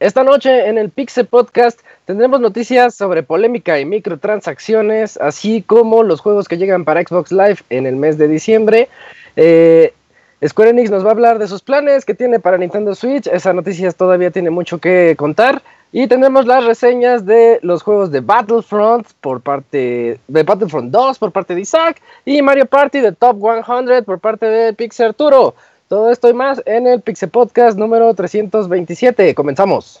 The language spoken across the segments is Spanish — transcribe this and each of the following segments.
Esta noche en el Pixel Podcast tendremos noticias sobre polémica y microtransacciones, así como los juegos que llegan para Xbox Live en el mes de diciembre. Eh, Square Enix nos va a hablar de sus planes que tiene para Nintendo Switch. Esa noticia todavía tiene mucho que contar. Y tendremos las reseñas de los juegos de Battlefront por parte de Battlefront 2 por parte de Isaac y Mario Party de Top 100 por parte de Pixel Arturo. Todo esto y más en el Pixel Podcast número 327. Comenzamos.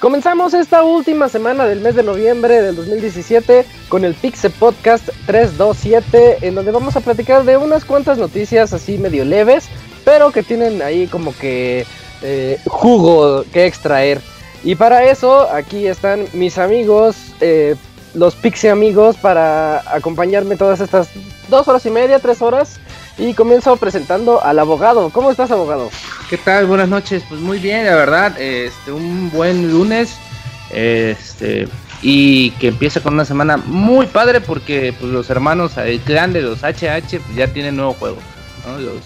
Comenzamos esta última semana del mes de noviembre del 2017 con el Pixel Podcast 327, en donde vamos a platicar de unas cuantas noticias así medio leves, pero que tienen ahí como que eh, jugo que extraer. Y para eso, aquí están mis amigos, eh, los Pixie amigos, para acompañarme todas estas dos horas y media, tres horas. Y comienzo presentando al abogado. ¿Cómo estás, abogado? ¿Qué tal? Buenas noches. Pues muy bien, la verdad. Este, un buen lunes. Este, y que empieza con una semana muy padre porque pues, los hermanos, el clan de los HH, pues, ya tienen nuevo juego. Los,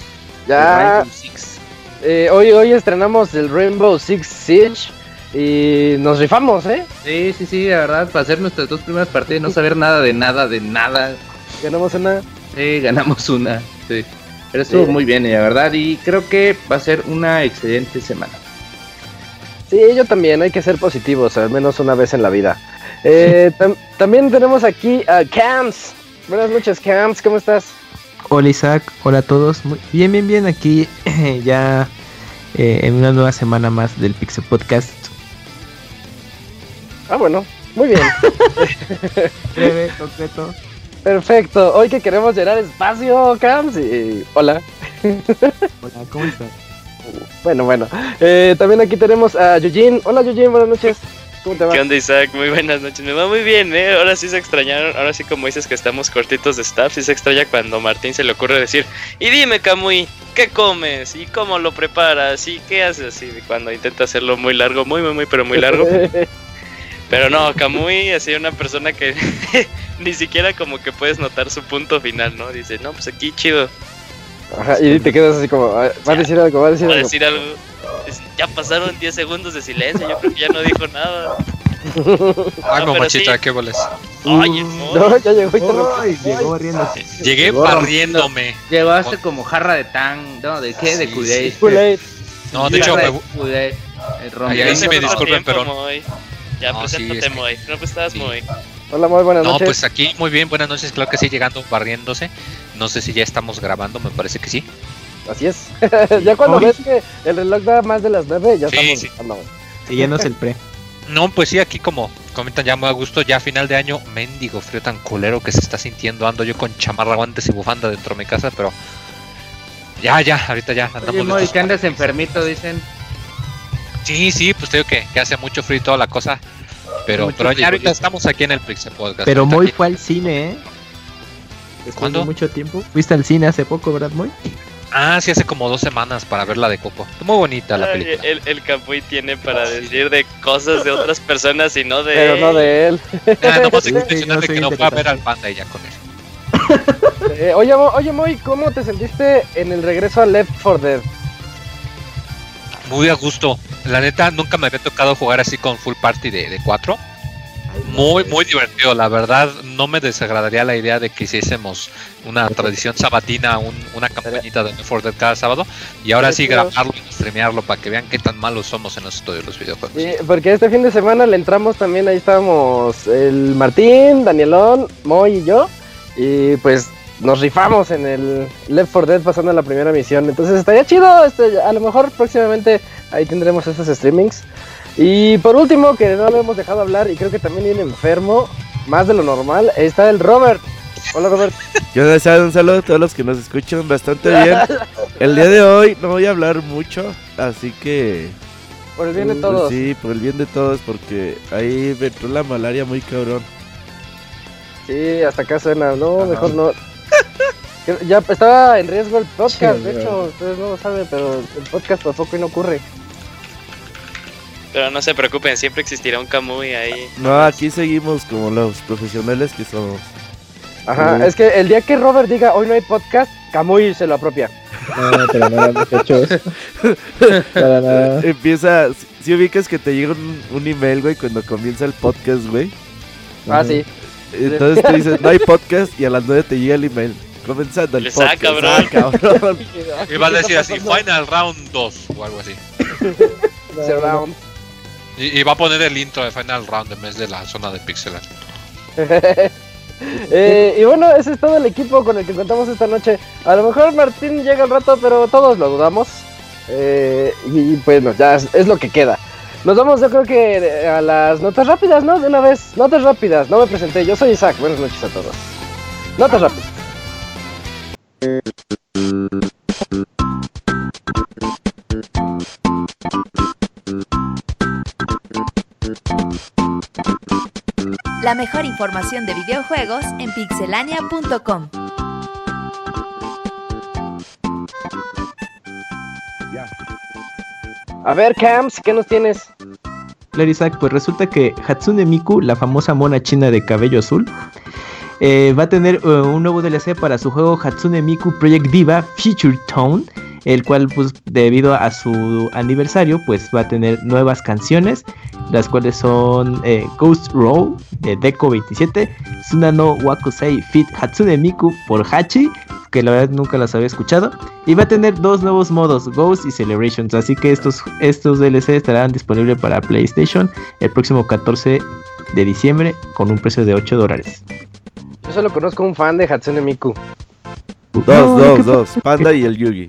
ya. Six. Eh, hoy, hoy estrenamos el Rainbow Six Siege. Y nos rifamos, ¿eh? Sí, sí, sí, la verdad, para hacer nuestras dos primeras partidas, no saber nada de nada, de nada. Ganamos una. Sí, ganamos una. Sí. Pero estuvo muy bien, la verdad, y creo que va a ser una excelente semana. Sí, yo también, hay que ser positivos, al menos una vez en la vida. Eh, también tenemos aquí a Cams. Buenas noches, Cams, ¿cómo estás? Hola Isaac, hola a todos. Muy bien, bien, bien, aquí ya eh, en una nueva semana más del Pixel Podcast. Ah, bueno, muy bien. Breve, concreto. Perfecto, hoy que queremos llenar espacio, Cams, y... hola. Hola, ¿cómo estás? Bueno, bueno. Eh, también aquí tenemos a Eugene. Hola Eugene, buenas noches. ¿Cómo te va? ¿Qué onda Isaac? Muy buenas noches. Me va muy bien, ¿eh? Ahora sí se extrañaron. Ahora sí, como dices que estamos cortitos de staff, sí se extraña cuando Martín se le ocurre decir, y dime, Camuy, ¿qué comes? ¿Y cómo lo preparas? ¿Y qué haces? Y cuando intenta hacerlo muy largo, muy, muy, muy, pero muy largo. Pero no, Kamui así una persona que ni siquiera como que puedes notar su punto final, ¿no? Dice, no, pues aquí chido. Ajá, y te quedas así como, ah, va a decir algo, va a decir va algo. A decir algo. Ya pasaron 10 segundos de silencio, yo creo que ya no dijo nada. Ah, no, machita, qué boles. Ay, no, ya llegó y te llegó barriéndose. Llegué barriéndome. Llegaste como jarra de tan, no, ¿de qué? De Kool-Aid. No, de hecho, me... Ahí sí me disculpen, pero... Ya, no, preséntate, Moy. ¿Cómo pues estás, Moy? Hola, Moy, buenas noches. No, pues aquí muy bien, buenas noches. Claro que sí, llegando, barriéndose. No sé si ya estamos grabando, me parece que sí. Así es. ya cuando ves que el reloj da más de las 9, ya estamos sí. Sí, ya no es el pre. No, pues sí, aquí como comentan ya muy a gusto, ya a final de año, mendigo frío tan culero que se está sintiendo. Ando yo con chamarra, guantes y bufanda dentro de mi casa, pero ya, ya, ahorita ya andamos. Oye, que andas enfermito, dicen. Sí, sí, pues te digo que, que hace mucho frío y toda la cosa. Pero, pero ya ahorita estamos aquí en el Pixel Podcast. Pero Moy fue al cine, ¿eh? Después ¿Cuándo? De mucho tiempo. Fuiste al cine hace poco, ¿verdad, Moy? Ah, sí, hace como dos semanas para ver la de Coco. Muy bonita la película. El, el Capuy tiene para decir de cosas de otras personas y no de Pero no de él. Ah, no más sí, no, que no pueda ver al panda y ya con él. Eh, oye, oye, Moy, ¿cómo te sentiste en el regreso a Left 4 Dead? Muy a gusto. La neta, nunca me había tocado jugar así con full party de, de cuatro. Muy, muy divertido. La verdad, no me desagradaría la idea de que hiciésemos una tradición sabatina, un- una campañita de 4 Dead cada sábado. Y ahora sí grabarlo y streamearlo para que vean qué tan malos somos en los estudios de los videojuegos. Sí, porque este fin de semana le entramos también, ahí estábamos el Martín, Danielón, Moy y yo. Y pues nos rifamos en el Left 4 Dead pasando la primera misión. Entonces estaría chido, este, a lo mejor próximamente ahí tendremos esos streamings. Y por último, que no lo hemos dejado hablar y creo que también viene enfermo, más de lo normal, está el Robert. Hola Robert. Yo deseo un saludo a todos los que nos escuchan bastante bien. El día de hoy no voy a hablar mucho, así que... Por el bien de pues todos. Sí, por el bien de todos, porque ahí me entró la malaria muy cabrón. Sí, hasta acá suena, no, mejor no. Ya estaba en riesgo el podcast, Sí, de hecho, ustedes no lo saben, pero el podcast tampoco y no ocurre. Pero no se preocupen, siempre existirá un Kamui ahí. No, aquí seguimos como los profesionales que somos. Ajá, es que el día que Robert diga hoy no hay podcast, Camuy se lo apropia. No, para nada, muchachos. Para nada. Empieza, si, si ubicas que te llega un, un email, güey, cuando comienza el podcast, güey. Ah, sí. Entonces tú dices, no hay podcast y a las 9 te llega el email. Comenzando el Les podcast. cabrón. Ah, cabrón. Y va a decir así, Final Round 2 o algo así. Surround. Y, y va a poner el intro de Final Round en vez de la zona de pixel art. Eh, y bueno, ese es todo el equipo con el que contamos esta noche. A lo mejor Martín llega al rato, pero todos lo dudamos. Eh, y bueno, ya es, es lo que queda. Nos vamos, yo creo que a las notas rápidas, ¿no? De una vez. Notas rápidas. No me presenté, yo soy Isaac. Buenas noches a todos. Notas rápidas. La mejor información de videojuegos en pixelania.com. A ver, Camps, ¿qué nos tienes? Claro, Isaac, pues resulta que Hatsune Miku, la famosa mona china de cabello azul, eh, va a tener eh, un nuevo DLC para su juego Hatsune Miku Project Diva Future Tone, el cual pues debido a su aniversario pues va a tener nuevas canciones, las cuales son eh, Ghost Roll de Deco 27, Tsunano Wakusei Fit Hatsune Miku por Hachi, que la verdad nunca las había escuchado, y va a tener dos nuevos modos, Ghost y Celebrations, así que estos, estos DLC estarán disponibles para PlayStation el próximo 14 de diciembre con un precio de 8 dólares. Yo solo conozco un fan de Hatsune Miku. Dos, No, dos, ¿qué dos. Panda y el Yugi.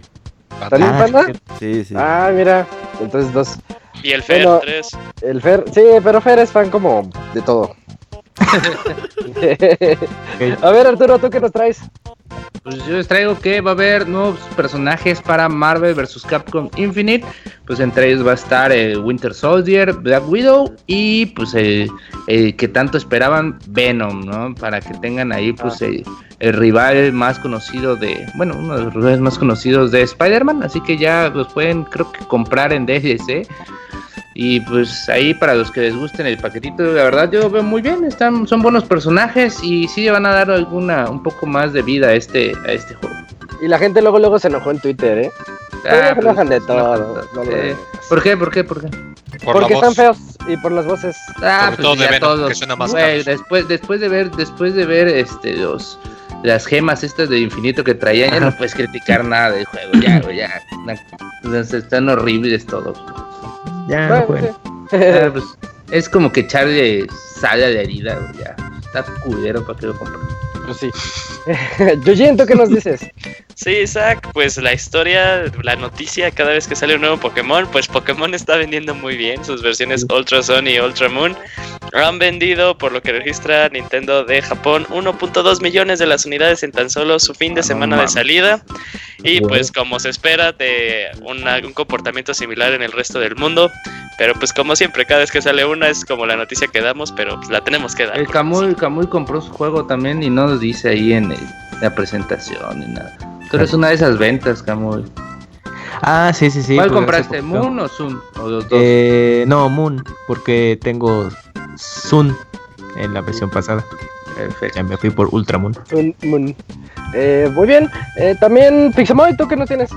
¿También Ah, panda? Sí, sí. Ah, mira. Entonces dos. Y el Fer Bueno. 3. El Fer, sí, pero Fer es fan como de todo. A ver, Arturo, ¿tú qué nos traes? Pues yo les traigo que va a haber nuevos personajes para Marvel vs. Capcom Infinite. Pues entre ellos va a estar eh, Winter Soldier, Black Widow y pues el, el que tanto esperaban Venom, ¿no? Para que tengan ahí pues el, el rival más conocido de, bueno, uno de los rivales más conocidos de Spider-Man. Así que ya los pueden creo que comprar en DLC. Y pues ahí para los que les gusten el paquetito, la verdad yo lo veo muy bien, están, son buenos personajes y sí le van a dar alguna, un poco más de vida a este, a este juego. Y la gente luego luego se enojó en Twitter, ¿eh? Se pues, enojan de se todo, no Eh. ¿Por qué? ¿Por qué? ¿Por qué? Por Porque están feos y por las voces. Ah, Sobre todo de ya Venom, que suena más después, después de ver, después de ver este los las gemas estas de infinito que traían, ya no puedes criticar nada del juego, ya, güey, ya. Na- Están horribles todos. Ya, Bueno, sí. Ah, pues, es como que echarle sal a la herida, güey, ya. Está culero para que lo compren. Pues sí. Yujin, ¿tú qué nos dices? Sí, Isaac, pues la historia, la noticia, cada vez que sale un nuevo Pokémon, pues Pokémon está vendiendo muy bien. Sus versiones Ultra Sun y Ultra Moon han vendido, por lo que registra Nintendo de Japón, 1.2 millones de las unidades en tan solo su fin de No semana de salida. Y pues como se espera de una- un comportamiento similar en el resto del mundo. Pero pues como siempre, cada vez que sale una es como la noticia que damos, pero pues, la tenemos que dar. El el Camuy compró su juego también y no lo dice ahí en el- la presentación ni nada. Tú eres una de esas ventas, Camuy. Ah, sí, sí, sí. ¿Cuál compraste? ¿Moon o Zoom? ¿O los dos? Eh, no, Moon, porque tengo Sun en la versión pasada. Perfecto. Ya me fui por Ultramoon. Un- un- Eh, muy bien. Eh, también, Pixemoy, ¿tú qué no tienes?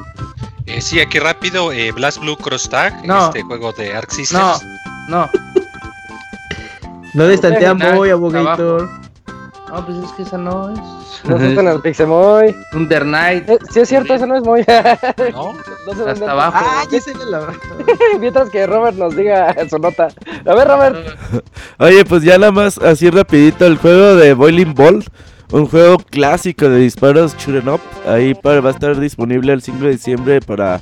Eh, sí, aquí rápido, eh, Blast Blue Cross Tag, No. este juego de Arc No, Systems. no, No destantea Nah, muy, abajo. abogator. No, pues es que esa no es. No asustan al Pixemoy. Thunder Knight. Eh, sí, es cierto, eso no es muy. ¿no? no sé dónde Hasta abajo. Ah, ya se le la. Mientras que Robert nos diga su nota. A ver, Robert. Oye, pues ya nada más así rapidito el juego de Boiling Ball. Un juego clásico de disparos shooting up. Ahí para, va a estar disponible el 5 de diciembre para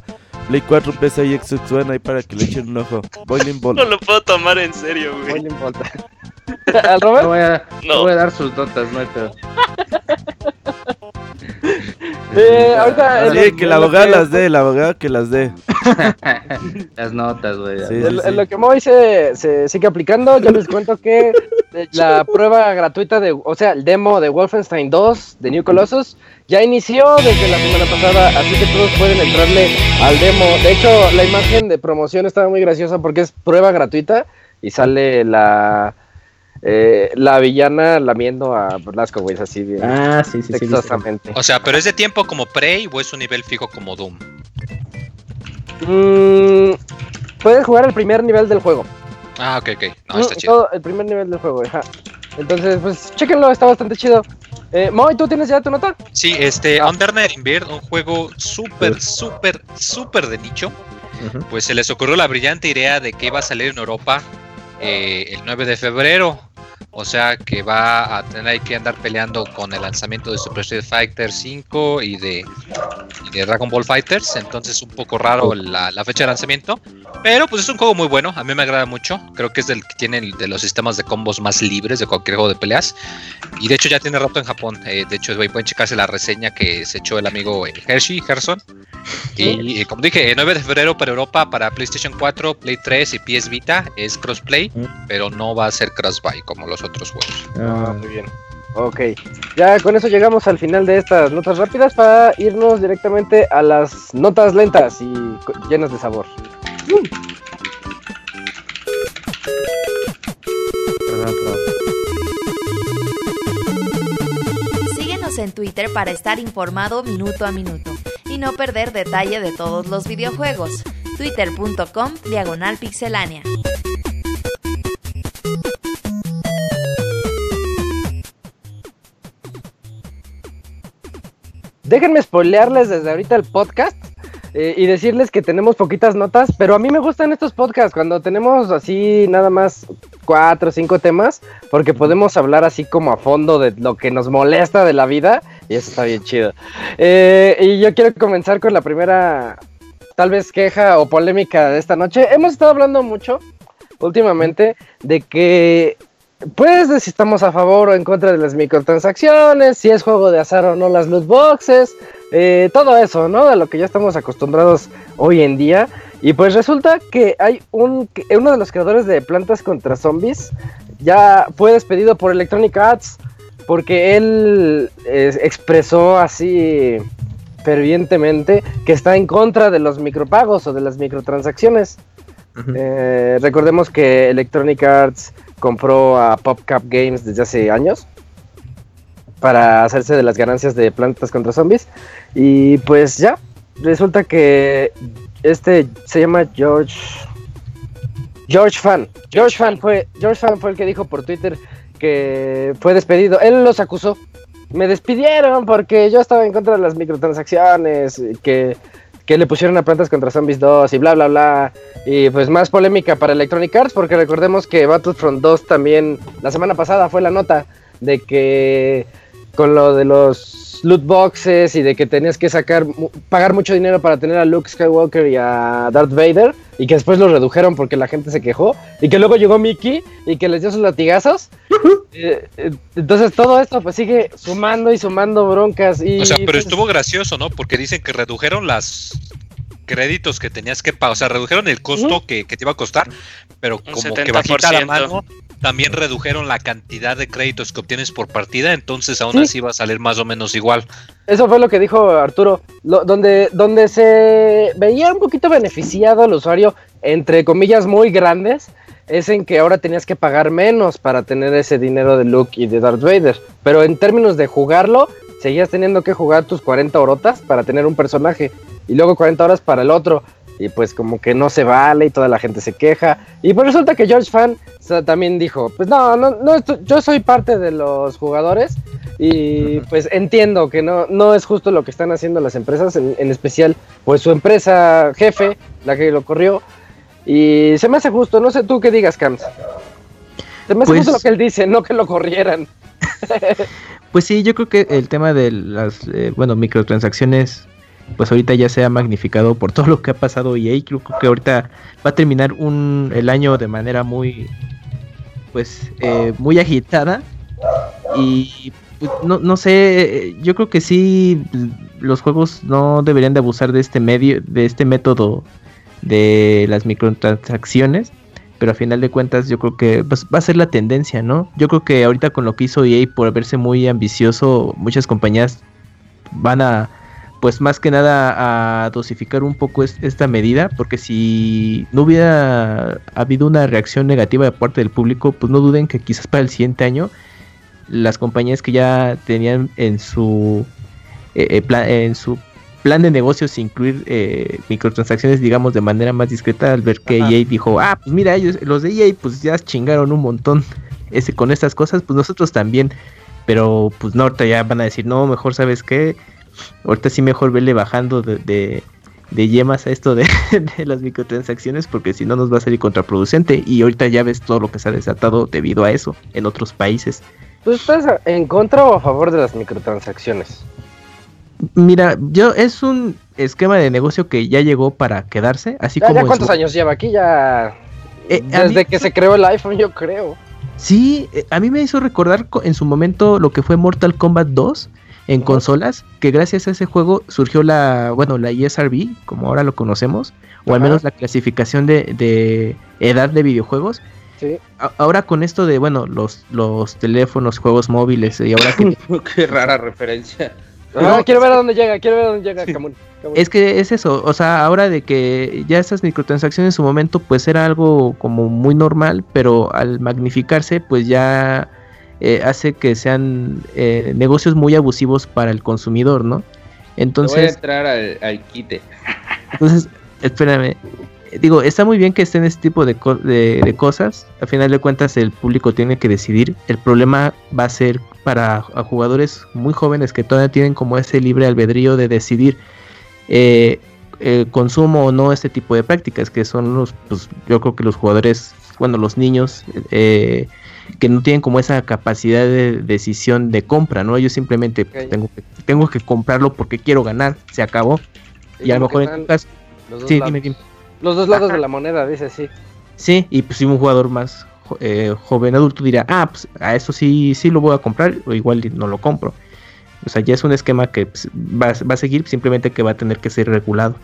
Play 4, PC y Xbox One. Ahí para que le echen un ojo. Boiling Ball. No lo puedo tomar en serio, güey. le importa. ¿Al Robert? voy a, No. voy a dar sus notas, no hay pedo. Eh, ahorita. Sí, en- que la abogada que- las dé, la abogada que las dé. Las notas, güey. Sí. Lo que Moy se, se sigue aplicando, yo les cuento que la prueba gratuita de, o sea, el demo de Wolfenstein 2 de New Colossus ya inició desde la semana pasada, así que todos pueden entrarle al demo. De hecho, la imagen de promoción estaba muy graciosa porque es prueba gratuita y sale la eh, la villana lamiendo a Blasco, güey, así bien Ah, sí, sí, sí. O sea, pero es de tiempo como Prey o es un nivel fijo como Doom. Mm, puedes jugar el primer nivel del juego. Ah, ok, ok. No, Mm, está chido. todo el primer nivel del juego, ajá. Entonces, pues, chéquenlo, está bastante chido. Eh, Moy, ¿tú tienes ya tu nota? Sí, este, Undernet Invert, un juego súper, súper, súper de nicho. Pues se les ocurrió la brillante idea de que iba a salir en Europa eh, el 9 de febrero. O sea que va a tener que andar peleando con el lanzamiento de Super Street Fighter 5 y de, Dragon Ball Fighters. Entonces un poco raro la, fecha de lanzamiento. Pero pues es un juego muy bueno. A mí me agrada mucho. Creo que es del que tiene de los sistemas de combos más libres de cualquier juego de peleas. Y de hecho ya tiene rato en Japón. Eh, de hecho pueden checarse la reseña que se echó el amigo eh, Hershey, Gerson. Y como dije, el 9 de febrero para Europa, para PlayStation 4, Play 3 y PS Vita es crossplay, Mm. pero no va a ser crossbuy como los otros juegos. Ah, muy bien. Ok, ya con eso llegamos al final de estas notas rápidas para irnos directamente a las notas lentas y llenas de sabor. Síguenos en Twitter para estar informado minuto a minuto y no perder detalle de todos los videojuegos. Twitter.com Diagonal Pixelánea. Déjenme spoilearles desde ahorita el podcast eh, y decirles que tenemos poquitas notas, pero a mí me gustan estos podcasts cuando tenemos así nada más cuatro o cinco temas, porque podemos hablar así como a fondo de lo que nos molesta de la vida y eso está bien chido. Eh, y yo quiero comenzar con la primera, tal vez queja o polémica de esta noche. Hemos estado hablando mucho últimamente de que pues de si estamos a favor o en contra de las microtransacciones, si es juego de azar o no las loot boxes, eh, todo eso, ¿no? De lo que ya estamos acostumbrados hoy en día. Y pues resulta que hay un uno de los creadores de Plantas contra Zombies ya fue despedido por Electronic Arts porque él eh, expresó así fervientemente que está en contra de los micropagos o de las microtransacciones. Eh, recordemos que Electronic Arts compró a PopCap Games desde hace años para hacerse de las ganancias de Plantas contra Zombies. Y pues ya, resulta que este se llama George. George Fan. George Fan fue, George Fan fue el que dijo por Twitter que fue despedido. Él los acusó. Me despidieron porque yo estaba en contra de las microtransacciones, que, que le pusieron a Plantas contra Zombies 2 y bla bla bla. Y pues más polémica para Electronic Arts porque recordemos que Battlefront 2 también la semana pasada fue la nota de que con lo de los loot boxes y de que tenías que sacar mu- pagar mucho dinero para tener a Luke Skywalker y a Darth Vader y que después lo redujeron porque la gente se quejó y que luego llegó Mickey y que les dio sus latigazos. Eh, eh, entonces todo esto pues sigue sumando y sumando broncas y O sea, pero pues, estuvo gracioso, ¿no? Porque dicen que redujeron las créditos que tenías que pagar, o sea, redujeron el costo que, que te iba a costar, pero como que bajita la 70%. mano, también redujeron la cantidad de créditos que obtienes por partida, entonces aún Sí. así va a salir más o menos igual. Eso fue lo que dijo Arturo, lo- donde, donde se veía un poquito beneficiado al usuario, entre comillas muy grandes, es en que ahora tenías que pagar menos para tener ese dinero de Luke y de Darth Vader. Pero en términos de jugarlo, seguías teniendo que jugar tus 40 horotas para tener un personaje y luego 40 horas para el otro. Y pues como que no se vale y toda la gente se queja. Y pues resulta que George Fan también dijo, pues no, no, no, yo soy parte de los jugadores y pues entiendo que no, no es justo lo que están haciendo las empresas, en, en especial pues su empresa jefe, la que lo corrió. Y se me hace justo, no sé tú qué digas, Cams. Se me hace Pues- justo lo que él dice, no que lo corrieran. Pues sí, yo creo que el tema de las, eh, bueno, microtransacciones, pues ahorita ya se ha magnificado por todo lo que ha pasado y creo que ahorita va a terminar un, el año de manera muy, pues, eh, muy agitada y pues, no, no sé, yo creo que sí, los juegos no deberían de abusar de este medio, de este método de las microtransacciones. Pero a final de cuentas yo creo que pues, va a ser la tendencia, ¿no? Yo creo que ahorita con lo que hizo EA por verse muy ambicioso, muchas compañías van a, pues más que nada a dosificar un poco es- esta medida, porque si no hubiera habido una reacción negativa de parte del público, pues no duden que quizás para el siguiente año las compañías que ya tenían en su eh, eh, pla- en su plan de negocios incluir eh, microtransacciones, digamos, de manera más discreta, al ver que Ajá. EA dijo, ah, pues mira, ellos, los de EA, pues ya chingaron un montón ese, con estas cosas, pues nosotros también, pero pues no, ahorita ya van a decir, no, mejor, ¿sabes qué? Ahorita sí mejor vele bajando de, de, de yemas a esto de, de las microtransacciones, porque si no nos va a salir contraproducente, y ahorita ya ves todo lo que se ha desatado debido a eso en otros países. ¿Tú estás en contra o a favor de las microtransacciones? Mira, yo es un esquema de negocio que ya llegó para quedarse, así Ya, como ya cuántos su- años lleva aquí, ya... Eh, Desde mí- que se creó el iPhone, yo creo. Sí, eh, a mí me hizo recordar co- en su momento lo que fue Mortal Kombat 2 en consolas, que gracias a ese juego surgió la, bueno, la ESRB, como ahora lo conocemos, o al menos la clasificación de, de edad de videojuegos. Sí. Ahora con esto de, bueno, los, los teléfonos, juegos móviles, y ahora que Qué rara referencia. Ah, quiero ver a dónde llega, quiero ver a dónde llega, Camun. Camun. Es que es eso, o sea, ahora de que ya estas microtransacciones en su momento pues era algo como muy normal, pero al magnificarse pues ya eh, hace que sean eh, negocios muy abusivos para el consumidor, ¿no? Voy a Entonces, entrar al, al quite. entonces, espérame, digo, está muy bien que estén este tipo de, co- de, de cosas, al final de cuentas el público tiene que decidir, el problema va a ser para a jugadores muy jóvenes que todavía tienen como ese libre albedrío de decidir eh, eh, consumo o no este tipo de prácticas, que son los, pues yo creo que los jugadores, bueno, los niños, eh, que no tienen como esa capacidad de decisión de compra, ¿no? Yo simplemente tengo, que, tengo que comprarlo porque quiero ganar, se acabó. Y a lo mejor en tu caso, los sí, dime, dime. Los dos lados de la moneda, dice sí. Sí, y pues si un jugador más eh, joven adulto dirá, ah, pues a eso sí, sí lo voy a comprar, o igual y no lo compro. O sea, ya es un esquema que pues, va, a- va a seguir, simplemente que va a tener que ser regulado.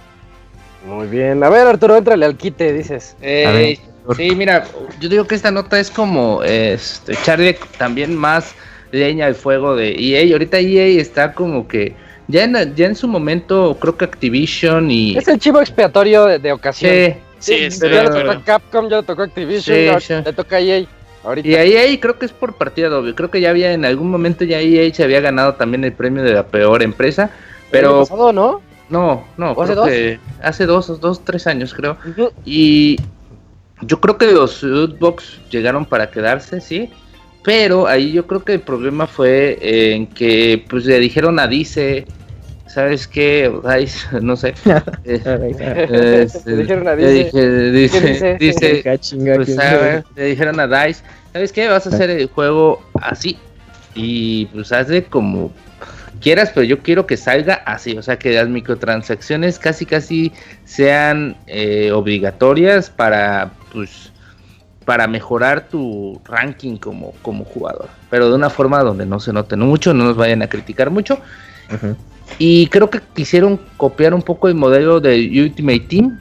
Muy bien. A ver, Arturo, éntrale al quite, dices. Eh. Sí, mira, yo digo que esta nota es como este, echarle también más leña al fuego de EA. Y ahorita EA está como que ya en, ya en su momento, creo que Activision y. Es el chivo expiatorio de, de ocasión. Sí, Sí, ya estoy le tocó Capcom, ya le tocó Activision, Sí, sí. le toca a EA. Ahorita. Y a EA creo que es por partida doble. Creo que ya había en algún momento ya EA se había ganado también el premio de la peor empresa. El Pero pasado, ¿no? no, no, ¿O hace dos? que hace dos, dos, tres años creo. Y yo creo que los lootbox llegaron para quedarse, sí. Pero ahí yo creo que el problema fue en que pues le dijeron a Dice, ¿sabes qué? Dice, no sé. eh, este, Le dijeron a le Dice. dije- dice, pues, le dijeron a Dice, ¿sabes qué? Vas a hacer el juego así. Y pues hazle como quieras, pero yo quiero que salga así. O sea, que las microtransacciones casi casi sean eh, obligatorias para pues para mejorar tu ranking como, como jugador. Pero de una forma donde no se note mucho, no nos vayan a criticar mucho. Y creo que quisieron copiar un poco el modelo de Ultimate Team.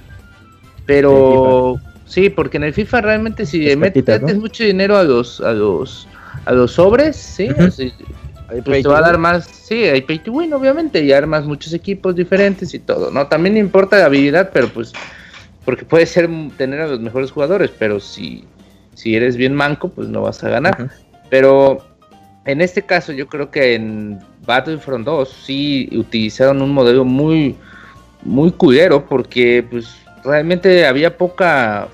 Pero sí, porque en el FIFA realmente si Es metes patita, ¿no? mucho dinero a los a los a los sobres, sí, pues te va a dar más, sí, hay pay to win obviamente y armas muchos equipos diferentes y todo, ¿no? También importa la habilidad, pero pues porque puede ser tener a los mejores jugadores, pero si si eres bien manco, pues no vas a ganar. Pero En este caso, yo creo que en Battlefront 2 sí utilizaron un modelo muy, muy culero porque pues realmente había poca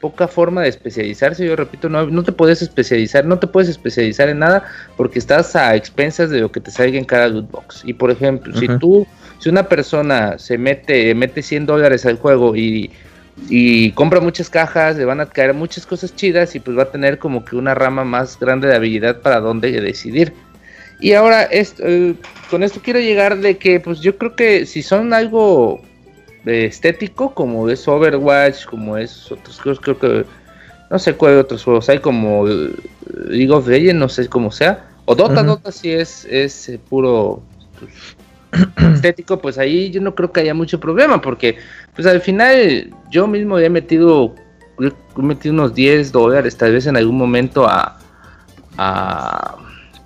poca forma de especializarse, yo repito, no, no te puedes especializar, no te puedes especializar en nada porque estás a expensas de lo que te salga en cada loot box. Y por ejemplo, si tú, si una persona se mete, mete 100 dólares al juego y, y compra muchas cajas, le van a caer muchas cosas chidas y pues va a tener como que una rama más grande de habilidad para dónde decidir. Y ahora esto, eh, con esto quiero llegar de que pues yo creo que si son algo eh, estético como es Overwatch, como es otros juegos, creo que no sé cuál otros juegos hay como League of Legends, no sé cómo sea, o Dota. Dota sí es, es eh, puro pues, estético, pues ahí yo no creo que haya mucho problema porque pues al final yo mismo he metido he metido unos 10 dólares tal vez en algún momento a a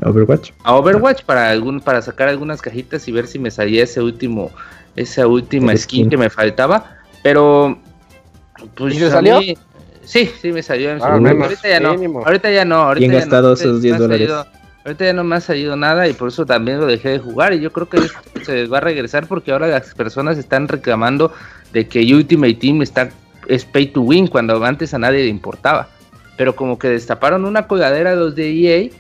Overwatch. a Overwatch para algún para sacar algunas cajitas y ver si me salía ese último esa última El skin skin. que me faltaba pero pues ¿Y te a salió? mí- sí sí me salió en su Ah, menos, ahorita ya no mínimo. ahorita ya no ahorita Bien ya gastado no, ahorita esos me 10 ha dólares. salido- ahorita ya no me ha salido nada y por eso también lo dejé de jugar y yo creo que esto se va a regresar porque ahora las personas están reclamando de que Ultimate Team está es pay to win cuando antes a nadie le importaba. Pero como que destaparon una coladera los de EA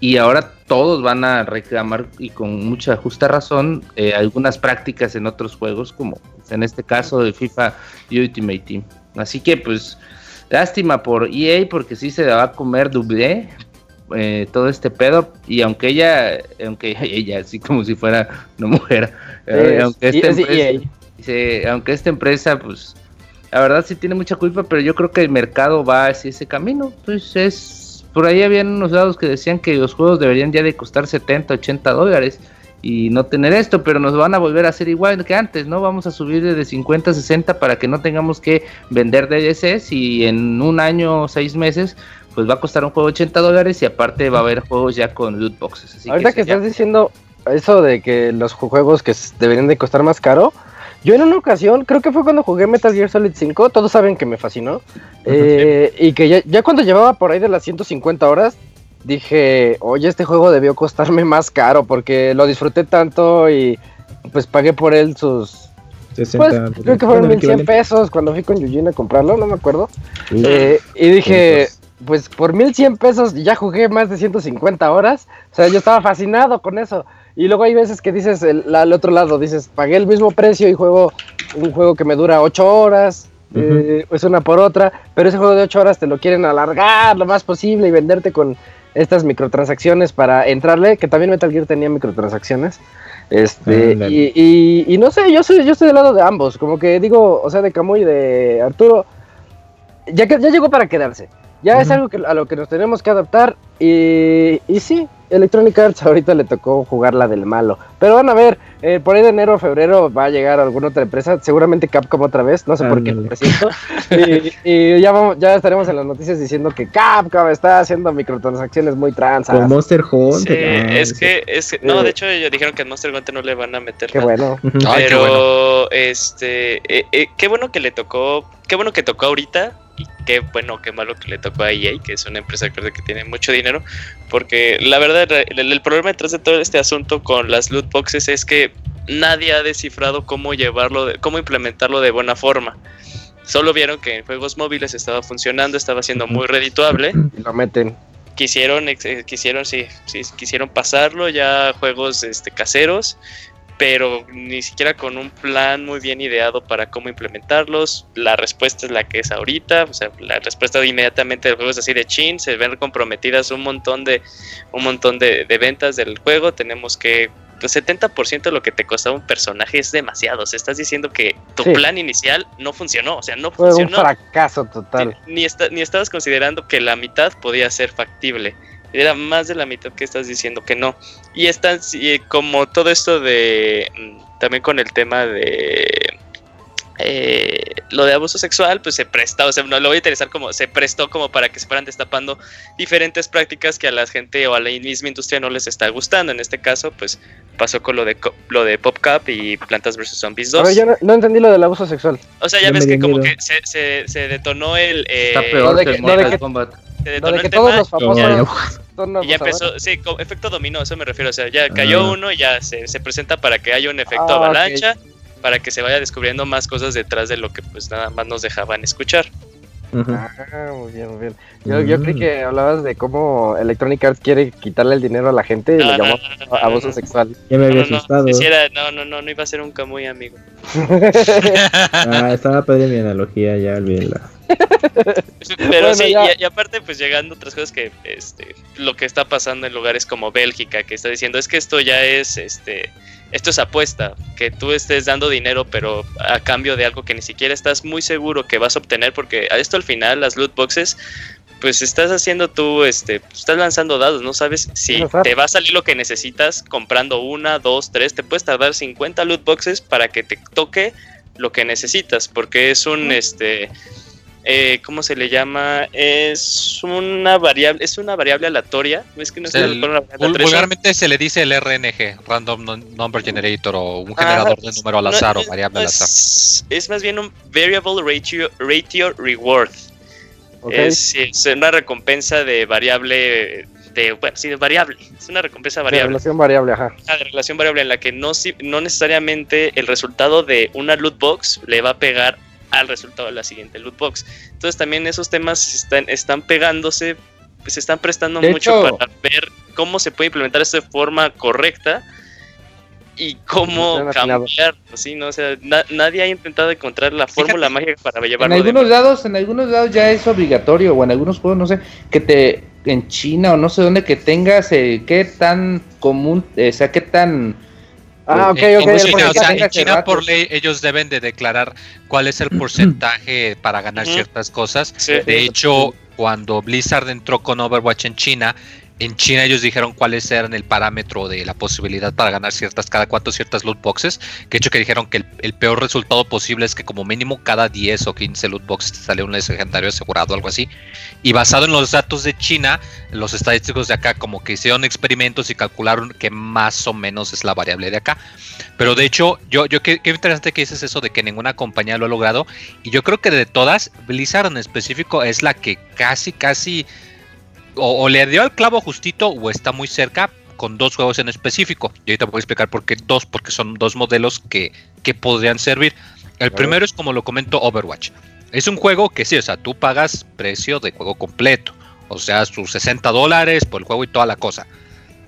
y ahora todos van a reclamar y con mucha justa razón eh, algunas prácticas en otros juegos como en este caso de FIFA Ultimate Team. Así que pues lástima por EA porque sí se va a comer doble eh, todo este pedo y aunque ella aunque ella así como si fuera una mujer eh, aunque esta empresa, EA. Sí, aunque esta empresa, pues, la verdad sí tiene mucha culpa, pero yo creo que el mercado va hacia ese camino. Pues es, por ahí habían unos dados que decían que los juegos deberían ya de costar 70, 80 dólares y no tener esto, pero nos van a volver a hacer igual que antes, ¿no? Vamos a subir de 50 a 60 para que no tengamos que vender DLCs y en un año o seis meses, pues va a costar un juego 80 dólares y aparte va a haber juegos ya con loot boxes. Así Ahorita que ya- estás diciendo eso de que los ju- juegos que deberían de costar más caro, yo en una ocasión, creo que fue cuando jugué Metal Gear Solid 5, todos saben que me fascinó, eh, y que ya, ya cuando llevaba por ahí de las 150 horas, dije, oye, este juego debió costarme más caro porque lo disfruté tanto y pues pagué por él sus... 60. Pues creo que fueron bueno, 1100 equivalente. pesos cuando fui con Eugene a comprarlo, no me acuerdo. Eh, y dije, pues por 1100 pesos ya jugué más de 150 horas. O sea, yo estaba fascinado con eso. Y luego hay veces que dices el- al otro lado, dices, pagué el mismo precio y juego un juego que me dura 8 horas. eh, pues una por otra, pero ese juego de 8 horas te lo quieren alargar lo más posible y venderte con estas microtransacciones para entrarle, que también Metal Gear tenía microtransacciones. Este, Ándale. y, y- y no sé, yo soy, yo estoy del lado de ambos, como que digo, o sea, de Camuy y de Arturo, ya que ya llegó para quedarse. Ya es algo que, a lo que nos tenemos que adaptar. Y, y sí, Electronic Arts ahorita le tocó jugar la del malo. Pero van a ver, eh, por ahí de enero o febrero va a llegar alguna otra empresa, seguramente Capcom otra vez, no sé por qué, Ándale. lo presiento. y, y ya, vamos, ya estaremos en las noticias diciendo que Capcom está haciendo microtransacciones muy transas. Con Monster Sí, Hunter. ah, es sí. que, es que, no, de hecho ellos dijeron que en Monster Hunter no le van a meter Qué nada. bueno. Ujú. Ay, qué Pero, bueno. este, eh, eh, qué bueno que le tocó, qué bueno que tocó ahorita y qué bueno, qué malo que le tocó a EA, que es una empresa creo que tiene mucho dinero, porque la verdad el, el problema detrás de todo este asunto con las loot boxes es que nadie ha descifrado cómo llevarlo, de- cómo implementarlo de buena forma. Solo vieron que en juegos móviles estaba funcionando, estaba siendo muy redituable Y lo meten. quisieron eh, quisieron sí, sí, quisieron pasarlo ya a juegos este caseros pero ni siquiera con un plan muy bien ideado para cómo implementarlos la respuesta es la que es ahorita o sea la respuesta inmediatamente del juego es así de chin se ven comprometidas un montón de un montón de, de ventas del juego tenemos que pues 70% de lo que te costaba un personaje es demasiado. O sea, estás diciendo que tu Sí. plan inicial no funcionó. O sea, no Fue un funcionó. fracaso total. Ni, esta- ni estabas considerando que la mitad podía ser factible. Era más de la mitad que estás diciendo que no. Y están como todo esto de. mm, También con el tema de. Eh, lo de abuso sexual, pues se presta, o sea, no lo voy a interesar como se prestó como para que se fueran destapando diferentes prácticas que a la gente o a la misma industria no les está gustando. En este caso, pues pasó con lo de co- lo de PopCap y Plantas vs Zombies 2. A ver, yo no, no entendí lo del abuso sexual. O sea, ya ves que como miedo. que se, se, se detonó el. eh, Está peor de que que- el de que- Kombat. Se detonó de el tema todos los famosos, torno Y ya empezó, sí, efecto dominó, eso me refiero. O sea, ya cayó Ah. uno y ya se, se presenta para que haya un efecto Ah, avalancha, para que se vaya descubriendo más cosas detrás de lo que pues nada más nos dejaban escuchar. Ah, muy bien, muy bien. Yo, yo creí Mm. que hablabas de cómo Electronic Arts quiere quitarle el dinero a la gente y No, no, llamó no, no, no, abuso no. sexual. Ya me había No, no, asustado. no, si era- no, no, no, no iba a ser un muy amigo. Ah, estaba padre mi analogía, ya olvídenla. Pero Bueno, sí, ya. y, y aparte, pues llegando otras cosas que este, lo que está pasando en lugares como Bélgica, que está diciendo es que esto ya es este. Esto es apuesta, que tú estés dando dinero, pero a cambio de algo que ni siquiera estás muy seguro que vas a obtener, porque a esto al final, las loot boxes, pues estás haciendo tú, este, estás lanzando dados, no sabes si te va a salir lo que necesitas comprando una, dos, tres, te puedes tardar 50 loot boxes para que te toque lo que necesitas, porque es un, este, eh, ¿cómo se le llama? Es una variable, es una variable aleatoria, es que no Es sé, el- una variable vulgarmente se le dice el RNG, Random Number Generator, o un Ajá, generador de número al no, azar o es- variable al azar. es, es más bien un variable ratio, ratio reward. Es, una recompensa de variable, de, bueno, sí, de variable. Es una recompensa De variable. relación variable, ajá. Ah, de relación variable en la que no, si- no necesariamente el resultado de una loot box le va a pegar al resultado de la siguiente loot box. Entonces también esos temas están, están pegándose, pues se están prestando De mucho hecho- para ver cómo se puede implementar esto de forma correcta y cómo cambiar, ¿sí? ¿no? O sea, na- nadie ha intentado encontrar la fórmula mágica para En llevarlo de algunos lados, en algunos lados ya es obligatorio, o en algunos juegos, no sé, que te, en China o no sé dónde, que tengas, eh, qué tan común, eh, o sea, qué tan... Ah, ok, En- ok. en China, o sea, en China rato. por ley ellos deben de declarar cuál es el porcentaje para ganar ciertas cosas. Sí. De hecho, cuando Blizzard entró con Overwatch en China, en China ellos dijeron cuáles eran el parámetro de la posibilidad para ganar ciertas, cada cuanto ciertas loot boxes. Que hecho que dijeron que el, el peor resultado posible es que como mínimo cada 10 o 15 loot boxes te sale un legendario asegurado, algo así. Y basado en los datos de China, los estadísticos de acá como que hicieron experimentos y calcularon que más o menos es la variable de acá. Pero de hecho, yo, yo qué, qué interesante que dices eso de que ninguna compañía lo ha logrado. Y yo creo que de todas, Blizzard en específico es la que casi, casi o, o le dio al clavo justito o está muy cerca con dos juegos en específico. Y ahorita voy a explicar por qué dos, porque son dos modelos que, que podrían servir. El primero es como lo comento Overwatch. Es un juego que sí, o sea, tú pagas precio de juego completo. O sea, sus 60 dólares por el juego y toda la cosa.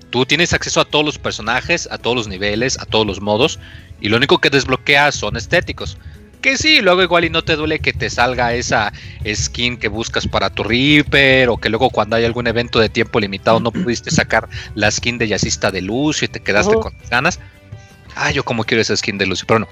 Tú tienes acceso a todos los personajes, a todos los niveles, a todos los modos. Y lo único que desbloqueas son estéticos. Que sí, luego igual y no te duele que te salga esa skin que buscas para tu Reaper. O que luego cuando hay algún evento de tiempo limitado no pudiste sacar la skin de Yacista de Luz y te quedaste Ujú. con las ganas. Ah, yo como quiero esa skin de Luz, pero no.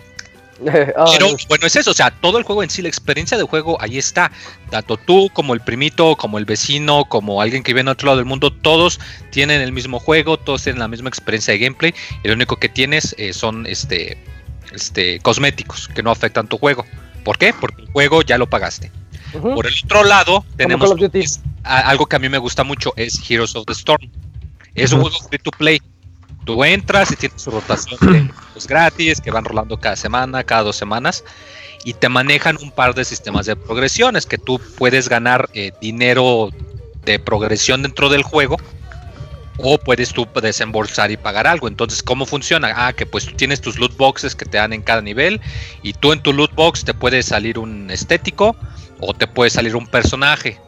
Pero bueno, es eso, o sea, todo el juego en sí, la experiencia de juego, ahí está. Tanto tú como el primito, como el vecino, como alguien que viene a otro lado del mundo, todos tienen el mismo juego, todos tienen la misma experiencia de gameplay. Y lo único que tienes eh, son este, este, cosméticos que no afectan tu juego. ¿Por qué? Porque el juego ya lo pagaste. Por el otro lado, tenemos es- a- algo que a mí me gusta mucho, es Heroes of the Storm. Es un juego free to play. Tú entras y tienes su rotación de juegos gratis que van rolando cada semana, cada dos semanas, y te manejan un par de sistemas de progresiones que tú puedes ganar eh, dinero de progresión dentro del juego o puedes tú desembolsar y pagar algo. Entonces, ¿cómo funciona? Ah, que pues tienes tus loot boxes que te dan en cada nivel y tú en tu loot box te puede salir un estético o te puede salir un personaje.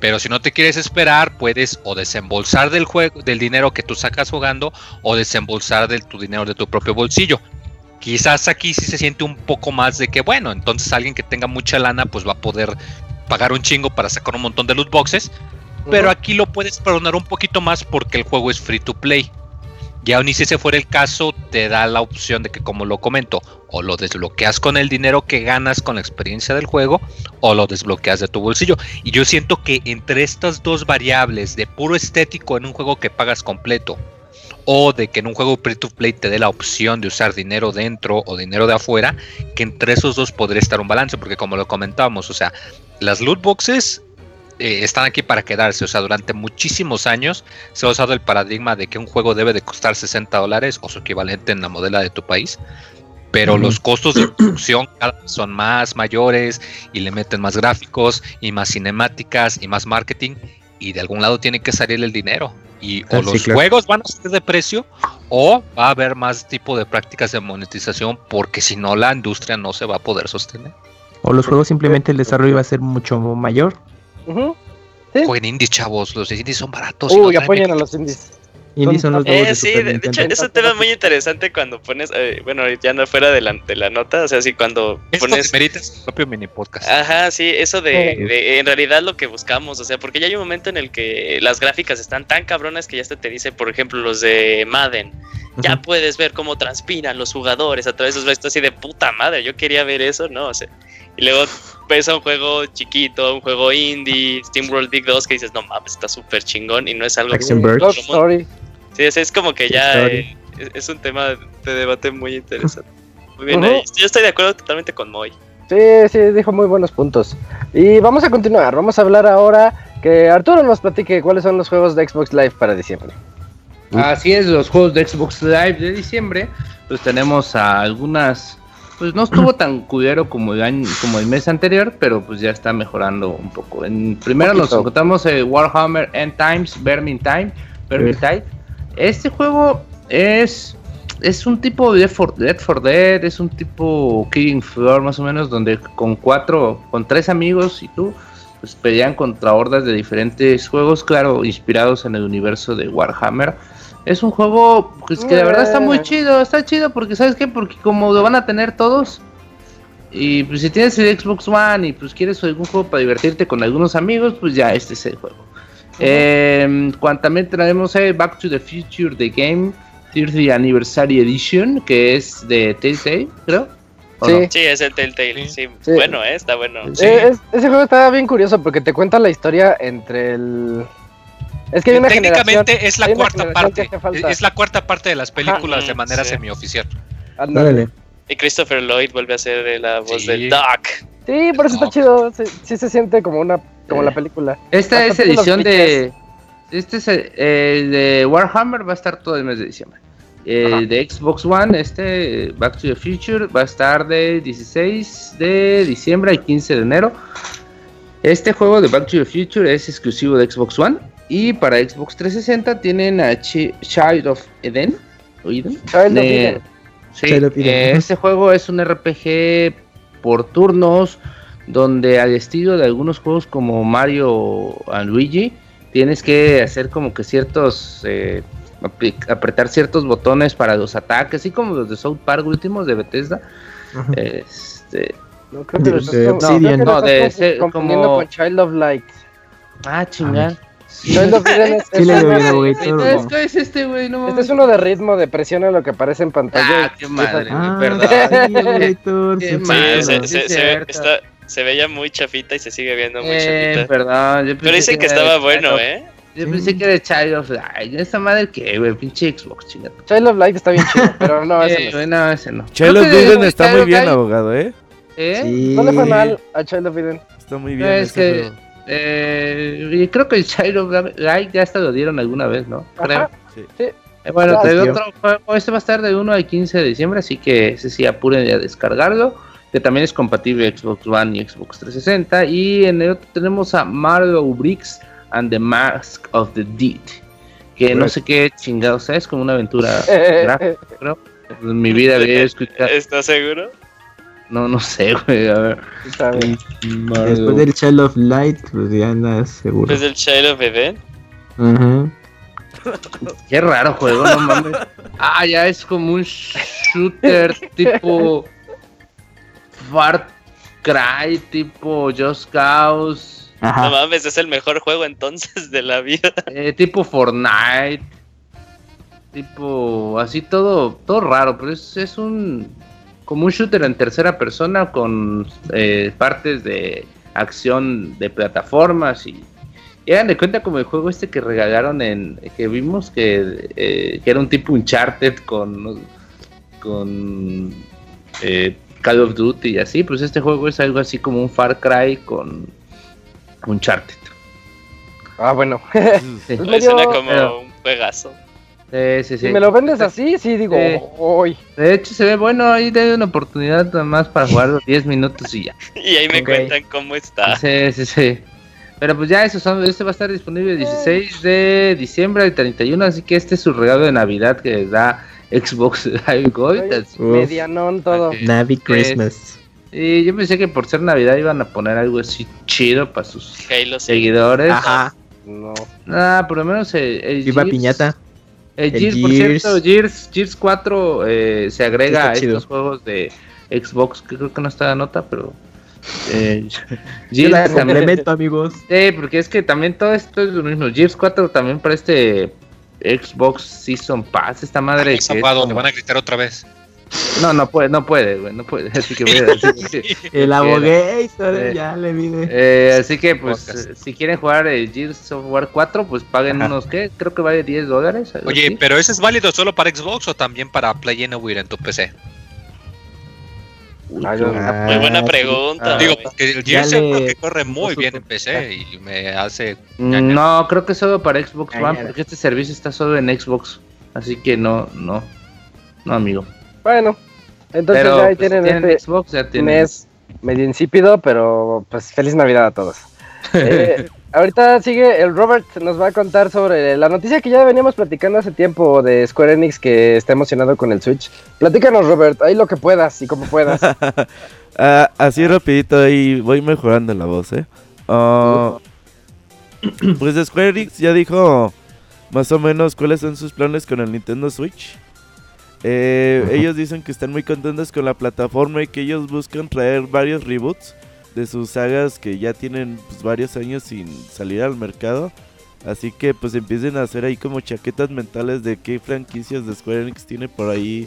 Pero si no te quieres esperar, puedes o desembolsar del juego, del dinero que tú sacas jugando, o desembolsar de tu dinero de tu propio bolsillo. Quizás aquí sí se siente un poco más de que, bueno, entonces alguien que tenga mucha lana, pues va a poder pagar un chingo para sacar un montón de loot boxes. Pero aquí lo puedes perdonar un poquito más porque el juego es free to play. Y aun y si ese fuera el caso, te da la opción de que, como lo comento, o lo desbloqueas con el dinero que ganas con la experiencia del juego, o lo desbloqueas de tu bolsillo. Y yo siento que entre estas dos variables de puro estético en un juego que pagas completo, o de que en un juego free to play te dé la opción de usar dinero dentro o dinero de afuera, que entre esos dos podría estar un balance, porque como lo comentábamos, o sea, las loot boxes eh, están aquí para quedarse. O sea, durante muchísimos años se ha usado el paradigma de que un juego debe de costar 60 dólares o su equivalente en la modela de tu país. Pero los costos de producción cada vez son más mayores y le meten más gráficos y más cinemáticas y más marketing. y de algún lado tiene que salir el dinero. Y Ah, o sí, los claro. juegos van a ser de precio o va a haber más tipo de prácticas de monetización porque si no la industria no se va a poder sostener. O los juegos simplemente el desarrollo va a ser mucho mayor. Sí. Jueguen indies, chavos, los indies son baratos. y Uy, apoyen a los indies. Indie son los Eh, de sí, Super de, de hecho es un tema muy interesante cuando pones, eh, bueno, ya no fuera de la, de la nota, o sea, sí, cuando Esto pones... merita su propio mini podcast. Ajá, sí, eso de, Sí. de- en realidad lo que buscamos, o sea, porque ya hay un momento en el que las gráficas están tan cabronas que ya hasta te dice, por ejemplo, los de Madden, ya puedes ver cómo transpiran los jugadores a través de esos vestos así de puta madre, yo quería ver eso, ¿no? O sea, y luego ves a un juego chiquito, un juego indie, SteamWorld Dig 2, que dices, no mames, está súper chingón y no es algo que... Sí, es, es como que ya eh, es, es un tema de debate muy interesante. Muy bien, ahí. yo estoy de acuerdo totalmente con Moy. Sí, sí, dijo muy buenos puntos. Y vamos a continuar. Vamos a hablar ahora que Arturo nos platique cuáles son los juegos de Xbox Live para diciembre. Así es, los juegos de Xbox Live de diciembre, pues tenemos a algunas, pues no estuvo tan culero como el año, como el mes anterior, pero pues ya está mejorando un poco. En primero nos encontramos el Warhammer End Times, Vermintide, Vermintide. Este juego es es un tipo de Left 4 Dead, for Dead, es un tipo Killing Floor más o menos, donde con cuatro, con tres amigos y tú, pues pelean contra hordas de diferentes juegos, claro, inspirados en el universo de Warhammer. Es un juego pues, que la verdad está muy Eh. chido, está chido porque ¿sabes qué? Porque como lo van a tener todos y pues si tienes el Xbox One y pues quieres algún juego para divertirte con algunos amigos, pues ya este es el juego. Eh, cuan- también traemos el Back to the Future The Game 30 Anniversary Edition, que es de Telltale, creo. ¿O Sí. no? Sí, es el Telltale, sí. Sí. Bueno, eh, está bueno. Sí. Eh, es- ese juego está bien curioso porque te cuenta la historia entre el... Es que hay una generación... Técnicamente es la cuarta que parte. Es la cuarta parte de las películas Ajá. de manera Sí. semioficial. Ándale. Y Christopher Lloyd vuelve a ser la voz Sí. del Doc. Sí, por eso está chido. Sí, sí se siente como una como la película. Esta Hasta es edición de. Este es el, el de Warhammer, va a estar todo el mes de diciembre. El Ajá. de Xbox One, este Back to the Future, va a estar de 16 de diciembre al 15 de enero. Este juego de Back to the Future es exclusivo de Xbox One. Y para Xbox 360 tienen a Chi- Child of Eden. ¿o Eden? Child of De- Eden. Sí, Child of Eden, eh, ujú. este juego es un RPG por turnos donde al estilo de algunos juegos como Mario and Luigi tienes que hacer como que ciertos eh, apretar ciertos botones para los ataques, así como los de South Park últimos de Bethesda. Ajá. Este, No, creo que De- lo estás de creo que No, de como- con Child of Light. ah, chingar. Child of Eden es, Sí es le doy es este güey, no Este es uno de ritmo, de presión a lo que aparece en pantalla. Ah, qué madre, Ah, perdón. Qué se, sí se, es se ve, cierto. está, se veía muy chafita y se sigue viendo muy Eh, chafita. perdón, yo Pero pensé dicen que estaba bueno, Child ¿eh? Yo pensé que era Child of Light. ¿Esta madre qué, güey? Pinche Xbox, chingada. Child of Light está bien chido, pero no, ese Eh, no no, ese no. Child of de- está muy bien, Light, abogado, ¿eh? ¿eh? Sí. No le fue mal a Child of Eden. Está muy No, bien. es que juego. Eh, y creo que el of Light ya hasta lo dieron alguna vez, ¿no? Creo. Ajá. Sí. Sí. Eh, bueno, otro juego. Este va a estar de 1 al 15 de diciembre, así que ese sí apuren a descargarlo. Que también es compatible Xbox One y Xbox 360. Y en el otro tenemos a Mario Bricks and the Mask of the Dead. Que no Right. sé qué chingado, sea, es como una aventura gráfica, creo. En mi vida había escuchado. ¿Estás seguro? No, no sé, güey. A ver. Está bien. Después del Child of Light, pues ya andas seguro. ¿Es el Child of Eden? Ajá. Qué raro juego, no mames. Ah, ya es como un shooter tipo Far Cry, tipo Just Cause, No Ajá. mames, es el mejor juego entonces de la vida. eh, tipo Fortnite, tipo así todo, todo raro, pero es, es un como un shooter en tercera persona con eh, partes de acción de plataformas y y hagan de cuenta como el juego este que regalaron en que vimos que, eh, que era un tipo Uncharted con con eh, Call of Duty y así, pues este juego es algo así como un Far Cry con Uncharted. Ah, bueno. Sí, Es Me medio- suena como pero- un juegazo. Sí, sí, sí. Si me lo vendes así, sí digo, Sí. hoy. De hecho se ve bueno, ahí de una oportunidad nada más para jugar los 10 minutos y ya. Y ahí me cuentan cómo está. Sí, sí, sí. Pero pues ya eso son, este va a estar disponible el 16 de diciembre al 31, así que este es su regalo de Navidad que les da Xbox Live Gold. Medianón todo. Ok. Navi Christmas. Y yo pensé que por ser Navidad iban a poner algo así chido para sus Halo sí. seguidores. Ajá. No. Ah, por lo menos el, el Viva Gears- piñata. El El Gears, por cierto, Gears, Gears 4 eh, se agrega a chido. estos juegos de Xbox, que creo que no está la nota, pero... Eh, Yo la Gears también, complemento, amigos. Sí, porque es que también todo esto es lo mismo. Gears 4 también para este Xbox Season Pass, esta madre que es Zapado, como- van a gritar otra vez. No, no puede, no puede, güey, no puede. Así que voy a decir que- El abogator, Eh, ya le mide. Eh, así que pues Podcast. eh, si quieren jugar el Gears Software 4, pues paguen Ajá. unos, ¿qué? Creo que vale 10 dólares. Oye, así. pero ¿ese es válido solo para Xbox o también para Play Anywhere en tu PC? Muy buena pregunta. Ah, Digo, porque el Gears le- que corre muy bien en PC y me hace... No, creo que solo para Xbox One, porque este servicio está solo en Xbox. Así que no, no, no, amigo. Bueno, entonces Pero ya ahí pues, si tienen este Xbox, ya tienen. mes medio insípido, pero pues feliz Navidad a todos. Eh, ahorita sigue el Robert, nos va a contar sobre la noticia que ya veníamos platicando hace tiempo de Square Enix que está emocionado con el Switch. Platícanos, Robert, ahí lo que puedas y como puedas. Ah, así rapidito ahí voy mejorando la voz, ¿eh? Ah, pues Square Enix ya dijo más o menos cuáles son sus planes con el Nintendo Switch. Eh, ellos dicen que están muy contentos con la plataforma y que ellos buscan traer varios reboots de sus sagas que ya tienen pues, varios años sin salir al mercado. Así que pues empiecen a hacer ahí como chaquetas mentales de qué franquicias de Square Enix tiene por ahí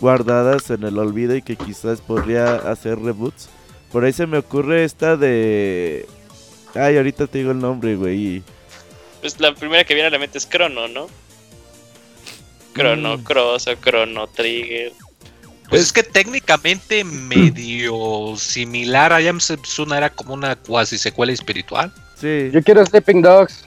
guardadas en el olvido y que quizás podría hacer reboots. Por ahí se me ocurre esta de... Ay, ahorita te digo el nombre, güey. Pues la primera que viene a la mente es Chrono, ¿no? Chrono Mm. Cross o Chrono Trigger. Pues es que técnicamente medio similar a Jam Setsuna era como una cuasi secuela espiritual. Sí. Yo quiero Sleeping Dogs.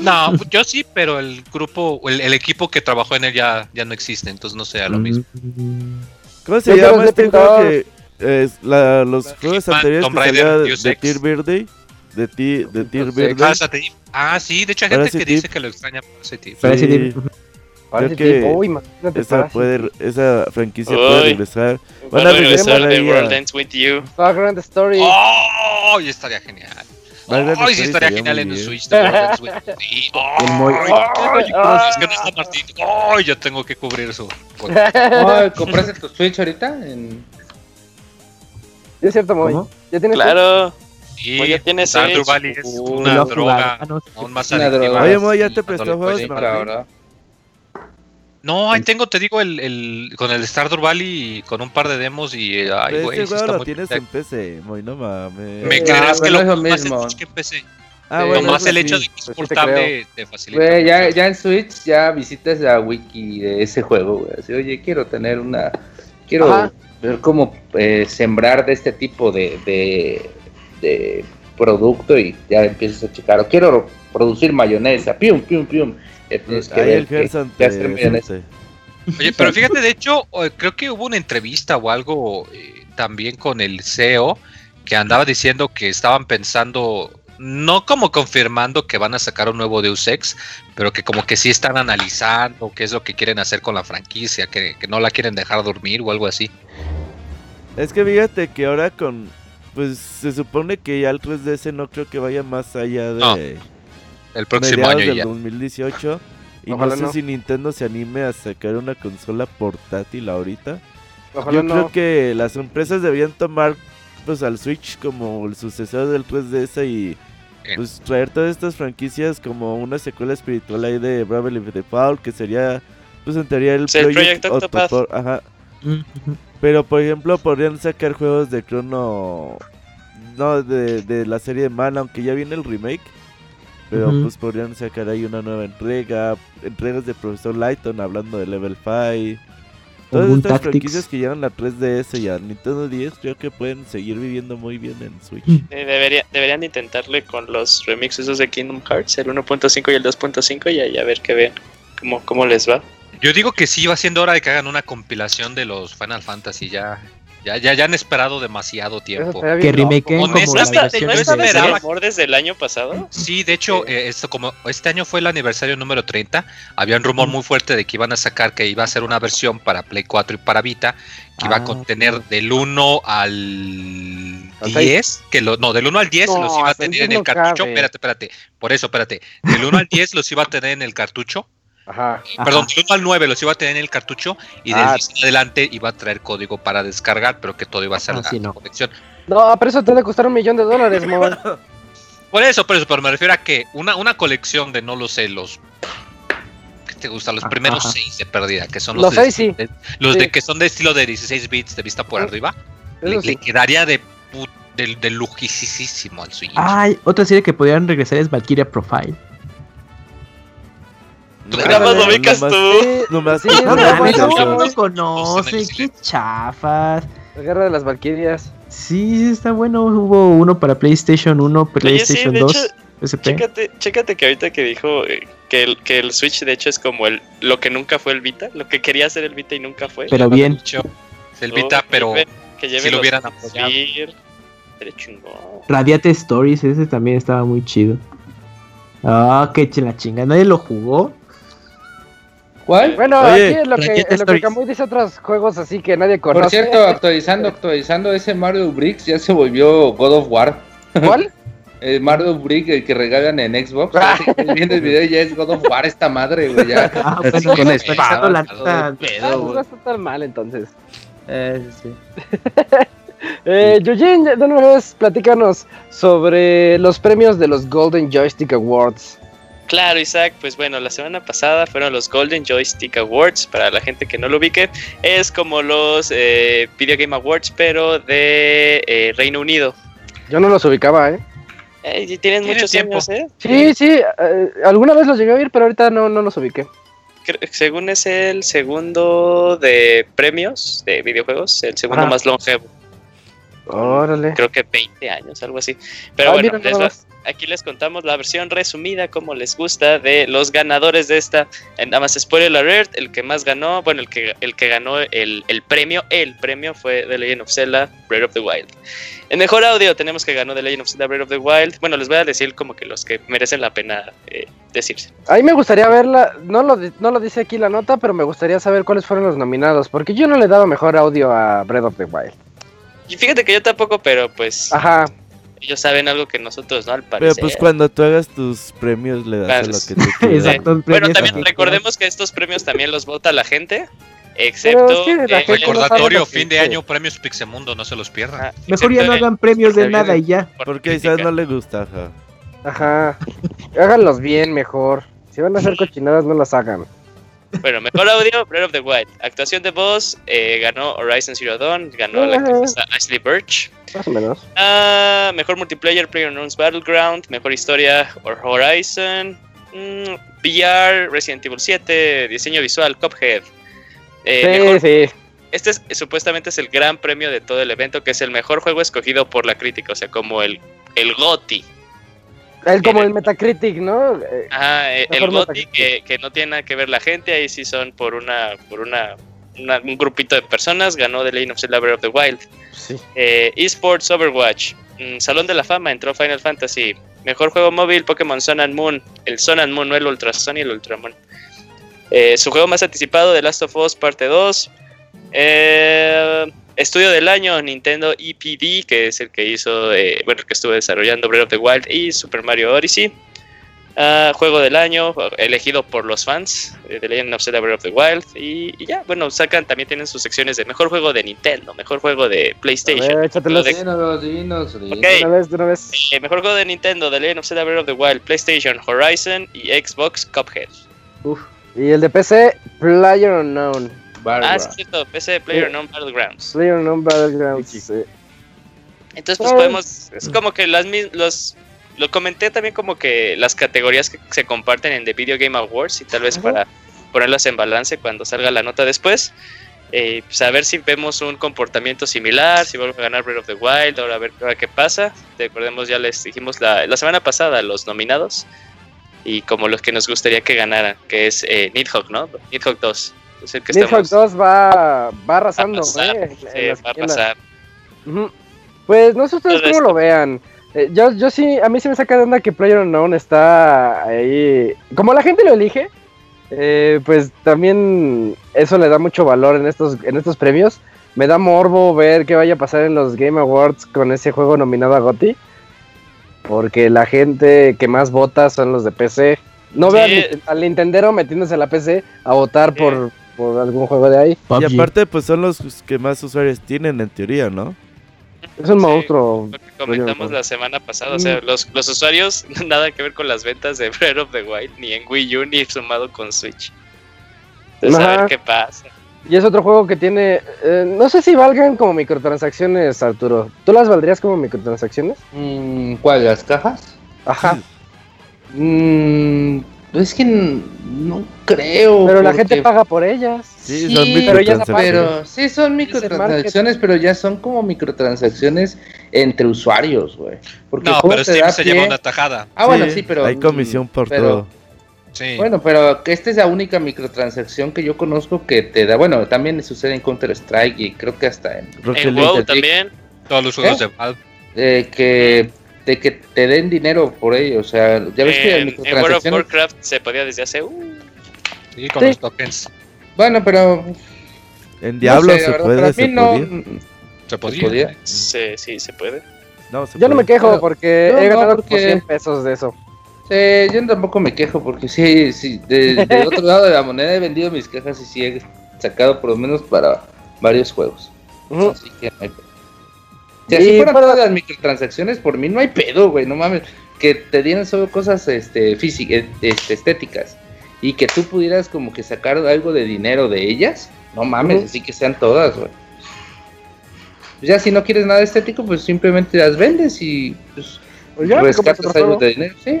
No, yo sí, pero el grupo, el, el equipo que trabajó en él ya, ya no existe, entonces no sea lo mismo. Mm, ¿Cómo se Yo llama este Sleeping juego Dogs. que la, los juegos Hitman, anteriores Tomb que Raider, de. Tear Birthday? De, ti, de Tear. Parasite Eve. Ah, sí, de hecho hay gente que dice que lo extraña. Parece Sí. Que tipo, uy, Esa, puede, esa franquicia Uy. puede regresar. Va Van a regresar ahí World Ends With You. Vagrant Story. ¡Oh! Y estaría genial. Vagrant ¡Ay, sí Story estaría estaría genial en bien. Switch! The World Ends With You. Sí. El muy- ¡Ay! Es que no está Martín. ¡Ay! Yo tengo que cubrir su. Oh, ¿Compraste tu Switch ahorita? En... Sí, es cierto, Moy. ¿Cómo? ¿Ya tienes Claro. Sí, tiene Switch. Valley es Uh, una droga aún más adictiva. Oye, Moy, ¿ya Sí, te prestó juegos, verdad. No, ahí tengo, te digo, el, el con el Stardew Valley y con un par de demos y eh, ay, güey, este juego lo muy tienes en PC, Moy, no mames. Me No, creerás que lo más en mismo. Switch que en PC. Ah, Sí, bueno, Nomás el hecho de que es Pues portable te facilita. Güey, ya, ya en Switch ya visitas la wiki de ese juego, güey. Así, oye, quiero tener una... Quiero Ajá. ver cómo eh, sembrar de este tipo de, de, de producto y ya empiezas a checar. O quiero producir mayonesa, pium, pium, pium. Ya tienes que Ahí ver el qué- Gerson qué te- hacer mayonesa. te- Oye, pero fíjate, de hecho, eh, creo que hubo una entrevista o algo eh, también con el CEO que andaba diciendo que estaban pensando, no como confirmando que van a sacar un nuevo Deus Ex, pero que como que sí están analizando qué es lo que quieren hacer con la franquicia, que, que no la quieren dejar dormir o algo así. Es que fíjate que ahora con... Pues se supone que ya el 3DS no creo que vaya más allá de... No, El próximo año del ya. 2018. Y Ojalá no sé no. si Nintendo se anime a sacar una consola portátil ahorita. Ojalá Yo no. creo que las empresas debían tomar pues al Switch como el sucesor del 3DS y pues traer todas estas franquicias como una secuela espiritual ahí de Bravely Default que sería pues en teoría el Sí, Project Octopath. Ajá. Pero por ejemplo podrían sacar juegos de Chrono no de, de la serie de Mana, aunque ya viene el remake. Pero Ujú. pues podrían sacar ahí una nueva entrega, entregas de Profesor Lighton hablando de Level 5. Todas estas Tactics. franquicias que llegan a 3DS y a Nintendo 10 creo que pueden seguir viviendo muy bien en Switch. Eh, debería- deberían de intentarle con los remixes esos de Kingdom Hearts, el 1.5 y el 2.5, y ahí a ver qué ven, cómo, cómo les va. Yo digo que sí va siendo hora de que hagan una compilación de los Final Fantasy ya. Ya, ya, ya han esperado demasiado tiempo. Que loco. remakeen como ¿No, la ¿no esperaba- rumor desde el año pasado? Sí, de hecho, eh, esto como este año fue el aniversario número 30, había un rumor muy fuerte de que iban a sacar que iba a ser una versión para Play 4 y para Vita, que iba a Ah. contener del 1 al Al 10, que lo, no, del 1 al 10 No, los iba a tener en 10 el no cartucho, cabe. espérate, espérate, por eso, espérate, del 1 al 10 los iba a tener en el cartucho, Ajá. Ajá. perdón, del 1 al 9 los iba a tener en el cartucho y del Ah. 10 en adelante iba a traer código para descargar, pero que todo iba a ser Ah, la sí, no. conexión. No, pero eso te debe costar un millón de dólares, mon. Por eso, por eso, pero me refiero a que una, una colección de no lo sé, los ¿qué te gusta? Los Ah, primeros ajá. seis de pérdida, que son Los los, de, seis, sí. de- los Sí. de que son de estilo de 16 bits de vista por Ah, arriba, le, quedaría de de, de lujisísimo al Switch. Ay, otra serie que podrían regresar es Valkyria Profile. Tú nada más lo ubicas tú. Nomás Sí, No, no lo conoce, qué chafas. la guerra de las Valquirias. Sí, sí, está bueno. Hubo uno para PlayStation 1, Oye, sí, PlayStation de 2, hecho, SP. chécate, chécate que ahorita que dijo eh, que el, que el Switch de hecho es como el lo que nunca fue el Vita, lo que quería ser el Vita y nunca fue. Pero bien. Es el Oh, Vita, que pero que lleve si lo hubieran apoyado. Radiate Stories, ese también estaba muy chido. Ah, qué ch- la chinga. Nadie lo jugó. ¿Cuál? Bueno, Oye, aquí en lo que, en lo que. Camuy dice otros juegos así que nadie conoce. Por cierto, actualizando, actualizando, ese Mario Bricks ya se volvió God of War. ¿Cuál? El Mario Brick, el que regalan en Xbox. Ah. Viendo el video ya es God of War esta madre, güey. Ya. Ah, Así bueno, con la Ah, pedo, pues no está tan mal entonces. Eh, sí. Eh, Eugene, de una vez platícanos sobre los premios de los Golden Joystick Awards. Claro, Isaac, pues bueno, la semana pasada fueron los Golden Joystick Awards, para la gente que no lo ubique, es como los eh, Video Game Awards, pero de eh, Reino Unido. Yo no los ubicaba, ¿eh? Eh, y tienen Tiene muchos tiempo. años, ¿eh? Sí, sí, eh, alguna vez los llegué a oír, pero ahorita no, no los ubiqué. Según es el segundo de premios de videojuegos, el segundo Ajá. más longevo, Órale. creo que 20 años, algo así. Pero Ah, bueno, les va- aquí les contamos la versión resumida, como les gusta, de los ganadores de esta. Nada más spoiler alert, el que más ganó, bueno, el que, el que ganó el, el premio, el premio fue The Legend of Zelda Breath of the Wild. En mejor audio tenemos que ganó The Legend of Zelda Breath of the Wild. Bueno, les voy a decir como que los que merecen la pena eh, decirse. A mí me gustaría verla, no lo, no lo dice aquí la nota, pero me gustaría saber cuáles fueron los nominados, porque yo no le daba mejor audio a Breath of the Wild. Y fíjate que yo tampoco, pero pues Ajá, ellos saben algo que nosotros no, al Pero parecer. pues cuando tú hagas tus premios le das a lo Claro. que tú quieras. Exacto. Bueno, también recordemos que estos premios también los vota la gente, Pero excepto es que la eh, no Recordatorio, que fin de año, premios Pixemundo, no se los pierdan. ah, Mejor ya no hagan premios de nada y ya. por Porque. Isaac no le gusta, ajá. ajá. Háganlos bien mejor. Si van a hacer cochinadas, no las hagan. Bueno, mejor audio, Breath of the Wild. Actuación de voz, eh, ganó Horizon Zero Dawn, ganó la actriz Ashley Birch. Más o menos. Ah, mejor multiplayer, PlayerUnknown's Battleground. Mejor historia, Or- Horizon. Mm, VR, Resident Evil 7. Diseño visual, Cuphead. Eh, sí, mejor- sí. este es, supuestamente es el gran premio de todo el evento, que es el mejor juego escogido por la crítica, o sea, como el, el GOTY. El, como el Metacritic, ¿no? Eh, el que, que no tiene nada que ver la gente, ahí sí son por una por una, una- un grupito de personas, ganó The Legend of Zelda Breath of the Wild. sí. Eh, eSports Overwatch, mm, Salón de la Fama, entró Final Fantasy. Mejor juego móvil, Pokémon Sun and Moon. El Sun and Moon, no el Ultra Sun y el Ultra Moon. Eh, su juego más anticipado, The Last of Us Parte 2. Eh, estudio del año, Nintendo EPD, que es el que hizo, eh, bueno, el que estuvo desarrollando Breath of the Wild y Super Mario Odyssey. Ah, juego del año, elegido por los fans de The Legend of Zelda Breath of the Wild. Y, y ya, bueno, sacan, también tienen sus secciones de mejor juego de Nintendo, mejor juego de A PlayStation. ver, échatelos. de- Dinos, dinos, dinos. Ok. De una vez, de una vez. eh, mejor juego de Nintendo, The Legend of Zelda Breath of the Wild, PlayStation, Horizon y Xbox Cuphead. Uf. Y el de PC, Player Unknown. Ah, sí, es cierto, PC Player Non Battlegrounds. Player Unknown Battlegrounds. eh. Entonces, pues podemos. Es como que las mis- los. Lo comenté también como que las categorías que se comparten en The Video Game Awards y tal vez Ajá. para ponerlas en balance cuando salga la nota después. Eh, pues a ver si vemos un comportamiento similar, si vuelve a ganar Breath of the Wild, ahora a ver ahora qué pasa. Recordemos, ya les dijimos la, la semana pasada los nominados y como los que nos gustaría que ganaran, que es eh, Nidhogg, ¿no? Nidhogg 2. Es el que Nidhogg estamos. 2 va, va Va a arrasando, pasar, eh, sí, va a pasar. Pues no sé ustedes Todo cómo esto. lo vean. Eh, yo, yo sí, a mí sí me saca de onda que PlayerUnknown está ahí. Como la gente lo elige, eh, pues también eso le da mucho valor en estos, en estos premios. Me da morbo ver qué vaya a pasar en los Game Awards con ese juego nominado a GOTY. Porque la gente que más vota son los de PC. No Sí. veo al, al Nintendero metiéndose a la PC a votar Sí. por, por algún juego de ahí. Y aparte, pues son los que más usuarios tienen en teoría, ¿no? Es un Sí. monstruo. Lo que comentamos la semana pasada, o sea, Mm. los, los usuarios nada que ver con las ventas de Breath of the Wild, ni en Wii U, ni sumado con Switch. Entonces, a Ajá. ver qué pasa. Y es otro juego que tiene. eh, no sé si valgan como microtransacciones, Arturo. ¿Tú las valdrías como microtransacciones? Mm, ¿Cuál? ¿Las cajas? Ajá. Mm, es que no creo. Pero la gente paga por ellas. Sí, Sí, son pero microtransacciones. Pero sí, son microtransacciones, pero ya son como microtransacciones entre usuarios, güey. Porque No, pero te Steam da se pie- lleva una tajada. Ah, bueno, sí, pero. Hay comisión por pero- todo. Sí. Bueno, pero que esta es la única microtransacción que yo conozco que te da. Bueno, también sucede en Counter Strike y creo que hasta en. Rocket En. WoW también. Todos los juegos ¿Eh? de Valve. eh, que. De que te den dinero por ello. O sea, ya ves que En, las en World of. Warcraft se podía desde hace. Uh, con Sí. los tokens. Bueno, pero. En Diablo no sé, se verdad, puede, para se mí no. podía. Se podía. podía. sí, sí, se puede. No, se Yo no me quejo Pero- porque no, he no, ganado porque- como 100 pesos de eso. Sí, yo tampoco me quejo porque sí, sí, de- del otro lado de la moneda he vendido mis cajas y sí he sacado por lo menos para varios juegos. Ujú. Así que no hay pedo. Si así fueran para- todas las microtransacciones, por mí no hay pedo, güey, no mames. Que te dieran solo cosas este, físicas, este, estéticas. Y que tú pudieras como que sacar algo de dinero de ellas. No mames, así que sean todas, güey. Pues ya si no quieres nada estético, pues simplemente las vendes y pues, Pues ya, rescatas algo de dinero. Sí.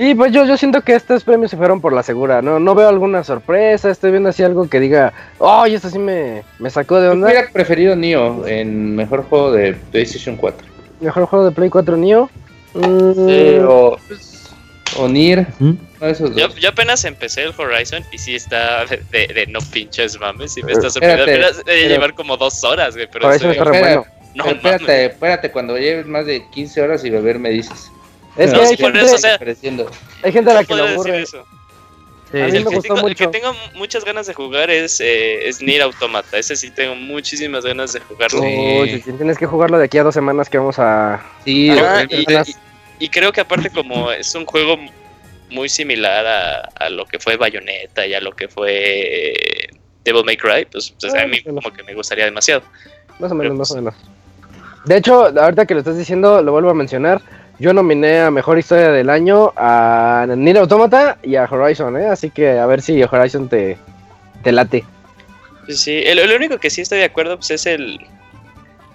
Y pues yo, yo siento que estos premios se fueron por la segura, ¿no? No veo alguna sorpresa, estoy viendo así algo que diga, ¡ay, esto sí me, me sacó de Yo onda! hubiera preferido Nioh en mejor juego de PlayStation 4. Mejor juego de Play 4 Neo. Mm, o, o Nier, ¿Mm? esos Yo, dos. yo apenas empecé el Horizon y sí está de, de, de no pinches mames. Y me Eh, está sorprendiendo. espérate, Apenas de llevar como dos horas, güey. Pero Horizon está re Espera, bueno. no espérate, mames. espérate, cuando lleves más de 15 horas y beber me dices. Es No, que sí, hay gente, eso, o sea, hay gente a la No que le aburre. eso. A mí el, me que gustó tengo, el que tengo muchas ganas de jugar es, eh, es Nier Automata. Ese sí tengo muchísimas ganas de jugarlo. Uy, tienes que jugarlo de aquí a dos semanas que vamos a... Sí, güey, y, pero- y- y creo que aparte como es un juego muy similar a, a lo que fue Bayonetta y a lo que fue eh, Devil May Cry, pues, pues, Ah, a mí bueno. como que me gustaría demasiado. Más o menos, Pero, más o menos. De hecho, ahorita que lo estás diciendo, lo vuelvo a mencionar. Yo nominé a Mejor Historia del Año a Nier Automata y a Horizon, ¿eh? Así que a ver si Horizon te, te late. Pues sí, el, único que sí estoy de acuerdo pues, es el,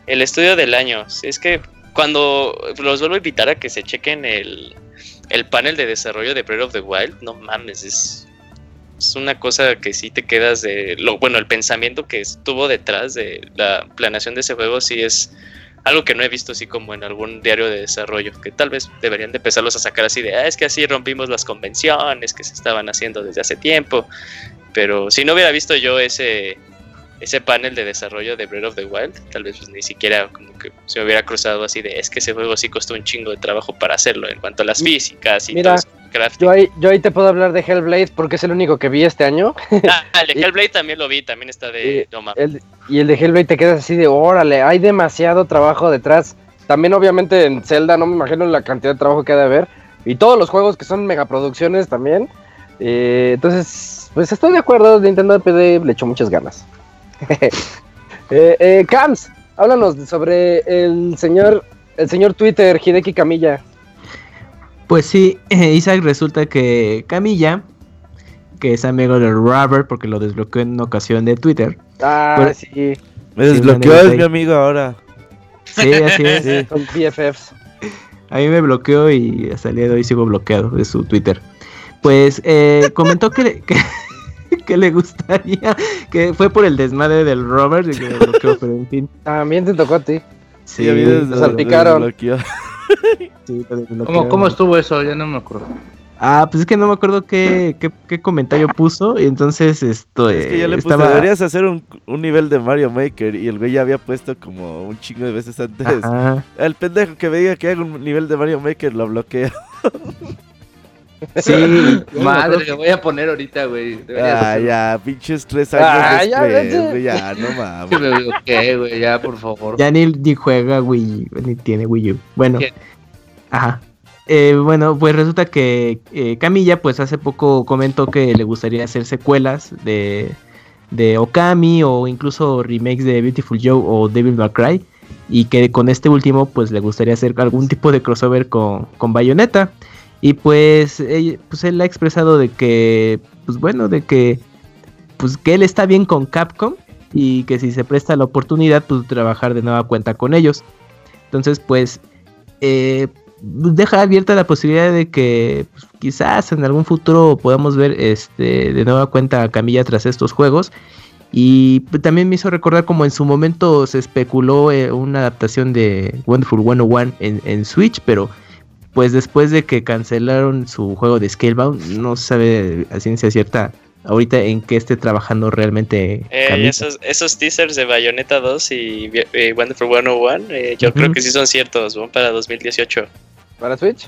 el estudio del año. Es que cuando los vuelvo a invitar a que se chequen el, el panel de desarrollo de Breath of the Wild, no mames, es, es una cosa que sí te quedas de... Lo, bueno, el pensamiento que estuvo detrás de la planeación de ese juego sí es algo que no he visto así como en algún diario de desarrollo, que tal vez deberían de empezarlos a sacar así de, ah, es que así rompimos las convenciones que se estaban haciendo desde hace tiempo. Pero si no hubiera visto yo ese, ese panel de desarrollo de Breath of the Wild, tal vez pues, ni siquiera como que se me hubiera cruzado así de es que ese juego sí costó un chingo de trabajo para hacerlo en cuanto a las físicas y Mira, todo ese crafting. Yo ahí, yo ahí te puedo hablar de Hellblade porque es el único que vi este año. Ah, el de Hellblade también lo vi, también está de Y- no mames. El- y el de Hellblade te quedas así de, órale, hay demasiado trabajo detrás. También obviamente en Zelda, no me imagino la cantidad de trabajo que ha de haber. Y todos los juegos que son megaproducciones también. Eh, entonces, pues estoy de acuerdo, Nintendo PD le echó muchas ganas. eh, eh, Cams, háblanos sobre el señor, el señor Twitter, Hideki Camilla. Pues sí, Isaac resulta que Camilla, que es amigo de Robert porque lo desbloqueó en una ocasión de Twitter. Ah, Pero- sí, Me Sí, desbloqueó, es mi amigo ahora. Sí, así es. Sí. son BFFs. A mí me bloqueó y hasta el día de hoy sigo bloqueado de su Twitter. Pues eh, comentó que, le- que, que le gustaría, que fue por el desmadre del Robert y que me bloqueó, pero en fin. También te tocó a ti. Sí, a mí desde- lo salpicaron. desbloqueó. sí, lo desbloqueó. ¿Cómo, ¿Cómo estuvo eso? Ya no me acuerdo. Ah, pues es que no me acuerdo qué, qué, qué comentario puso. Y entonces esto. Es que yo le eh, puse, estaba- deberías hacer un, un nivel de Mario Maker. Y el güey ya había puesto como un chingo de veces antes. Ajá. El pendejo que me diga que haga un nivel de Mario Maker lo bloquea. Sí, Madre, lo voy a poner ahorita, güey. Ah, ya, pinches tres años Ah, ya, después, güey, ya, no mames. me bloqueé, güey, ya, por favor. Ya ni, ni juega Wii U, ni tiene Wii U. Bueno, ¿Qué? ajá. Eh, bueno, pues resulta que eh, Camilla, pues hace poco comentó que le gustaría hacer secuelas de, de Okami o incluso remakes de Beautiful Joe o Devil May Cry. Y que con este último, pues le gustaría hacer algún tipo de crossover con, con Bayonetta. Y pues, ella- pues él ha expresado de que, pues bueno, de que, pues que él está bien con Capcom y que si se presta la oportunidad, pues trabajar de nueva cuenta con ellos. Entonces, pues, eh, deja abierta la posibilidad de que pues, quizás en algún futuro podamos ver este de nueva cuenta a Camilla tras estos juegos. Y también me hizo recordar como en su momento se especuló eh, una adaptación de Wonderful 101 en, en Switch, pero pues después de que cancelaron su juego de Scalebound, no se sabe a ciencia cierta ahorita en qué esté trabajando realmente Eh, esos, esos teasers de Bayonetta 2 y eh, Wonderful 101, eh, yo creo que sí son ciertos, van para 2018. ¿Para Switch?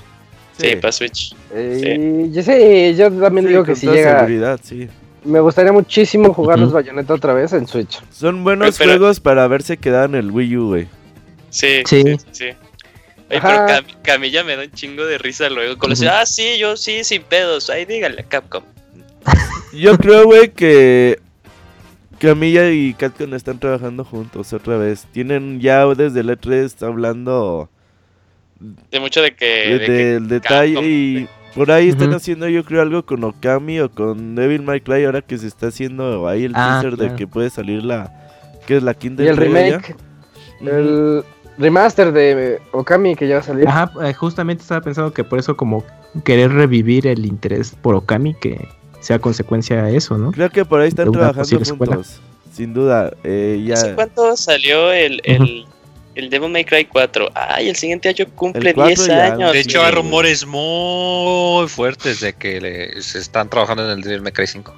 Sí, para Switch. Eh, Yo sé, yo también Sí, digo que si llega. seguridad, sí. Me gustaría muchísimo jugar los. Bayonetta otra vez en Switch. Son buenos Pero- juegos para haberse quedado en el Wii U, güey. Sí, Sí. sí, sí. sí. Oye, pero Cam- Camilla me da un chingo de risa luego. Con lo Ujú. ah, sí, yo sí, sin pedos. Ahí dígale a Capcom. Yo creo, güey, que Camilla y Capcom están trabajando juntos otra vez. Tienen ya desde el E3 hablando De mucho de que. de- de que- del detalle Capcom, y por ahí están haciendo yo creo algo con Okami o con Devil May Cry ahora que se está haciendo ahí el Ah, teaser claro. de que puede salir la que es la quinta Y el ya. remake, el remaster de Okami que ya va a salir. Ajá, eh, justamente estaba pensando que por eso como querer revivir el interés por Okami, que sea consecuencia de eso, ¿no? Creo que por ahí están trabajando juntos. Sin duda, eh, ya ¿Hace cuánto salió el, el, el Devil May Cry 4? Ay, el siguiente año cumple El 4 10 ya, años. De hecho, hay rumores muy fuertes de que le- se están trabajando en el Devil May Cry 5.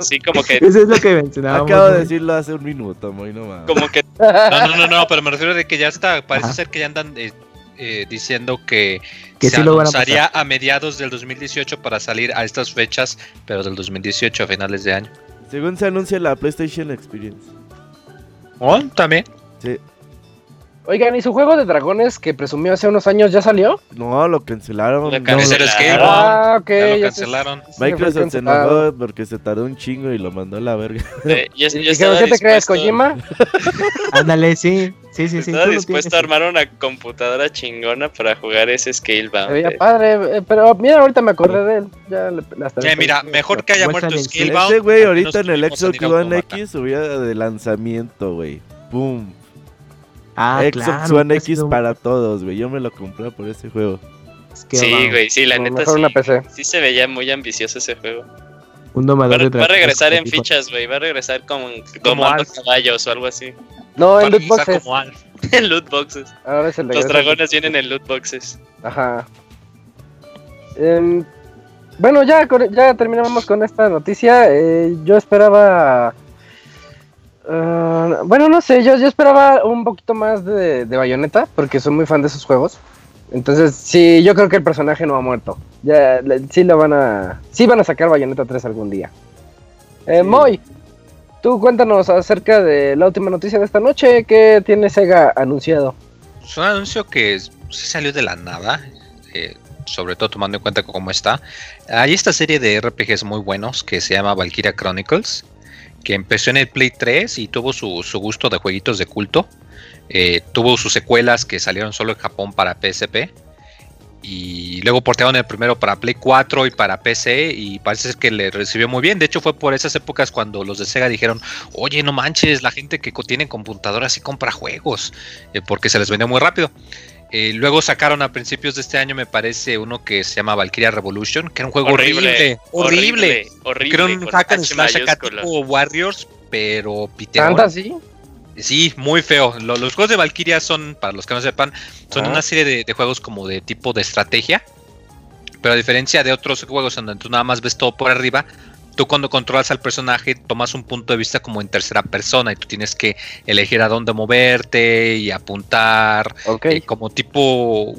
Sí, como que. Eso es lo que mencionábamos. acabo de decirlo hace un minuto, muy no mames. Como que No, no, no, no, pero me refiero de que ya está, parece Ajá. ser que ya andan eh, eh, diciendo que, Que se sí a a, mediados del 2018 para salir a estas fechas, pero del 2018 a finales de año. Según se anuncia la PlayStation Experience. Oh, también. Sí. Oigan, ¿y su juego de dragones que presumió hace unos años ya salió? No, lo cancelaron. Lo No, cancelaron. Es el Scale, Ah, ok. ya lo cancelaron. se fue Microsoft se enojó porque se tardó un chingo y lo mandó a la verga. eh, yo, ¿Y yo qué- estaba ¿Qué te crees, Kojima? Ándale, sí, sí, sí, sí. Estaba lo dispuesto a armar una computadora chingona para jugar ese Scalebound. Se veía eh. padre, eh, pero mira, ahorita me acordé de él. Ya le, hasta Ya, mira, mejor que haya muerto el Scalebound. Ese güey ahorita en el Xbox One. X subía de lanzamiento, güey. Pum. Ah, Xbox claro, One X para todos, güey. Yo me lo compré por ese juego. Sí, güey, sí, la neta sí. una PC. Sí se veía muy ambicioso ese juego. Un Va, domador de va a regresar en fichas, güey. Va a regresar con Como domando caballos o algo así. No, en loot boxes. en loot boxes. Ahora es el Los dragones vienen en loot boxes. Ajá. Em, bueno, ya, ya terminamos con esta noticia. Eh, yo esperaba. Ah, bueno, no sé, yo, yo esperaba un poquito más de, de Bayonetta, porque soy muy fan de esos juegos. Entonces, sí, yo creo que el personaje no ha muerto. Ya, le- sí lo van a. Sí van a sacar Bayonetta 3 algún día. Eh, Sí. Moy, tú cuéntanos acerca de la última noticia de esta noche. ¿Qué tiene Sega anunciado? Es un anuncio que sí salió de la nada, eh, sobre todo tomando en cuenta cómo está. Hay esta serie de RPGs muy buenos que se llama Valkyria Chronicles, que empezó en el Play 3 y tuvo su, su gusto de jueguitos de culto. Eh, tuvo sus secuelas que salieron solo en Japón para PSP. Y luego portearon el primero para Play 4 y para PC y parece que le recibió muy bien. De hecho fue por esas épocas cuando los de Sega dijeron, oye, no manches, la gente que tiene computadoras y compra juegos, eh, porque se les vendió muy rápido. Eh, luego sacaron a principios de este año, me parece, uno que se llama Valkyria Revolution, que era un juego horrible, horrible. horrible. Que era un hack and H slash acá tipo Warriors, pero piteón. ¿Tanta sí? Sí, muy feo. Lo- los juegos de Valkyria son, para los que no sepan, son una serie de, de juegos como de tipo de estrategia. Pero a diferencia de otros juegos en donde tú nada más ves todo por arriba, tú cuando controlas al personaje tomas un punto de vista como en tercera persona y tú tienes que elegir a dónde moverte y apuntar, Ok. eh, como tipo,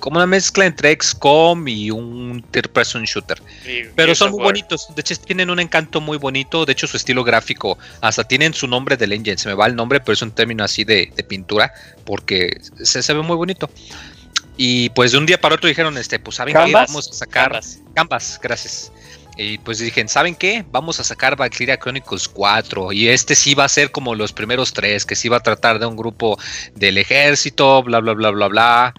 como una mezcla entre XCOM y un third person shooter. Y Pero son muy War. bonitos, de hecho tienen un encanto muy bonito, de hecho su estilo gráfico, hasta tienen su nombre del engine, se me va el nombre, pero es un término así de, de pintura, porque se, se ve muy bonito. Y pues de un día para otro dijeron, este, pues saben que ¿Canvas? vamos a sacar Canvas. Canvas, gracias. Y pues dijeron, ¿saben qué? Vamos a sacar Valkyria Chronicles 4. Y este sí va a ser como los primeros tres, que sí va a tratar de un grupo del ejército, bla, bla, bla, bla, bla.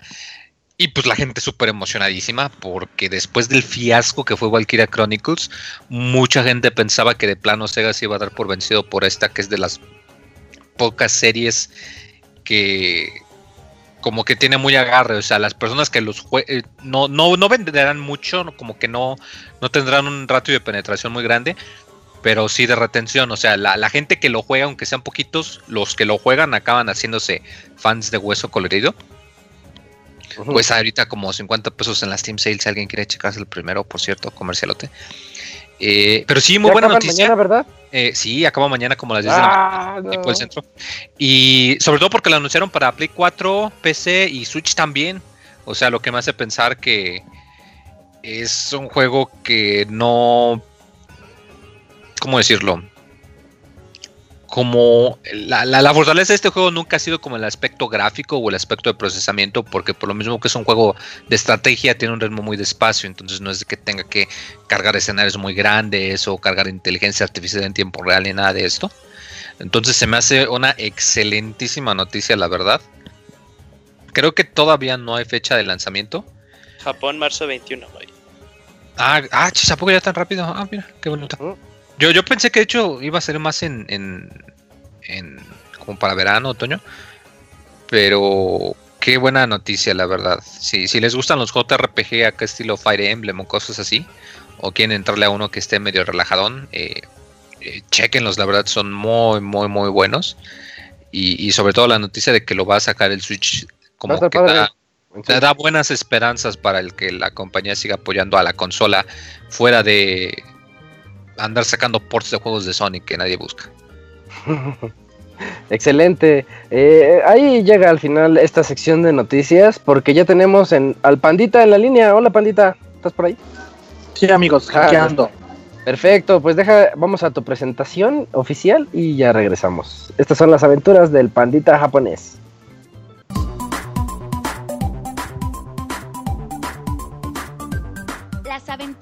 Y pues la gente súper emocionadísima, porque después del fiasco que fue Valkyria Chronicles, mucha gente pensaba que de plano Sega se iba a dar por vencido por esta, que es de las pocas series que como que tiene muy agarre, o sea, las personas que los jue- eh, no, no, no venderán mucho, como que no, no tendrán un ratio de penetración muy grande, pero sí de retención, o sea, la, la gente que lo juega, aunque sean poquitos, los que lo juegan acaban haciéndose fans de hueso colorido. Pues ahorita como 50 pesos en las Steam Sales, si alguien quiere checarse el primero, por cierto, comercialote. Eh, pero sí, muy buena noticia. mañana, ¿verdad? Eh, sí, acaba mañana como a las 10 de la mañana Ah, no. tiempo del centro. Y sobre todo porque lo anunciaron para Play 4, PC y Switch también. O sea, lo que me hace pensar que es un juego que no... ¿Cómo decirlo? Como la, la, la fortaleza de este juego nunca ha sido como el aspecto gráfico o el aspecto de procesamiento, porque por lo mismo que es un juego de estrategia, tiene un ritmo muy despacio, entonces no es de que tenga que cargar escenarios muy grandes o cargar inteligencia artificial en tiempo real ni nada de esto. Entonces se me hace una excelentísima noticia, la verdad. Creo que todavía no hay fecha de lanzamiento. Japón, marzo 21, güey. Ah, ah, chis, ¿a poco ya tan rápido? Ah, mira, qué bonito. Yo, yo pensé que de hecho iba a ser más en, en, en como para verano, otoño. Pero qué buena noticia, la verdad. Si, si les gustan los JRPG acá estilo Fire Emblem o cosas así, o quieren entrarle a uno que esté medio relajadón, eh, eh, chequenlos, la verdad son muy, muy, muy buenos. Y, y sobre todo la noticia de que lo va a sacar el Switch como que da, te da buenas esperanzas para el que la compañía siga apoyando a la consola fuera de andar sacando ports de juegos de Sonic que nadie busca. Excelente. Eh, ahí llega al final esta sección de noticias porque ya tenemos en, al Pandita en la línea. Hola Pandita, ¿estás por ahí? Sí, amigos, Ah, hackeando. Perfecto, pues deja, vamos a tu presentación oficial y ya regresamos. Estas son las aventuras del Pandita japonés.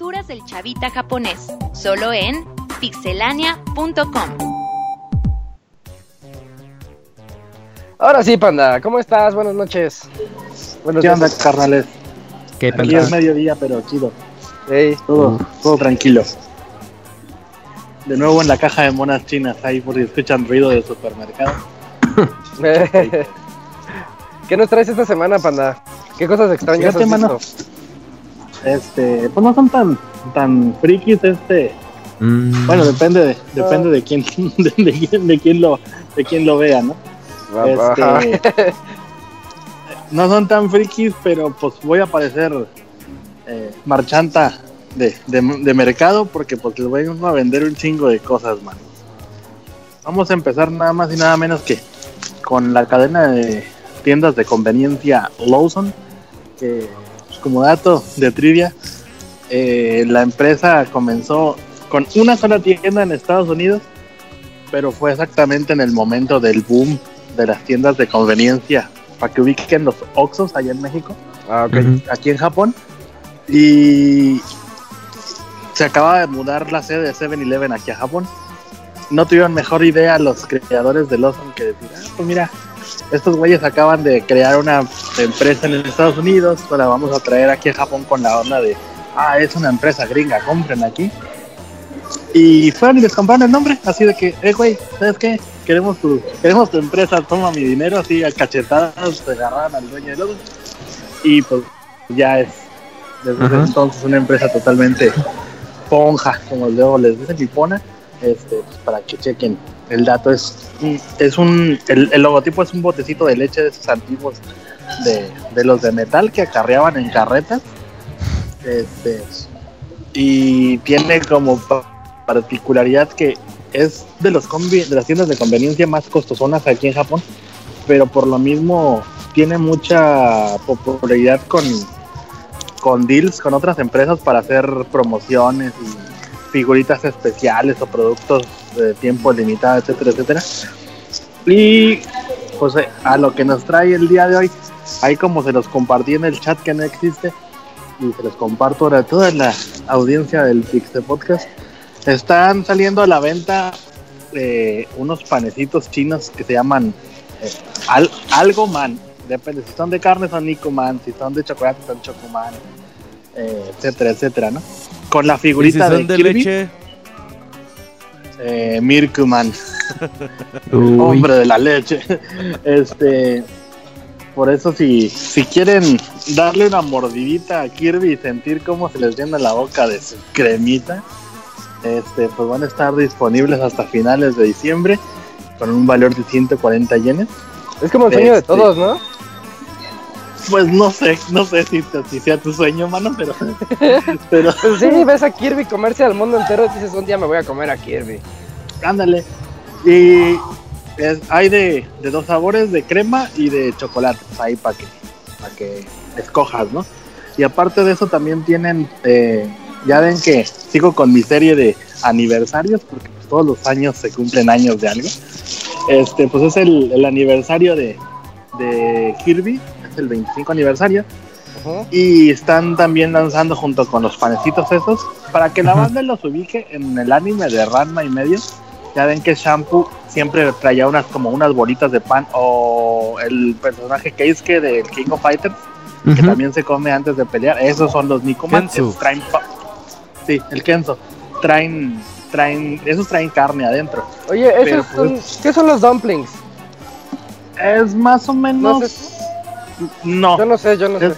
Aventuras del chavita japonés, solo en pixelania.com. Ahora sí, Panda, ¿cómo estás? Buenas noches. Buenos ¿Qué onda, días. carnales? ¿Qué Aquí pasa? es mediodía, pero chido. Ey. Todo, todo tranquilo. De nuevo en la caja de monas chinas, ahí por si escuchan ruido de supermercado. ¿Qué nos traes esta semana, Panda? ¿Qué cosas extrañas Fíjate, has mano. Este, pues no son tan, tan frikis, este. Mm, Bueno, depende de, depende de quién, de, de quién, de quién lo, de quién lo vea, ¿no? Este, no son tan frikis, pero pues voy a parecer eh, marchanta de, de, de mercado porque pues les voy a vender un chingo de cosas, man. Vamos a empezar nada más y nada menos que con la cadena de tiendas de conveniencia Lawson, que como dato de trivia, eh, la empresa comenzó con una sola tienda en Estados Unidos, pero fue exactamente en el momento del boom de las tiendas de conveniencia para que ubiquen los Oxxos allá en México, Ah, aquí en Japón. Y se acaba de mudar la sede de 7-Eleven aquí a Japón. No tuvieron mejor idea los creadores de Lawson que decir, ah, pues mira, estos güeyes acaban de crear una empresa en Estados Unidos, pues la vamos a traer aquí a Japón con la onda de, ah, es una empresa gringa, compren aquí. Y fueron y les compraron el nombre, así de que, eh, güey, ¿sabes qué? Queremos tu, queremos tu empresa, toma mi dinero, así a cachetadas, se agarraron al dueño de Lawson. Y pues ya es desde entonces una empresa totalmente ponja, como luego les dicen, pipona, este, pues, para que chequen el dato. Es, es un, el, el logotipo es un botecito de leche de esos antiguos de, de los de metal que acarreaban en carretas. Este, y tiene como pa- particularidad que es de, los convi- de las tiendas de conveniencia más costosonas aquí en Japón, pero por lo mismo tiene mucha popularidad con, con deals con otras empresas para hacer promociones y figuritas especiales o productos de tiempo limitado, etcétera, etcétera. Y pues eh, a lo que nos trae el día de hoy, ahí como se los compartí en el chat que no existe, y se los comparto ahora a toda la audiencia del Pixel Podcast, están saliendo a la venta eh, unos panecitos chinos que se llaman eh, al- algo man. Depende, si son de carne son Nikuman, si son de chocolate son Chocoman, eh, etcétera, etcétera, ¿no? Con la Y si figurita son de Kirby, leche, eh, Mirkuman. Hombre de la leche. Este, por eso si, si quieren darle una mordidita a Kirby y sentir cómo se les llena la boca de su cremita, este, pues van a estar disponibles hasta finales de diciembre con un valor de 140 yenes. Es como el sueño de Este. todos, ¿no? Pues no sé, no sé si, si sea tu sueño, mano, pero, pero Pues sí, ves a Kirby comerse al mundo entero y dices, un día me voy a comer a Kirby. ándale. Y es- hay de, de dos sabores, de crema y de chocolate, pues ahí para que, para que escojas, ¿no? Y aparte de eso también tienen, eh, ya ven que sigo con mi serie de aniversarios, porque pues, todos los años se cumplen años de algo. Este, pues es el, el aniversario de, de Kirby, es el 25 aniversario. Y están también lanzando junto con los panecitos esos para que la banda los ubique en el anime de Ranma y medio. Ya ven que Shampoo siempre traía unas como unas bolitas de pan o el personaje Keisuke del King of Fighters que también se come antes de pelear. Esos son los Nikuman. Traen sí, el Kenzo. Traen traen esos traen carne adentro. Oye, Pero, esos son, ¿qué son los dumplings? Es más o menos No sé, no. yo no sé, yo no sé. Es,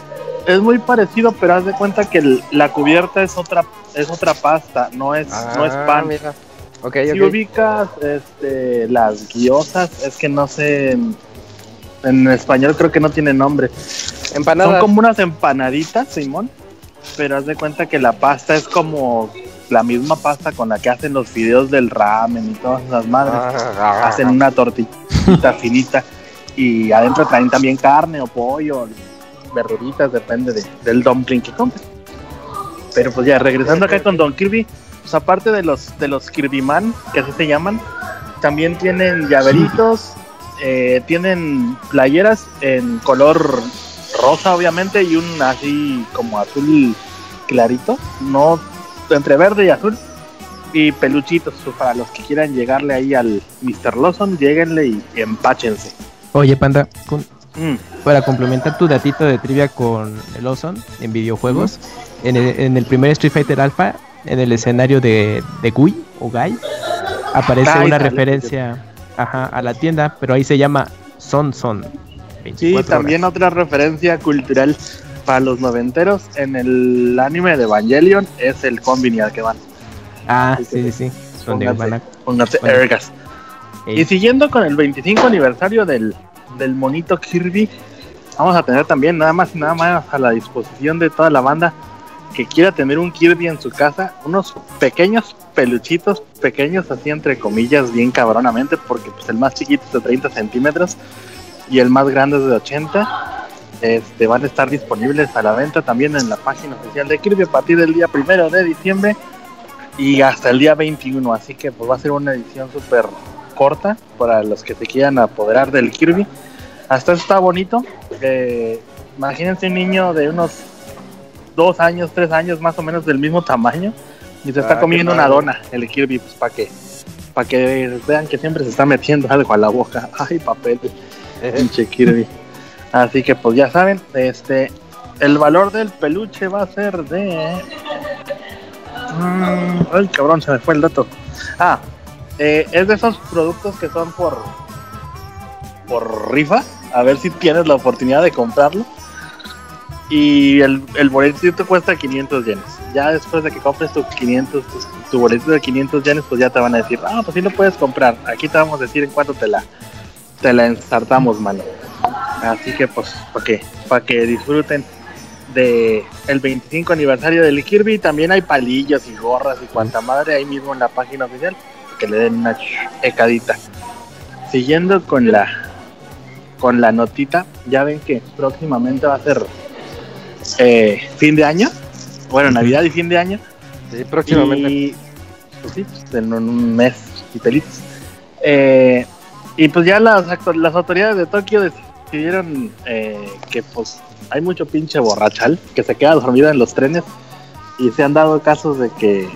es muy parecido, pero haz de cuenta que el- la cubierta es otra es otra pasta, no es no es Ah, pan. mira. Ok, Si ubicas este, las guiosas, es que no sé, en, en español creo que no tiene nombre. Son Empanadas. como unas empanaditas, Simón, pero haz de cuenta que la pasta es como la misma pasta con la que hacen los videos del ramen y todas esas madres. Ah, Hacen una tortillita finita y adentro traen también carne o pollo, verduritas, depende de- del dumpling que compres. Pero pues ya, regresando acá con Don Kirby, pues aparte de los de los Kirby Man, que así se llaman, también tienen llaveritos, eh, tienen playeras en color rosa obviamente y un así como azul clarito, no entre verde y azul. Y peluchitos, pues, para los que quieran llegarle ahí al Mr. Lawson, lleguenle y empáchense. Oye, Panda, con- Mm. para complementar tu datito de trivia con el Ozone en videojuegos, en, el, en el primer Street Fighter Alpha, en el escenario de, de Gui o Gai, aparece una referencia ajá, a la tienda, pero ahí se llama Son Son. Sí, 24 también horas. otra referencia cultural para los noventeros en el anime de Evangelion es el combini al que van. Ah, Así sí, que sí, sí. Donde pónganse. van a- Pónganse Bueno. ergas. Ey. Y siguiendo con el 25 aniversario del, del monito Kirby, vamos a tener también nada más y nada más a la disposición de toda la banda que quiera tener un Kirby en su casa, unos pequeños peluchitos, pequeños así entre comillas, bien cabronamente, porque pues el más chiquito es de 30 centímetros y el más grande es de 80. Este, van a estar disponibles a la venta también en la página oficial de Kirby a partir del día primero de diciembre y hasta el día 21. Así que pues va a ser una edición súper corta para los que se quieran apoderar del Kirby. Hasta eso está bonito. Eh, imagínense un niño de unos dos años, tres años más o menos del mismo tamaño y se Ah, está comiendo una dona el Kirby, pues para que para que vean que siempre se está metiendo algo a la boca. Ay, papel, pinche Kirby. Así que pues ya saben, este el valor del peluche va a ser de Mm, ay, cabrón, se me fue el dato. Ah, eh, es de esos productos que son por por rifa. A ver si tienes la oportunidad de comprarlo. Y el, el boletito cuesta 500 yenes. Ya después de que compres tu 500, tu, tu boletito de 500 yenes, pues ya te van a decir, ah, pues sí lo puedes comprar. Aquí te vamos a decir en cuánto te la, te la ensartamos, mano. Así que pues, para que, para que disfruten de el 25 aniversario del Kirby. También hay palillos y gorras y cuanta madre ahí mismo en la página oficial. Que le den una ecadita. Siguiendo con la con la notita, ya ven que próximamente va a ser eh, fin de año. Bueno, Navidad y fin de año. Sí, próximamente. Y, pues sí, en un mes y pelitos. Eh, y pues ya las, las autoridades de Tokio decidieron eh, que pues hay mucho pinche borrachal que se queda dormido en los trenes y se han dado casos de que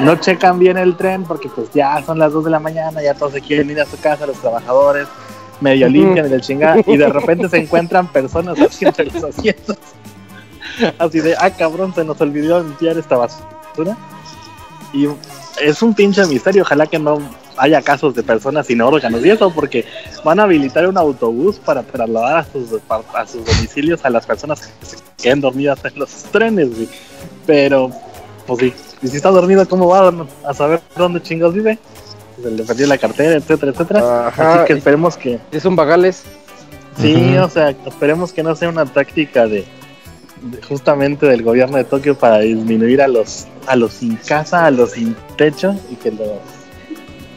no checan bien el tren porque pues ya son las 2 de la mañana, ya todos se quieren ir a su casa, los trabajadores medio limpian y del chingada y de repente se encuentran personas así entre los asientos. Así de, ah cabrón, se nos olvidó limpiar esta basura y es un pinche misterio, ojalá que no haya casos de personas sin órganos y eso porque van a habilitar un autobús para trasladar a sus, a sus domicilios a las personas que se queden dormidas en los trenes, güey. Pero, pues sí, y si está dormido, ¿cómo va a saber dónde chingos vive? Se le perdió la cartera, etcétera, etcétera. Ajá, Así que esperemos que, Es un bagales. sí, o sea, esperemos que no sea una táctica de, de- justamente del gobierno de Tokio para disminuir a los a los sin casa, a los sin techo y que los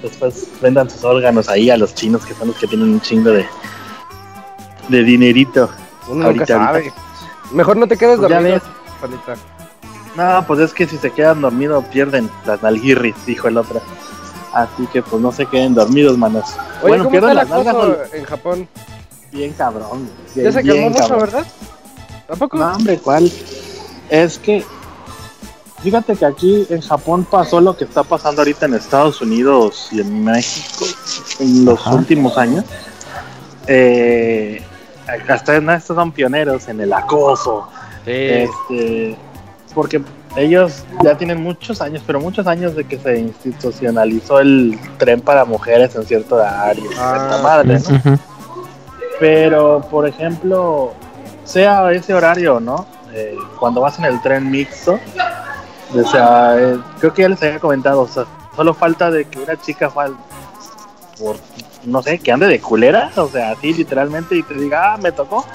después vendan sus órganos ahí a los chinos que son los que tienen un chingo de de dinerito. Uno Ahorita, nunca sabe. ahorita. Mejor no te quedes Pues ya dormido. ves. No, pues es que si se quedan dormidos pierden las nalguirris, dijo el otro. Así que pues no se queden dormidos, manos. Oye, bueno, ¿cómo pierden está el las nalgas en Japón? bien cabrón. Ya bien, se calmó bien mucho, cabrón. ¿verdad? ¿Tampoco? No, hombre, ¿cuál? Es que, fíjate que aquí en Japón pasó lo que está pasando ahorita en Estados Unidos y en México en los Ajá. últimos años. Eh, hasta no, estos son pioneros en el acoso. Este, porque ellos ya tienen muchos años, pero muchos años de que se institucionalizó el tren para mujeres en cierto horario. Ah, madre. Pero, por ejemplo, sea ese horario, ¿no? Eh, cuando vas en el tren mixto, o sea, eh, creo que ya les había comentado, o sea, solo falta de que una chica fal por, no sé, que ande de culera, o sea, así literalmente, y te diga, ah, me tocó,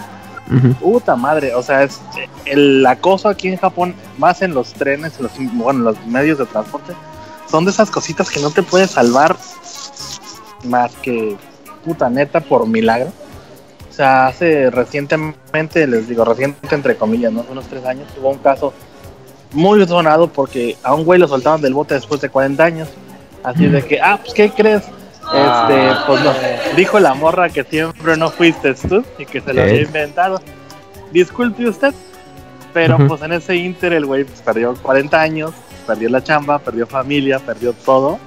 Ujú. puta madre, o sea, es el acoso aquí en Japón, más en los trenes, en los, bueno, en los medios de transporte, son de esas cositas que no te puedes salvar más que puta neta por milagro. O sea, hace recientemente, les digo, reciente entre comillas, ¿no? Unos tres años, hubo un caso muy sonado porque a un güey lo soltaron del bote después de 40 años. Así de que, ah, pues, ¿qué crees? Este, pues no, dijo la morra que siempre no fuiste tú y que se lo ¿Qué? había inventado. Disculpe usted, pero pues en ese inter el güey pues, perdió 40 años, perdió la chamba, perdió familia, perdió todo.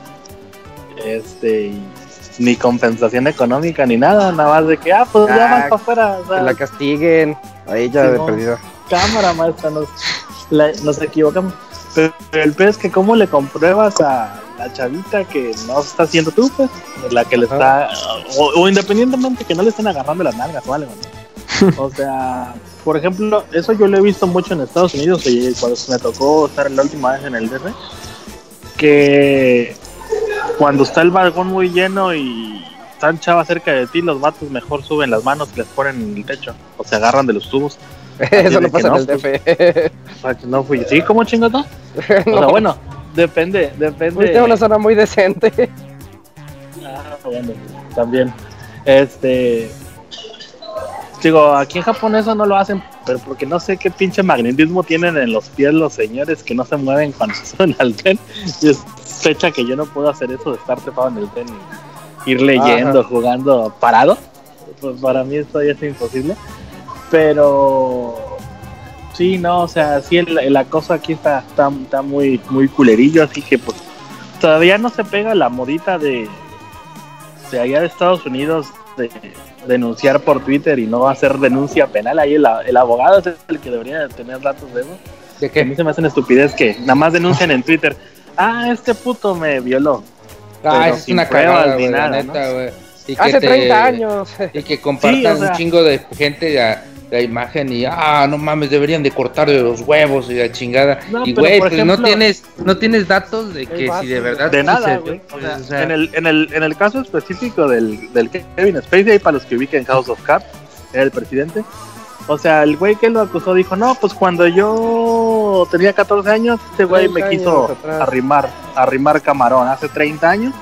Este, y ni compensación económica ni nada, nada más de que, ah, pues ya Ah, vas para afuera. o sea, Que la castiguen. A ella de perdida. cámara maestra, nos, la- nos equivocamos. Pero el peor es que cómo le compruebas a la chavita que no está haciendo tú, pues, la que le está, o, o independientemente que no le estén agarrando las nalgas o algo, ¿no? O sea, por ejemplo, eso yo lo he visto mucho en Estados Unidos y cuando me tocó estar la última vez en el DF, que cuando está el vagón muy lleno y están chavas cerca de ti, los vatos mejor suben las manos y les ponen en el techo o se agarran de los tubos. Eso que pasa no, en el DF. Sea, que no fui. ¿Sí? ¿Cómo? O sea, No, bueno, depende, depende. fuiste a una zona muy decente. Ah, bueno, también. Este. Digo, aquí en Japón eso no lo hacen, pero porque no sé qué pinche magnetismo tienen en los pies los señores que no se mueven cuando suben al tren. Y es fecha que yo no puedo hacer eso de estar trepado en el tren y ir leyendo, Ajá. jugando parado. Pues para mí esto ya es imposible. Pero sí, no, o sea, sí el, el acoso aquí está, está, está muy, muy culerillo, así que pues todavía no se pega la modita de, de allá de Estados Unidos de denunciar por Twitter y no hacer denuncia penal. Ahí el, el abogado es el que debería de tener datos de eso. ¿De Que a mí se me hacen estupidez que nada más denuncian en Twitter. Ah, este puto me violó. Ah, es una cagada, güey, la Hace te- 30 años. Y que compartan Sí, o sea- un chingo de gente la, la imagen y, ah, no mames, deberían de cortar de los huevos y la chingada. No, y, güey, pues no tienes, no tienes datos de que si de verdad De nada, güey. O sea, o sea, en, el, en, el, en el caso específico del, del Kevin Spacey, para los que ubiquen House of Cards, era el presidente. O sea, el güey que lo acusó dijo, no, pues cuando yo tenía 14 años, este güey me 30 quiso arrimar, arrimar camarón hace 30 años.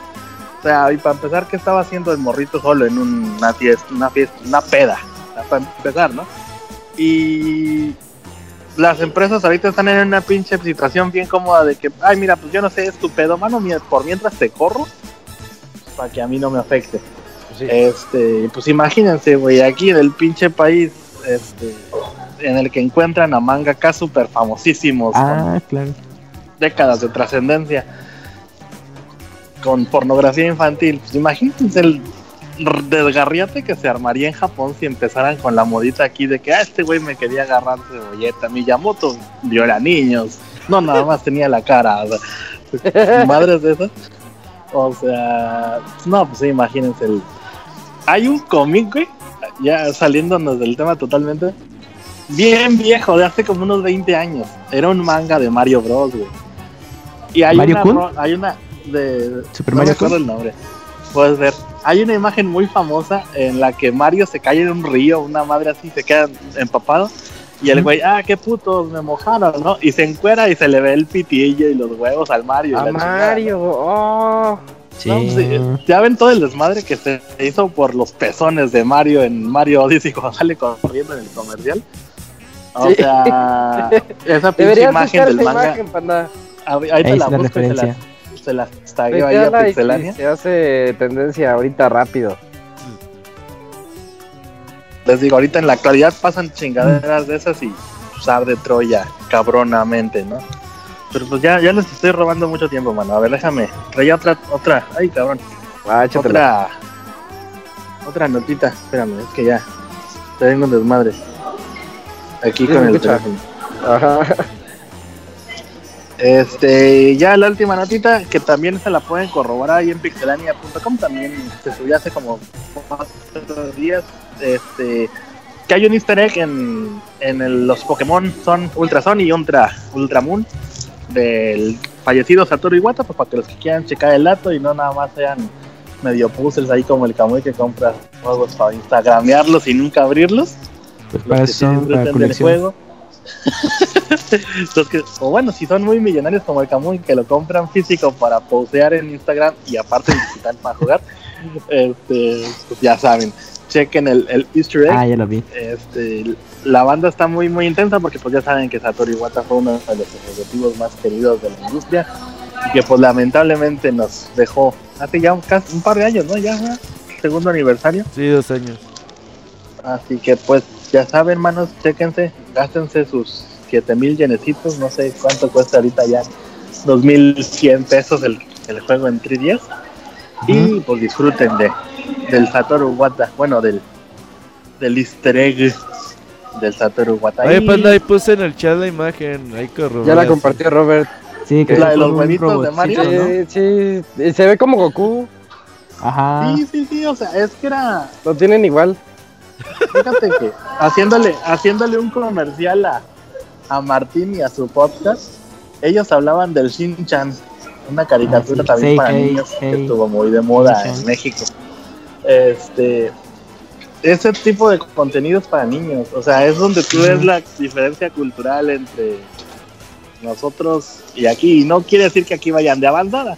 O sea, y para empezar, ¿qué estaba haciendo el morrito solo en una fiesta, una fiesta, una peda? O sea, para empezar, ¿no? Y las empresas ahorita están en una pinche situación bien cómoda de que, ay, mira, pues yo no sé, es tu pedo, mano, por mientras te corro, para que a mí no me afecte. Sí. Este, pues imagínense, güey, aquí en el pinche país, este, en el que encuentran a mangaka super famosísimos, con Ah, claro. décadas de trascendencia, con pornografía infantil, pues imagínense el desgarriate que se armaría en Japón si empezaran con la modita aquí de que, ah, este güey me quería agarrar cebolleta, Miyamoto viola niños, no, nada más tenía la cara, o sea, madres de esas. O sea, no, pues sí, imagínense el... Hay un cómic, güey, ya saliéndonos del tema totalmente, bien viejo, de hace como unos 20 años. Era un manga de Mario Bros, güey. Y hay ¿Mario una, Kun? hay una de... Super no Mario me acuerdo el nombre. Puedes ver. Hay una imagen muy famosa en la que Mario se cae en un río, una madre así, se queda empapado. Y el güey, ah, qué putos, me mojaron, ¿no? Y se encuera y se le ve el pitillo y los huevos al Mario. A. Mario, oh. Sí. No, pues, eh, ya ven todo el desmadre que se hizo por los pezones de Mario en Mario Odyssey cuando sale corriendo en el comercial. O Sí. sea, esa pinche imagen del manga. imagen, ahí ahí te la la busco y se la, referencia. se tagueo ahí a Tuiteala y Pixelania. se hace tendencia ahorita rápido. Les digo, ahorita en la actualidad pasan chingaderas de esas y pues, arde Troya cabronamente, ¿no? Pero pues ya, ya les estoy robando mucho tiempo, mano. A ver, déjame. Traía otra, otra. Ay, cabrón. Ah. Otra. Otra notita. Espérame, es que ya. Tengo un desmadre. Aquí Sí, con el escucha. teléfono. Ajá. Este, ya la última notita, que también se la pueden corroborar ahí en pixelania.com, también se subió hace como cuatro días, este, que hay un easter egg en, en el- los Pokémon Son Ultra Sun y Ultra, Ultra Moon del fallecido Satoru Iwata, pues para que los que quieran checar el dato y no nada más sean medio puzzles ahí como el Kamui que compra juegos para instagramearlos y nunca abrirlos Pues los para que eso para colección. juego. Los que- o bueno, si son muy millonarios como el Camuy que lo compran físico para postear en Instagram y aparte digital para jugar, este, pues ya saben, chequen el, el Easter egg. Ah, ya lo vi. Este, la banda está muy muy intensa porque pues ya saben que Satoru Iwata fue uno de los ejecutivos más queridos de la industria y que pues lamentablemente nos dejó hace ya un, casi un par de años, ¿no? Ya, segundo aniversario. Sí, dos años. Así que pues ya saben, manos, chéquense, gástense sus 7000 yenecitos, no sé cuánto cuesta ahorita ya, 2100 pesos el, el juego en 3 días. Y pues disfruten de del Satoru Wata, bueno, del del easter egg del Satoru Wata. Oye, panda, ahí puse en el chat la imagen. Ahí corroboras. Ya la compartió Robert. Sí, que la de los huevitos de Mario, ¿no? Sí, sí. Y se ve como Goku. Ajá. Sí, sí, sí, o sea, es que era, Lo tienen igual. fíjate que haciéndole, haciéndole un comercial a, a Martín y a su podcast, ellos hablaban del Shin-Chan, una caricatura Ah, sí. también Sí, para hey, niños que hey. estuvo muy de moda Shin-chan. en México. Este, ese tipo de contenidos para niños, o sea, es donde tú ves la diferencia cultural entre nosotros y aquí, y no quiere decir que aquí vayan de avanzada,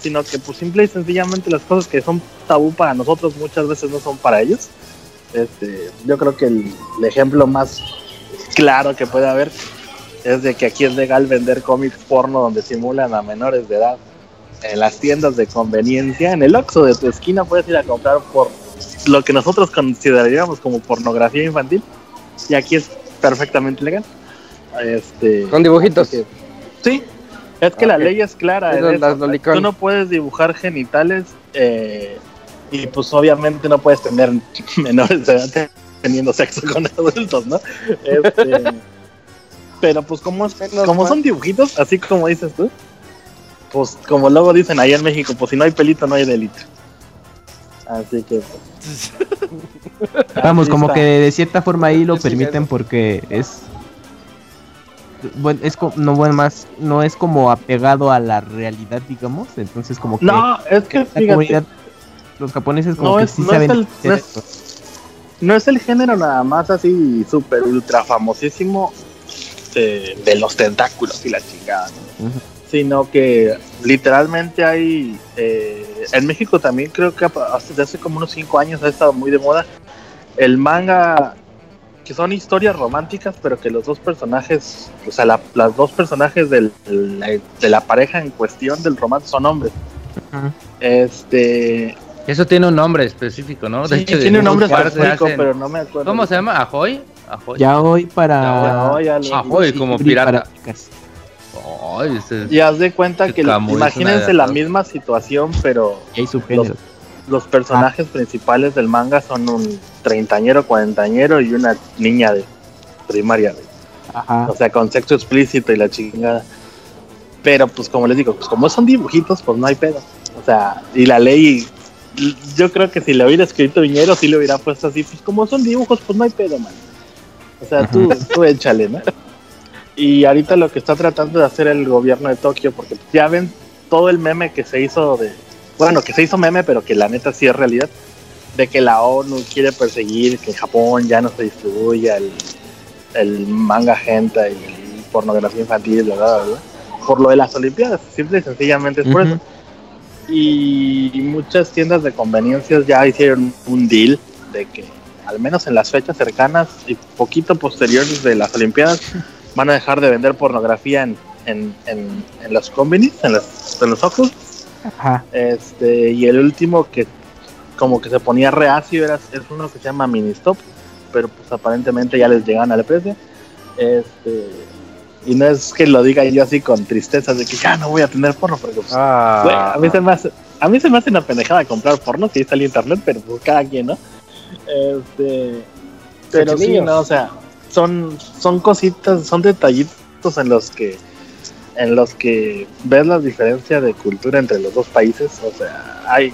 sino que pues simple y sencillamente las cosas que son tabú para nosotros muchas veces no son para ellos. Este, yo creo que el, el ejemplo más claro que puede haber es de que aquí es legal vender cómics porno donde simulan a menores de edad en las tiendas de conveniencia, en el Oxxo de tu esquina puedes ir a comprar por lo que nosotros consideraríamos como pornografía infantil y aquí es perfectamente legal. Este, Con dibujitos. que- sí, es que la ley es clara. Es las- eso. Tú no puedes dibujar genitales eh, y pues obviamente no puedes tener menores de edad teniendo sexo con adultos, ¿no? Este, pero pues como, como son dibujitos, así como dices tú, pues como luego dicen allá en México, pues si no hay pelito no hay delito. Así que pues, Vamos, como está. que de cierta forma ahí lo permiten porque es bueno, es no bueno más no es como apegado a la realidad, digamos, entonces como que No, es que la fíjate, comunidad los japoneses como No que es- sí no es saben el- hacer no es- esto. No es el género nada más así súper ultra famosísimo de, de los tentáculos y la chingada, ¿no? Sino que literalmente hay eh, en México también creo que desde hace como unos 5 años ha estado muy de moda el manga que son historias románticas pero que los dos personajes o sea la- las dos personajes del- de la pareja en cuestión del romance son hombres. Este Eso tiene un nombre específico, ¿no? sí, de tiene un nombre específico hacen- pero no me acuerdo ¿Cómo se llama? ¿Ajoy? ¿Ajoy? Ya hoy para. Ya hoy, Ajoy, como pirata. Ay, ese- y haz de cuenta Que imagínense la de- misma situación pero Y hay subgéneros. los personajes principales del manga son un treintañero, cuarentañero y una niña de primaria, güey. Ajá. o sea, con sexo explícito y la chingada. Pero pues como les digo, pues como son dibujitos, pues no hay pedo. O sea, y la ley, yo creo que si le hubiera escrito Viñero, sí le hubiera puesto así, pues como son dibujos, pues no hay pedo, man. O sea, tú, tú échale, ¿no? Y ahorita lo que está tratando de hacer el gobierno de Tokio, porque ya ven todo el meme que se hizo de, bueno, que se hizo meme, pero que la neta sí es realidad, de que la ONU quiere perseguir que en Japón ya no se distribuya el, el manga hentai y pornografía infantil, bla, bla, bla, bla, por lo de las Olimpiadas, simple y sencillamente es por eso. Y muchas tiendas de conveniencias ya hicieron un deal de que al menos en las fechas cercanas y poquito posteriores de las Olimpiadas van a dejar de vender pornografía en, en, en, en los convenis, en los, en los ojos. Ajá. Este, y el último que como que se ponía reacio era, es uno que se llama Mini Stop, pero pues aparentemente ya les llegan al precio. Este, y no es que lo diga yo así con tristeza de que ya no voy a tener porno, porque pues, Ah, a mí se me hace, a mí se me hace una pendejada comprar porno si está el internet, pero pues cada quien, ¿no? Este, pero sí, no, o sea, son, son cositas, son detallitos en los que en los que ves la diferencia de cultura entre los dos países. O sea, hay,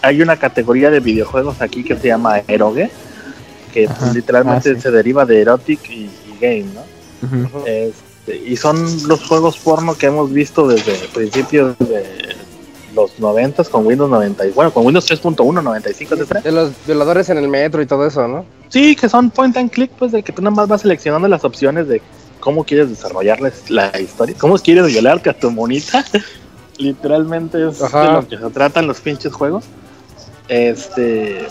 hay una categoría de videojuegos aquí que se llama Eroge, que Ajá. literalmente Ah, sí. se deriva de erotic y, y game, ¿no? Ujú. Este, y son los juegos porno que hemos visto desde principios de los 90 con Windows 90, y- bueno, con Windows 3.1, 95, etcétera. de los violadores en el metro y todo eso, ¿no? Sí, que son point and click, pues de que tú nada más vas seleccionando las opciones de cómo quieres desarrollarles la historia, cómo quieres violarte a tu monita. Literalmente es Ajá. de lo que se tratan los pinches juegos. Este,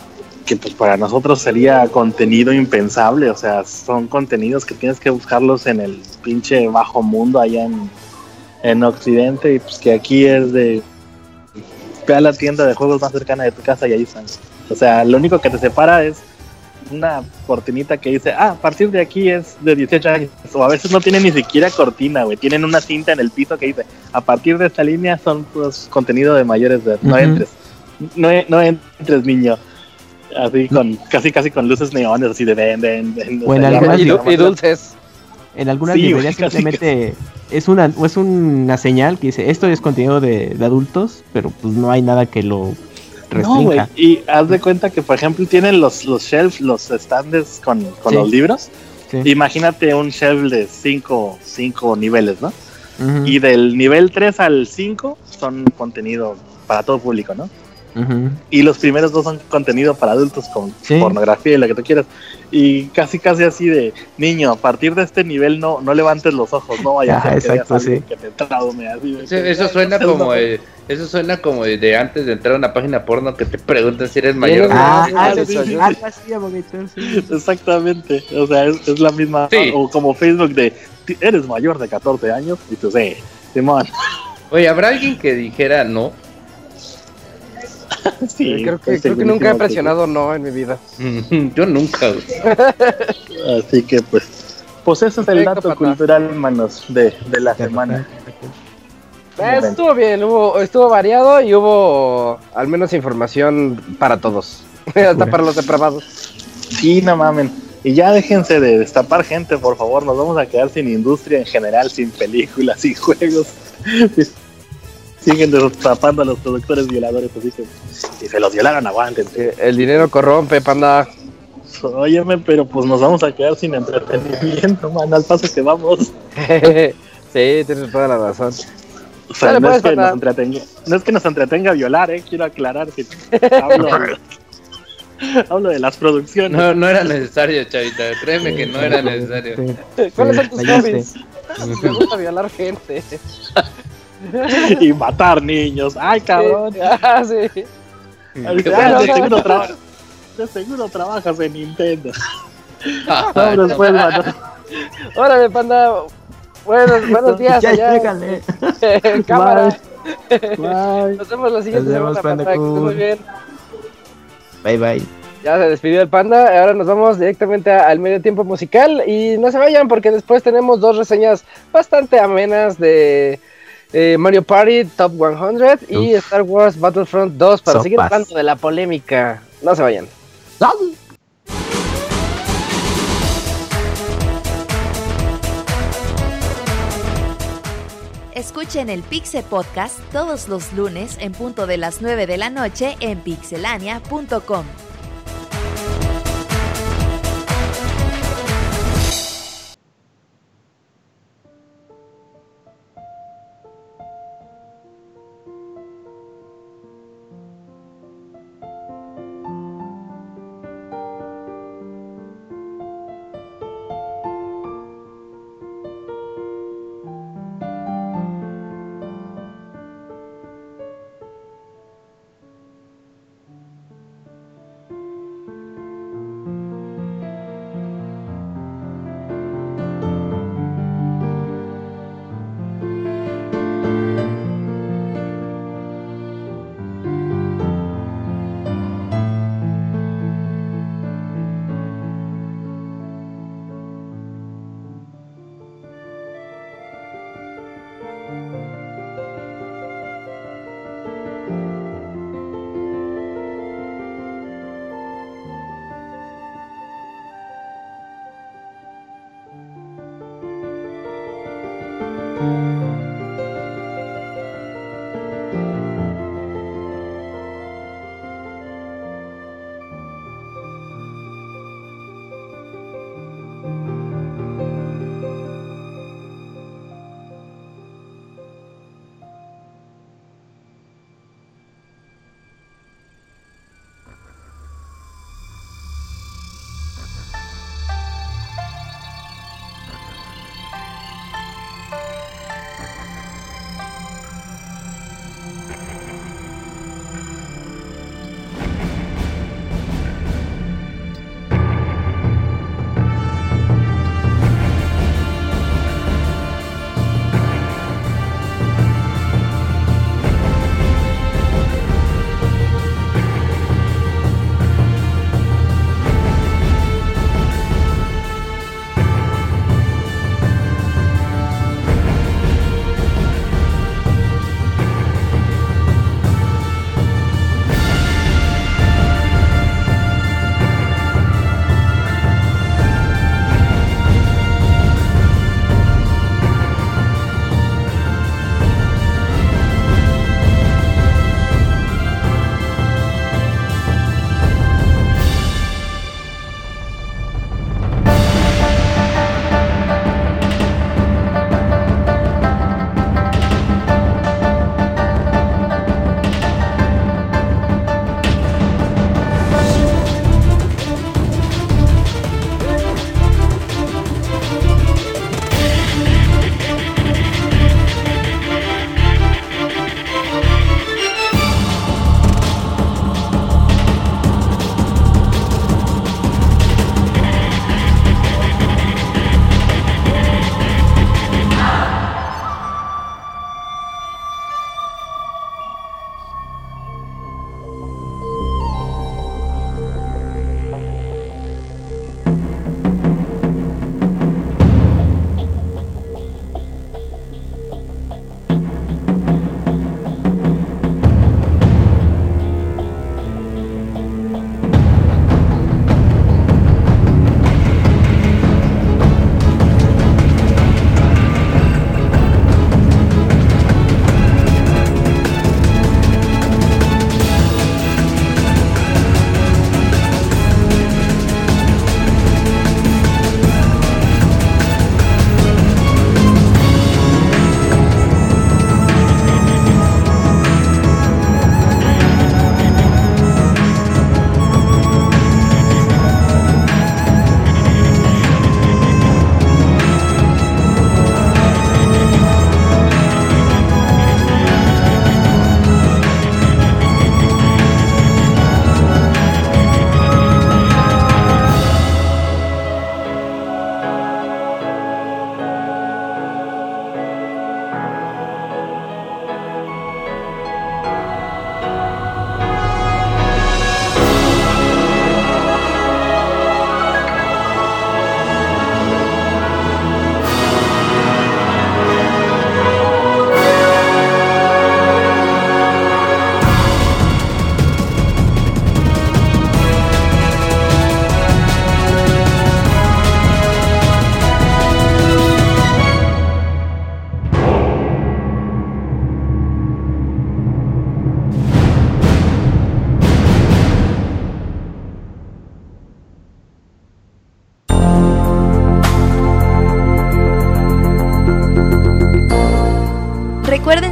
que pues para nosotros sería contenido impensable, o sea, son contenidos que tienes que buscarlos en el pinche bajo mundo allá en, en Occidente y pues que aquí es de ve a la tienda de juegos más cercana de tu casa y ahí están. O sea, lo único que te separa es una cortinita que dice, ah, a partir de aquí es de 18 años. O a veces no tienen ni siquiera cortina, güey. Tienen una cinta en el piso que dice, a partir de esta línea son pues, contenido de mayores de edad. No entres. No, no entres, niño. Así con, casi casi con luces neones, así de ven, ven, ven. O en sea, algunas Y, y dulces. En algunas Sí, librerías casi simplemente es una, es una señal que dice esto es contenido de, de adultos, pero pues no hay nada que lo No, güey. restrinja. Y haz de cuenta que, por ejemplo, tienen los, los shelves, los stands con, con Sí. los libros. Sí. Imagínate un shelf de 5 cinco niveles, ¿no? Y del nivel 3 al 5 son contenido para todo público, ¿no? Y los primeros dos son contenido para adultos con Sí. pornografía y lo que tú quieras. Y casi casi así de niño, a partir de este nivel no, no levantes los ojos, no vaya a exacto, sí. que te traume así de Eso, que, eso "Ay, suena no, como no". de, eso suena como de, de antes de entrar a una página porno que te preguntan si eres mayor. Ah, ah. Exactamente, o sea, es, es la misma, Sí. o como Facebook de, "Ti- eres mayor de 14 años, y tú, sí, Simón, Oye, ¿habrá alguien que dijera no? sí, creo que, estoy creo que nunca he que presionado no en mi vida. Yo nunca. güey. Así que pues, pues ese es el dato cultural, manos, de, de la semana. Eh, estuvo bien, hubo, estuvo variado y hubo al menos información para todos. Hasta para los depravados. Sí, no mamen. Y ya déjense de destapar gente, por favor. Nos vamos a quedar sin industria en general, sin películas, sin juegos. Siguen destapando a los productores violadores, así que si se los violaron, aguántense. Eh, El dinero corrompe, panda. Óyeme, pero pues nos vamos a quedar sin entretenimiento, man, al paso que vamos. sí, tienes toda la razón. O sea, Dale, no, pues, es que panda. nos entretenga, no es que nos entretenga violar, eh, quiero aclarar que hablo, Hablo de las producciones. No, no era necesario, chavita. Créeme que no era necesario. ¿Cuáles son tus hobbies? Me gusta violar gente. y matar niños. Ay, cabrón. Ah, sí. Ahorita, Claro, de, seguro traba- de seguro trabajas en Nintendo. Ah, pues, mano. Órale, panda. Buenos, buenos días ya, allá. llégale. en cámara. Bye. Nos vemos la siguiente vemos, semana, Panda panda. Que estés muy bien. Bye bye. Ya se despidió el panda. Ahora nos vamos directamente al medio tiempo musical. Y no se vayan porque después tenemos dos reseñas bastante amenas de eh, Mario Party Top 100 y. Star Wars Battlefront 2 para seguir hablando de la polémica. No se vayan. Escuchen el Pixe Podcast todos los lunes en punto de las 9 de la noche en pixelania.com.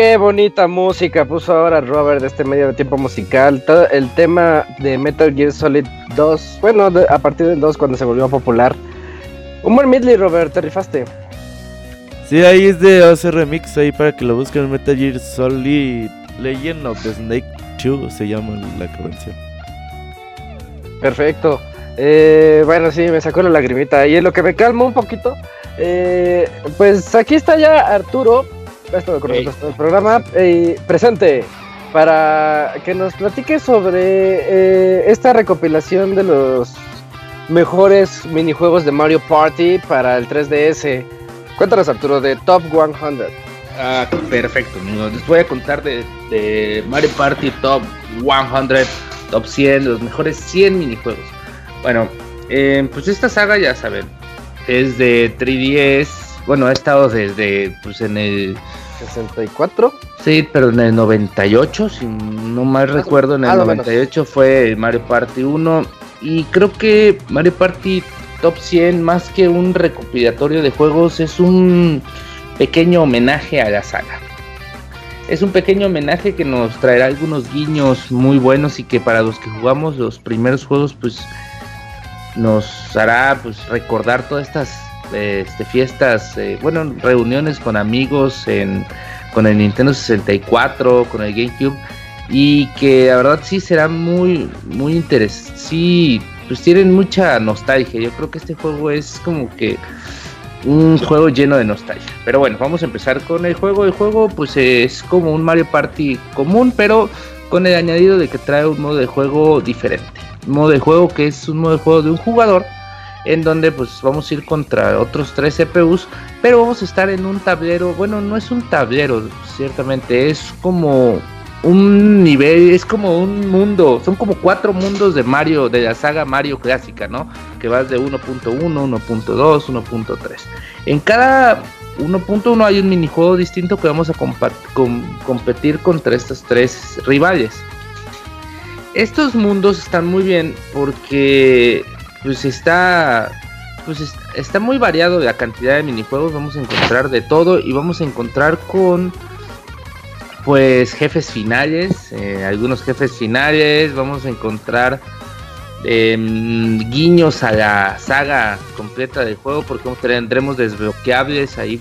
Qué bonita música puso ahora Robert de este medio de tiempo musical. Todo el tema de Metal Gear Solid 2, bueno, de- a partir del 2 cuando se volvió popular. Un buen midley, Robert, te rifaste. Sí, ahí es de OC Remix, ahí para que lo busquen. Metal Gear Solid Legend of the Snake 2 se llama la canción. Perfecto. Eh, bueno, sí, me sacó la lagrimita. Y en lo que me calma un poquito, eh, pues aquí está ya Arturo, esto con Ey. nosotros en el programa, eh, presente para que nos platique sobre eh, esta recopilación de los mejores minijuegos de Mario Party para el 3DS. Cuéntanos, Arturo, de Top 100. Ah, perfecto, amigos. Les voy a contar de, de Mario Party Top 100, Top 100, los mejores 100 minijuegos. Bueno, eh, pues esta saga ya saben, es de 3DS. Bueno, ha estado desde, pues en el 64. Sí, pero en el 98, si no mal o- recuerdo, en el más o menos. 98 fue Mario Party 1. Y creo que Mario Party Top 100, más que un recopilatorio de juegos, es un pequeño homenaje a la saga. Es un pequeño homenaje que nos traerá algunos guiños muy buenos y que para los que jugamos los primeros juegos, pues nos hará pues recordar todas estas este, fiestas, eh, bueno, reuniones con amigos en, con el Nintendo 64, con el GameCube y que la verdad sí será muy muy interesante, sí, pues tienen mucha nostalgia. Yo creo que este juego es como que un juego lleno de nostalgia. Pero bueno, vamos a empezar con el juego. El juego pues es como un Mario Party común, pero con el añadido de que trae un modo de juego diferente. Un modo de juego que es un modo de juego de un jugador en donde pues vamos a ir contra otros tres CPUs, pero vamos a estar en un tablero, bueno, no es un tablero, ciertamente, es como un nivel, es como un mundo, son como cuatro mundos de Mario, de la saga Mario clásica, ¿no? Que vas de 1.1, 1.2, 1.3. En cada 1.1 hay un minijuego distinto que vamos a competir contra estos tres rivales. Estos mundos están muy bien porque pues está pues es- está muy variado la cantidad de minijuegos, vamos a encontrar de todo y vamos a encontrar con pues jefes finales, eh, algunos jefes finales, vamos a encontrar em, guiños a la saga completa del juego porque tendremos desbloqueables ahí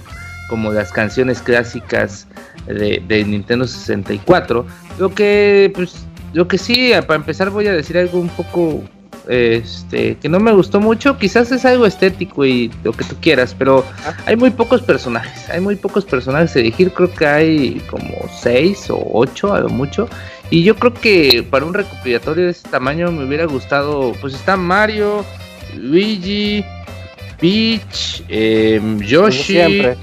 como las canciones clásicas de, de Nintendo 64. Lo que pues lo que sí, para empezar voy a decir algo un poco este que no me gustó mucho, quizás es algo estético y lo que tú quieras, pero hay muy pocos personajes, hay muy pocos personajes a elegir, creo que hay como 6 o 8 a lo mucho. Y yo creo que para un recopilatorio de este tamaño me hubiera gustado, pues está Mario, Luigi, Peach, em, Yoshi, siempre.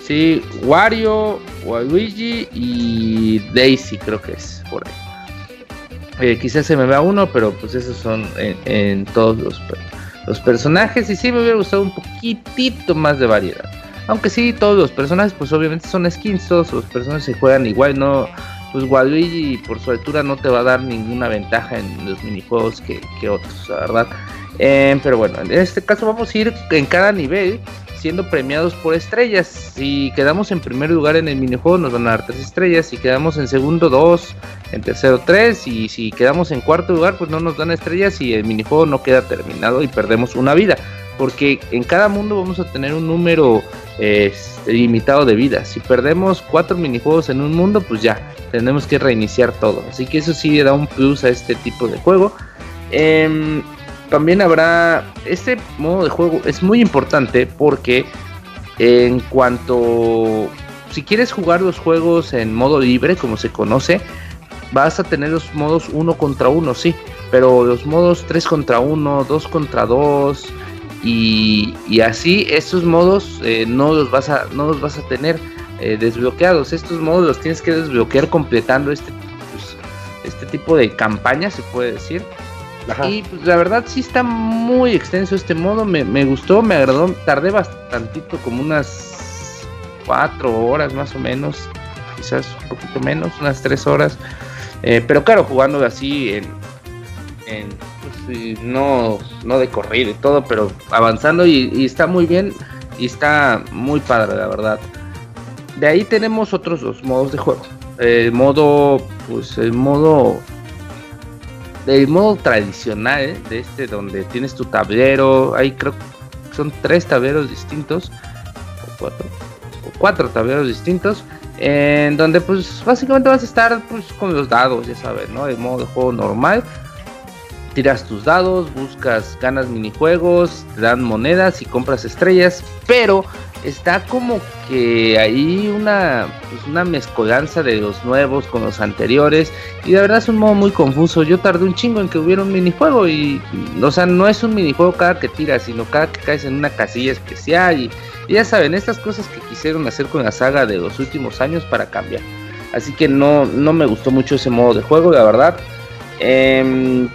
sí, Wario, Waluigi y Daisy creo que es por ahí. Eh, quizás se me vea uno, pero pues esos son en, todos los, los personajes. Y sí me hubiera gustado un poquitito más de variedad. Aunque sí, todos los personajes, pues obviamente son skins, todos los personajes se juegan igual, no. Pues Waluigi por su altura no te va a dar ninguna ventaja en los minijuegos que, que otros, la verdad. Eh, pero bueno, en este caso vamos a ir en cada nivel siendo premiados por estrellas. Si quedamos en primer lugar en el minijuego nos van a dar tres estrellas. Si quedamos en segundo dos, en tercero tres. Y si quedamos en cuarto lugar pues no nos dan estrellas y el minijuego no queda terminado y perdemos una vida. Porque en cada mundo vamos a tener un número este, limitado de vidas. Si perdemos cuatro minijuegos en un mundo pues ya tenemos que reiniciar todo. Así que eso sí da un plus a este tipo de juego. Em, también habrá este modo de juego es muy importante porque en cuanto si quieres jugar los juegos en modo libre como se conoce vas a tener los modos uno contra uno sí pero los modos 3 contra 1 2 contra 2 y, así estos modos eh, no los vas a no los vas a tener eh, desbloqueados estos modos los tienes que desbloquear completando este pues, este tipo de campaña, se puede decir. Y pues, la verdad sí está muy extenso este modo, me, me gustó, me agradó, tardé bastantito, como unas cuatro horas más o menos, quizás un poquito menos, unas tres horas. Eh, pero claro, jugando así en, en, pues, no, no de corrido y todo, pero avanzando y, y está muy bien y está muy padre, la verdad. De ahí tenemos otros dos modos de juego. El modo, pues el modo, el modo tradicional de este donde tienes tu tablero. Ahí creo que son tres tableros distintos o cuatro, o cuatro tableros distintos. En donde pues básicamente vas a estar pues con los dados, ya sabes, ¿no? El modo de juego normal. Tiras tus dados, buscas, ganas minijuegos, te dan monedas y compras estrellas, pero está como que hay una, pues una mezcolanza de los nuevos con los anteriores y de verdad es un modo muy confuso. Yo tardé un chingo en que hubiera un minijuego y, o sea, no es un minijuego cada que tiras, sino cada que caes en una casilla especial y, y ya saben, estas cosas que quisieron hacer con la saga de los últimos años para cambiar. Así que no, no me gustó mucho ese modo de juego, la verdad. En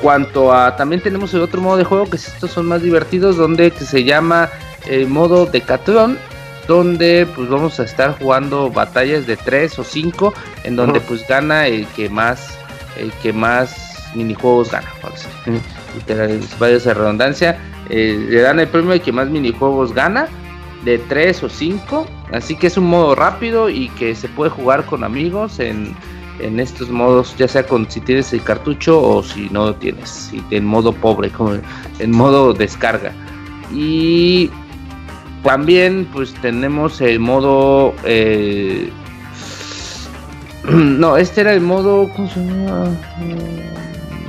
cuanto a también tenemos el otro modo de juego que estos son más divertidos donde que se llama el modo Decathlon donde pues vamos a estar jugando batallas de 3 o 5 en donde pues gana el que más el que más minijuegos gana. Literal, vaya esa redundancia eh, le dan el premio al que más minijuegos gana de 3 o 5 así que es un modo rápido y que se puede jugar con amigos en, en estos modos ya sea con si tienes el cartucho o si no lo tienes si en modo pobre como en modo descarga. Y también pues tenemos el modo eh, no este era el modo ¿cómo se llama?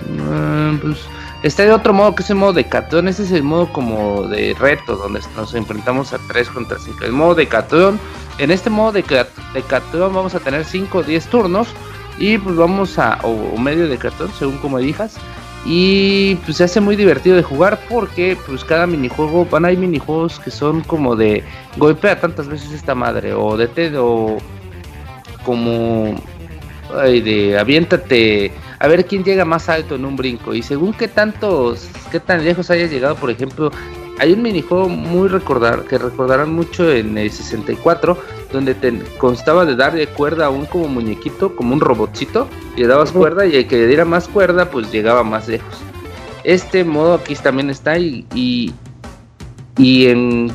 Mm, pues está el otro modo que es el modo de catón ese es el modo como de reto donde nos enfrentamos a 3 contra 5 el modo de catón en este modo de, de catón vamos a tener 5 o 10 turnos y pues vamos a o, o medio de catón según como elijas y pues se hace muy divertido de jugar porque pues cada minijuego van hay minijuegos que son como de golpea tantas veces esta madre o de te o como de aviéntate a ver quién llega más alto en un brinco. Y según qué tantos qué tan lejos hayas llegado por ejemplo hay un minijuego muy recordar que recordarán mucho en el 64 donde te constaba de darle cuerda a un como muñequito como un robotcito y le dabas cuerda y el que le diera más cuerda pues llegaba más lejos este modo aquí también está y, y, y en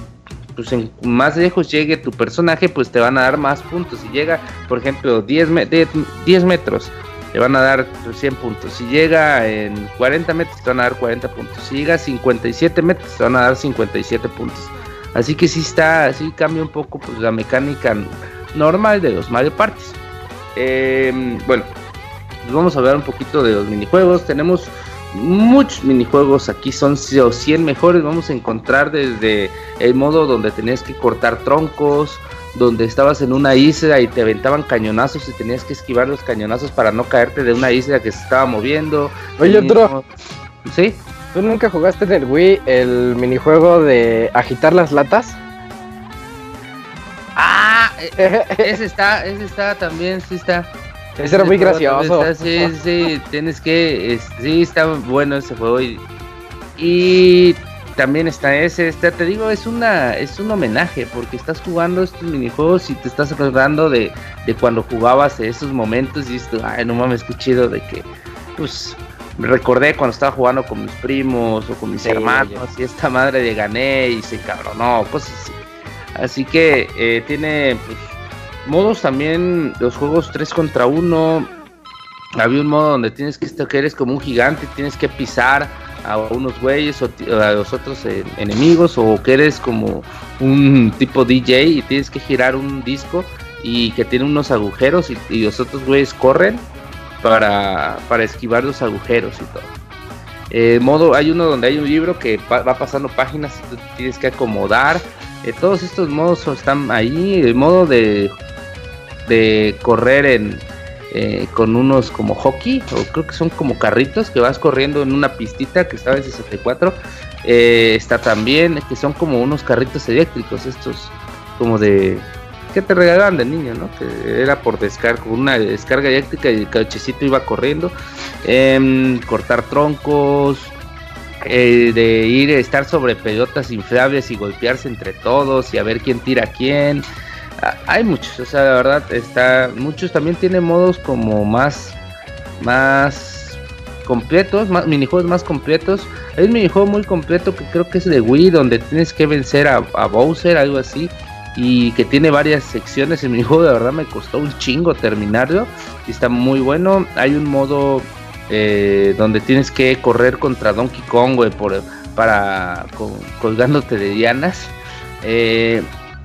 pues en más lejos llegue tu personaje, pues te van a dar más puntos. Si llega, por ejemplo, 10, me- de- 10 metros, te van a dar 100 puntos. Si llega en 40 metros, te van a dar 40 puntos. Si llega a 57 metros, te van a dar 57 puntos. Así que sí está, así cambia un poco pues, la mecánica normal de los Mario Parties. Eh, bueno, pues vamos a hablar un poquito de los minijuegos. Tenemos muchos minijuegos aquí, son 100 mejores. Vamos a encontrar desde el modo donde tenías que cortar troncos, donde estabas en una isla y te aventaban cañonazos y tenías que esquivar los cañonazos para no caerte de una isla que se estaba moviendo. Oye, El Tro. mismo- ¿Sí? ¿Tú nunca jugaste en el Wii el minijuego de agitar las latas? Ah, eh, ese está, ese está también, sí está. Ese era muy gracioso. está, sí, sí, tienes que, es- sí, está bueno ese juego y, y también está ese, está, te digo, es una, es un homenaje porque estás jugando estos minijuegos y te estás acordando de, de cuando jugabas esos momentos y dices, ay, no mames, qué chido de que, pues, recordé cuando estaba jugando con mis primos o con mis Sí, hermanos y esta madre de gané y se cabronó, cosas así. Así que eh, tiene pues, modos también, los juegos 3 contra 1. Había un modo donde tienes que estar, que eres como un gigante, tienes que pisar a unos güeyes o a los otros eh, enemigos, o que eres como un tipo DJ y tienes que girar un disco y que tiene unos agujeros y, y los otros güeyes corren para, para esquivar los agujeros y todo. Eh, modo, hay uno donde hay un libro que va pasando páginas y tú tienes que acomodar. Eh, todos estos modos están ahí. El modo de, de correr en, eh, con unos como hockey, o creo que son como carritos que vas corriendo en una pistita que estaba en 64. eh, está también, que son como unos carritos eléctricos, estos como de que te regalaban de niño, ¿no? Que era por descarga, una descarga eléctrica y el cochecito iba corriendo. Em, cortar troncos, eh, de ir a estar sobre pelotas inflables y golpearse entre todos y a ver quién tira a quién. Hay muchos, o sea, la verdad está muchos también tienen modos como más más completos, más minijuegos más completos. Hay un minijuego muy completo que creo que es de Wii donde tienes que vencer a, a Bowser, algo así y que tiene varias secciones. El minijuego de verdad me costó un chingo terminarlo y está muy bueno. Hay un modo eh, donde tienes que correr contra Donkey Kong, por, para colgándote de dianas. Eh,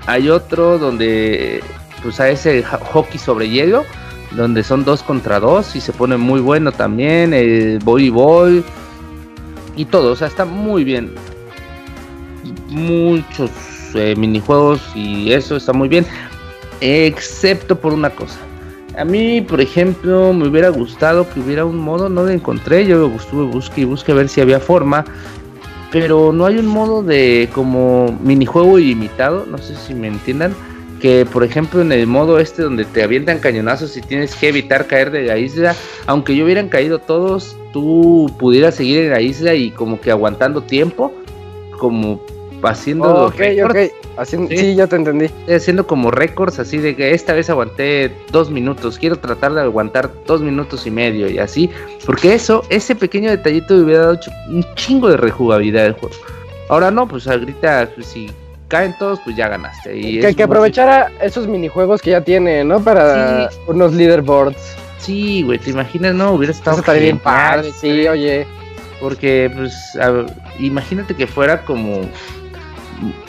hay otro donde pues hay ese hockey sobre hielo, donde son dos contra dos y se pone muy bueno también. El voleibol y todo, o sea, está muy bien. Muchos eh, minijuegos y eso está muy bien, excepto por una cosa. A mí, por ejemplo, me hubiera gustado que hubiera un modo, no lo encontré, yo estuve busque y busque a ver si había forma, pero no hay un modo de como minijuego ilimitado, no sé si me entiendan, que por ejemplo en el modo este donde te avientan cañonazos y tienes que evitar caer de la isla, aunque yo hubieran caído todos, tú pudieras seguir en la isla y como que aguantando tiempo, como haciendo oh, ok, ok. Haciendo, ¿Sí? ya te entendí. Haciendo como récords así de que esta vez aguanté dos minutos. Quiero tratar de aguantar dos minutos y medio y así. Porque eso, ese pequeño detallito hubiera dado un chingo de rejugabilidad del juego. Ahora no, pues ahorita pues, si caen todos, pues ya ganaste. Y que, que aprovechara esos minijuegos que ya tiene, ¿no? Para sí. unos leaderboards. Sí, güey, te imaginas, no, hubiera estado Eso bien padre, sí, oye. Porque, pues, a, imagínate que fuera como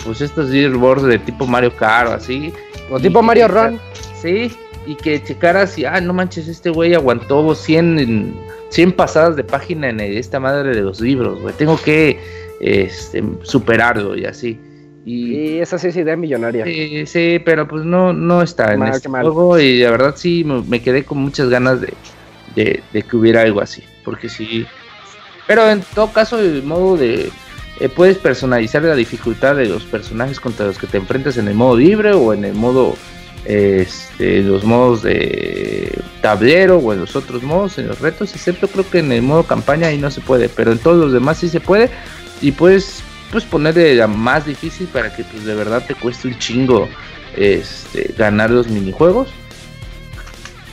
pues estos leaderboards de tipo Mario Kart o así. O tipo Mario Run. Sí, y que checaras y, ah, no manches, este güey aguantó 100, 100 pasadas de página en esta madre de los libros, güey. Tengo que este, superarlo y así. Y, esa sí es idea millonaria. Sí, sí, pero pues no, no está en este juego y la verdad sí me, quedé con muchas ganas de, de, de que hubiera algo así, porque sí. Pero en todo caso el modo de eh, puedes personalizar la dificultad de los personajes contra los que te enfrentas en el modo libre o en el modo este, los modos de tablero o en los otros modos, en los retos, excepto creo que en el modo campaña ahí no se puede, pero en todos los demás sí se puede y puedes pues ponerle la más difícil para que pues de verdad te cueste un chingo este, ganar los minijuegos.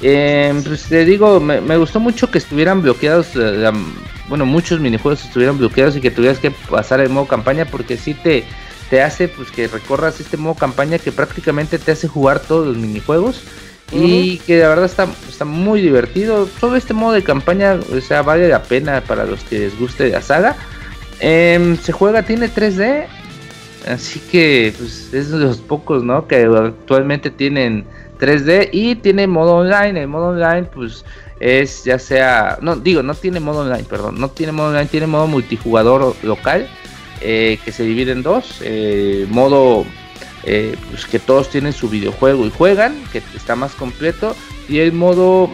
Eh, pues te digo, me, me, gustó mucho que estuvieran bloqueados bueno, muchos minijuegos estuvieron bloqueados y que tuvieras que pasar el modo campaña porque si te, te hace pues que recorras este modo campaña que prácticamente te hace jugar todos los minijuegos y que la verdad está, está muy divertido. Todo este modo de campaña, o sea, vale la pena para los que les guste la saga. Eh, se juega, tiene 3D, así que pues, es de los pocos, ¿no? Que actualmente tienen 3D y tiene modo online. El modo online, pues es ya sea, no digo, no tiene modo online, perdón, no tiene modo online, tiene modo multijugador local eh, que se divide en dos, eh, modo eh, pues que todos tienen su videojuego y juegan, que está más completo, y el modo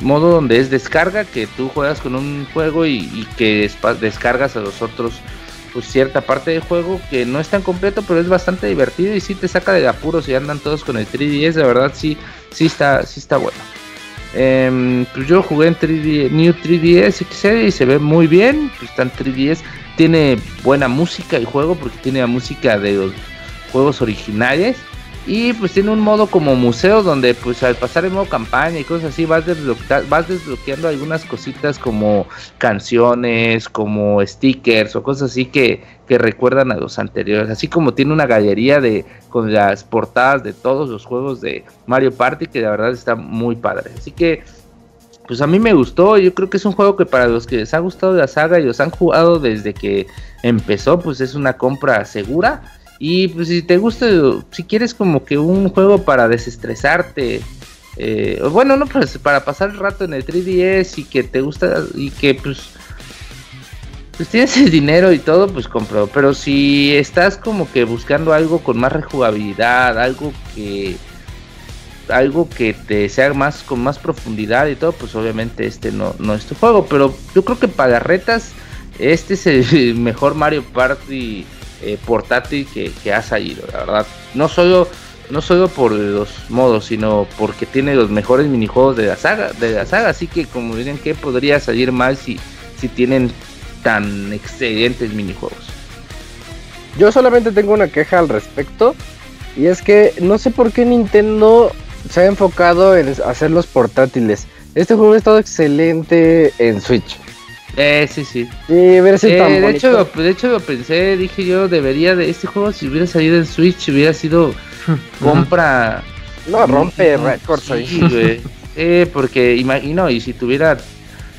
modo donde es descarga, que tú juegas con un juego y, que descargas a los otros pues cierta parte del juego que no es tan completo, pero es bastante divertido y sí te saca de apuros y andan todos con el 3DS, de verdad sí, sí está, sí está bueno. Eh, pues yo jugué en 3D, New 3DS XL y se ve muy bien. Pues está en 3DS. Tiene buena música el juego porque tiene la música de los juegos originales. Y pues tiene un modo como museo donde pues al pasar el modo campaña y cosas así vas, vas desbloqueando algunas cositas como canciones, como stickers o cosas así que, que recuerdan a los anteriores. Así como tiene una galería de con las portadas de todos los juegos de Mario Party que la verdad está muy padre. Así que pues a mí me gustó, yo creo que es un juego que para los que les ha gustado la saga y los han jugado desde que empezó, pues es una compra segura. Y pues si te gusta, si quieres como que un juego para desestresarte, eh, bueno, no, pues para pasar el rato en el 3DS y que te gusta y que pues, pues tienes el dinero y todo, pues compro. Pero si estás como que buscando algo con más rejugabilidad, algo que algo que te sea más con más profundidad y todo, pues obviamente este no, no es tu juego. Pero yo creo que para retas, este es el mejor Mario Party eh, portátil que, ha salido, la verdad. No solo no solo por los modos, sino porque tiene los mejores minijuegos de la saga, de la saga, así que como dicen que podría salir mal si, si tienen tan excelentes minijuegos. Yo solamente tengo una queja al respecto. Y es que no sé por qué Nintendo se ha enfocado en hacer los portátiles. Este juego ha estado excelente en Switch. Eh, sí, sí. Sí, hubiera sido Eh, tan de, bonito. hecho, lo- de hecho lo pensé, dije yo, debería de este juego si hubiera salido en Switch hubiera sido compra No, rompe Mm, récords ahí. Sí, güey. Eh, porque imagino, y si tuviera,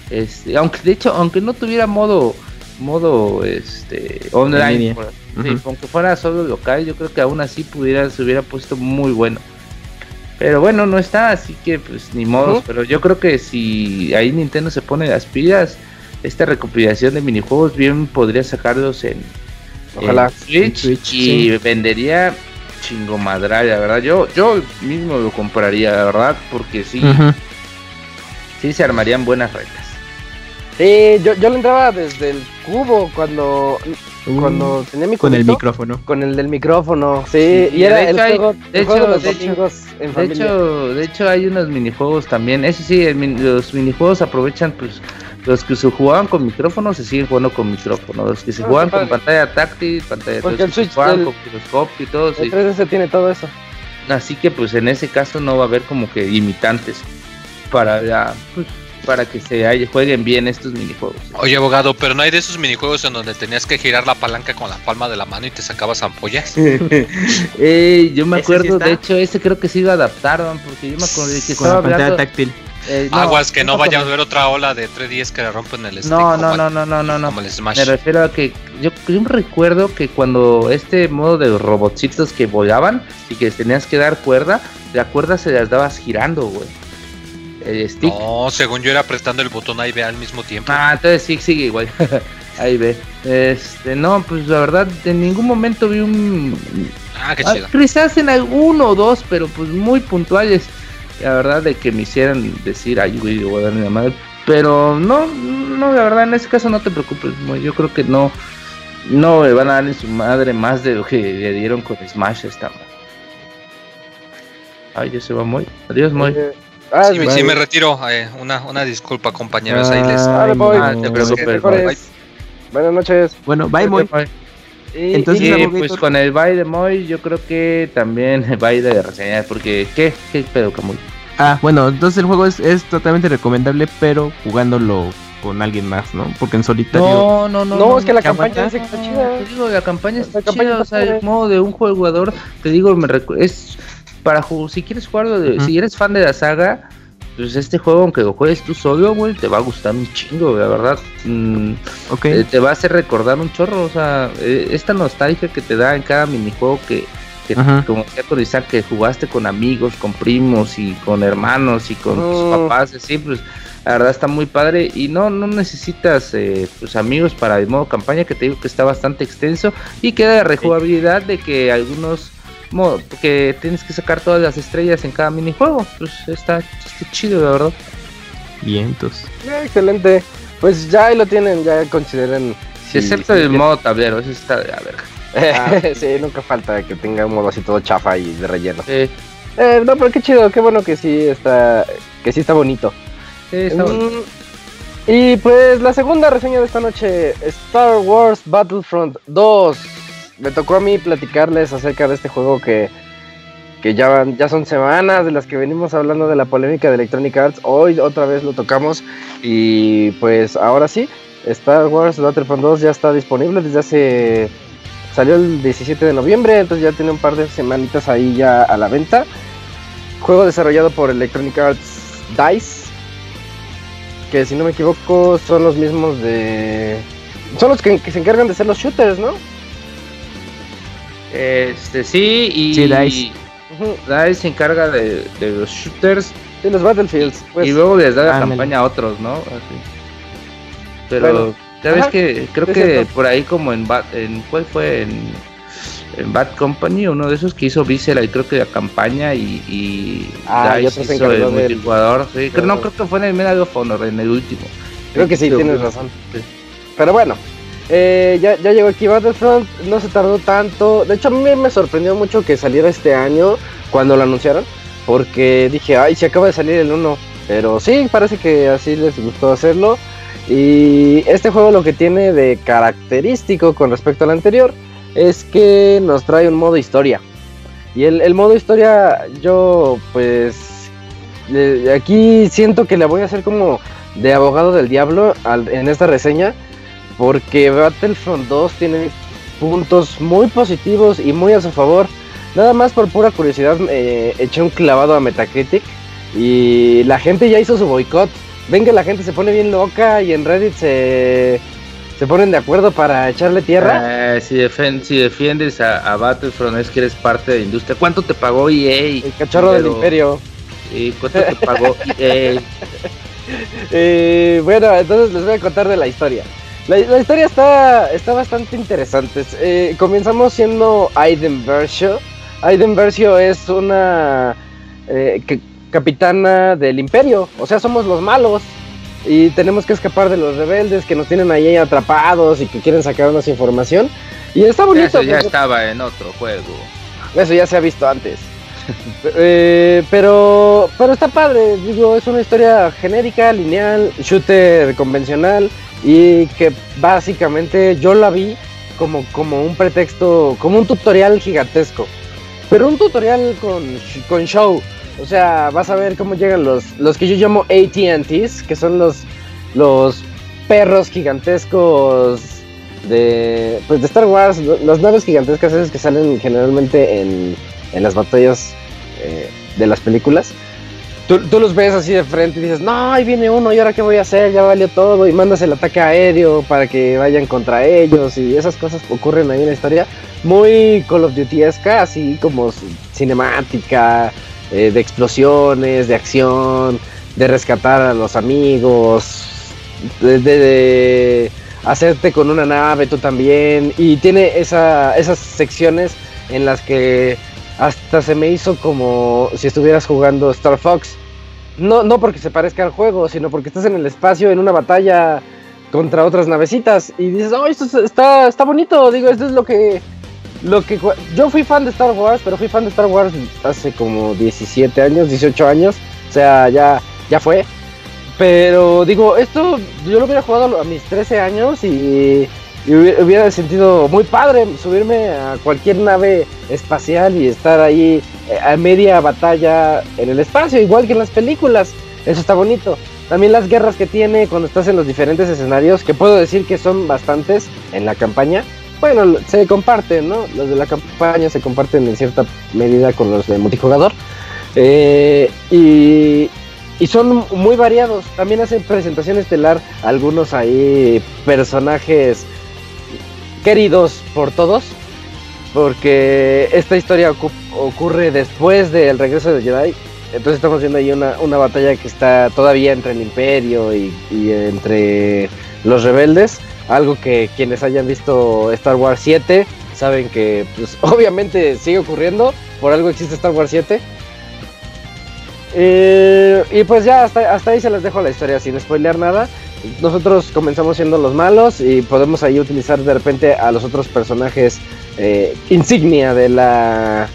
este, aunque de hecho, aunque no tuviera modo, modo, este, online, sí, aunque fuera solo local, yo creo que aún así pudiera, se hubiera puesto muy bueno. Pero bueno, no está, así que pues ni modos. Pero yo creo que si ahí Nintendo se pone las pilas, esta recopilación de minijuegos bien podría sacarlos en, Ojalá. en Switch, En Switch, y vendería chingomadral, la verdad. Yo, yo mismo lo compraría, la verdad, porque sí, sí se armarían buenas retas. Sí, yo, yo le entraba desde el cubo cuando, cuando tenía mi Uh, Con el cubito, micrófono. Con el del micrófono, sí. Sí, y era de el hecho hay- juego, de el juego hecho- de los de hecho- domingos en De familia. hecho, de hecho hay unos minijuegos también. Eso sí, el los minijuegos aprovechan pues los que se jugaban con micrófono se siguen jugando con micrófono. Los que se Ah, jugaban con pantalla táctil, pantalla Porque los el se Switch jugaban del- con giroscopio y todo. el 3DS tiene todo eso. Así que pues en ese caso no va a haber como que limitantes para la, pues, para que se haya- jueguen bien estos minijuegos. Oye, abogado, pero no hay de esos minijuegos en donde tenías que girar la palanca con la palma de la mano y te sacabas ampollas. Eh, yo me sí acuerdo, de hecho, ese creo que sí lo adaptaron, porque yo me acuerdo de que Con la pantalla táctil. Eh, no, Aguas que no vaya a haber otra ola de 3DS que le rompen el stick. No, no, no, no, no, no, no. Como el Smash. Me refiero a que yo, yo recuerdo que cuando este modo de robotcitos que volaban y que tenías que dar cuerda, la cuerda se las dabas girando, güey. El stick. No, según yo era apretando el botón A y B al mismo tiempo. Ah, entonces sí, sigue igual. Ahí ve. Este, no, pues la verdad, en ningún momento vi un. Ah, qué Ah, chido. Quizás en alguno o dos, pero pues muy puntuales. La verdad, de que me hicieran decir, ay, güey, voy a dar mi madre. Pero no, no, la verdad, en ese caso no te preocupes. Moy, Yo creo que no. No le van a dar en su madre más de lo que le dieron con Smash esta. madre. Ay, ya se va Moy. Adiós, Moy. Eh, ah, Sí, me- sí, me retiro. eh, una, una disculpa, compañeros. Ahí les. Ay, no. te preocupes. Buenas noches. Bueno, bye, Moy. Y- Entonces, pues con el bye de Moy, yo creo que también bye de reseñar. Porque, ¿qué? ¿Qué pedo, Camuy? Ah, bueno, entonces el juego es, es totalmente recomendable, pero jugándolo con alguien más, ¿no? Porque en solitario. No, no, no. No, es que la ¿qué campaña aguanta? dice que está chida. Te digo, la campaña está La campaña chida, o sea, el modo de un jugador, te digo, me es para jugar, si quieres jugarlo, de- si eres fan de la saga, pues este juego, aunque lo juegues tú solo, güey, te va a gustar un chingo, la verdad. Mm, Ok. eh, te va a hacer recordar un chorro, o sea, eh, esta nostalgia que te da en cada minijuego que, que como decía con Isaac, que jugaste con amigos, con primos y con hermanos y con tus Mm. papás, así, pues la verdad está muy padre y no, no necesitas eh, pues amigos para el modo campaña que te digo que está bastante extenso y queda la rejugabilidad de que algunos modo, que tienes que sacar todas las estrellas en cada minijuego, pues está, está chido la verdad. Vientos. Eh, excelente. Pues ya ahí lo tienen, ya consideren. Si- excepto si el quieren- modo tablero, eso está de la verga. sí, nunca falta que tenga un modo así todo chafa y de relleno. Sí, Eh, no, pero qué chido, qué bueno que sí está, que sí está bonito. sí, está. Mm, Y pues la segunda reseña de esta noche, Star Wars Battlefront 2. Me tocó a mí platicarles acerca de este juego que, que ya, ya son semanas de las que venimos hablando de la polémica de Electronic Arts. Hoy otra vez lo tocamos y pues ahora sí, Star Wars Battlefront 2 ya está disponible desde hace... Salió el 17 de noviembre, entonces ya tiene un par de semanitas ahí ya a la venta. Juego desarrollado por Electronic Arts DICE, que si no me equivoco son los mismos de... Son los que, que se encargan de hacer los shooters, ¿no? Este, sí, y Sí, DICE. Se encarga de, de los shooters Sí, los Battlefields. Pues, y luego les da la campaña a otros, ¿no? Así. Pero Bueno, ajá, que creo es que cierto. por ahí como en Bad, en ¿cuál fue? En, en Bad Company, uno de esos que hizo Visceral, creo que la campaña y, y Ah, y DICE hizo el multijugador. Sí, creo, no, creo que fue en el Medal of Honor, en el último. creo que sí, Creo tienes que- razón. sí. Pero bueno, eh, ya, ya llegó aquí Battlefront, no se tardó tanto. De hecho, a mí me sorprendió mucho que saliera este año, cuando lo anunciaron, porque dije, ay, se acaba de salir el 1. Pero sí, parece que así les gustó hacerlo. Y este juego lo que tiene de característico con respecto al anterior es que nos trae un modo historia. Y el, el modo historia, yo pues eh, aquí siento que le voy a hacer como de abogado del diablo en esta reseña. Porque Battlefront 2 tiene puntos muy positivos y muy a su favor. Nada más por pura curiosidad eh, eché un clavado a Metacritic y la gente ya hizo su boicot. Ven que la gente se pone bien loca y en Reddit se, se ponen de acuerdo para echarle tierra. Eh, si, defen- si defiendes a, a Battlefront es que eres parte de la industria. ¿Cuánto te pagó EA? El cachorro del imperio. ¿Y cuánto te pagó EA? Eh, bueno, entonces les voy a contar de la historia. La, la historia está, está bastante interesante. Eh, comenzamos siendo Aiden Versio. Aiden Versio es una eh, que- capitana del imperio. O sea, somos los malos. Y tenemos que escapar de los rebeldes que nos tienen ahí atrapados y que quieren sacarnos información. Y está bonito. Eso ya porque- estaba en otro juego. eso ya se ha visto antes. Eh, pero, pero está padre, digo, es una historia genérica, lineal, shooter convencional y que básicamente yo la vi como, como un pretexto, como un tutorial gigantesco. Pero un tutorial con, con show. O sea, vas a ver cómo llegan los, los que yo llamo ATTs, que son los, los perros gigantescos de, pues de Star Wars, las naves gigantescas esas que salen generalmente en, en las batallas eh, de las películas. Tú, tú los ves así de frente y dices, no, ahí viene uno, ¿y ahora qué voy a hacer? Ya valió todo, y mandas el ataque aéreo para que vayan contra ellos, y esas cosas ocurren ahí en la historia. Muy Call of Duty-esca, así como cinemática, eh, de explosiones, de acción, de rescatar a los amigos, de, de- de hacerte con una nave tú también. Y tiene esa, esas secciones en las que hasta se me hizo como si estuvieras jugando Star Fox. No, no porque se parezca al juego, sino porque estás en el espacio en una batalla contra otras navecitas y dices, oh, esto es- está, está bonito, digo, esto es lo que, lo que... Yo fui fan de Star Wars, pero fui fan de Star Wars hace como 17 años, 18 años, o sea, ya, ya fue. Pero digo, esto yo lo hubiera jugado a mis 13 años y, y hubiera sentido muy padre subirme a cualquier nave espacial y estar ahí eh, a media batalla en el espacio, igual que en las películas. Eso está bonito. También las guerras que tiene cuando estás en los diferentes escenarios, que puedo decir que son bastantes en la campaña. Bueno, se comparten, ¿no? Los de la campaña se comparten en cierta medida con los de multijugador. Eh, y, y son muy variados. También hacen presentación estelar algunos ahí personajes queridos por todos. Porque esta historia ocu- ocurre después del regreso de Jedi. Entonces estamos viendo ahí una, batalla que está todavía entre el imperio y, entre los rebeldes. Algo que quienes hayan visto Star Wars 7 saben que pues, obviamente sigue ocurriendo. Por algo existe Star Wars 7. Eh, y pues ya hasta, hasta ahí se les dejo la historia sin spoilear nada. Nosotros comenzamos siendo los malos y podemos ahí utilizar de repente a los otros personajes eh, insignia de la,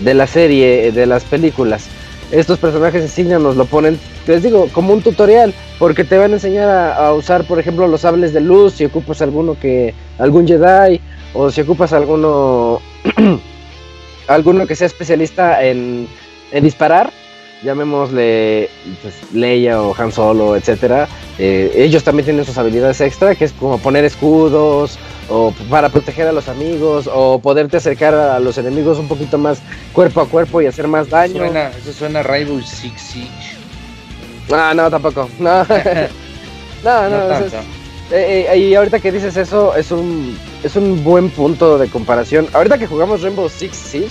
de la serie, de las películas. Estos personajes insignia nos lo ponen, les digo, como un tutorial, porque te van a enseñar a, usar, por ejemplo, los sables de luz si ocupas alguno que, algún Jedi, o si ocupas alguno, alguno que sea especialista en, en disparar llamémosle pues, Leia o Han Solo, etcétera, eh, ellos también tienen sus habilidades extra, que es como poner escudos, o para proteger a los amigos, o poderte acercar a los enemigos un poquito más cuerpo a cuerpo y hacer más daño. Suena, eso suena a Rainbow Six Siege. Ah, no, tampoco. No, no, no. Es- eh, eh, y ahorita que dices eso, es un, es un buen punto de comparación. Ahorita que jugamos Rainbow Six Siege,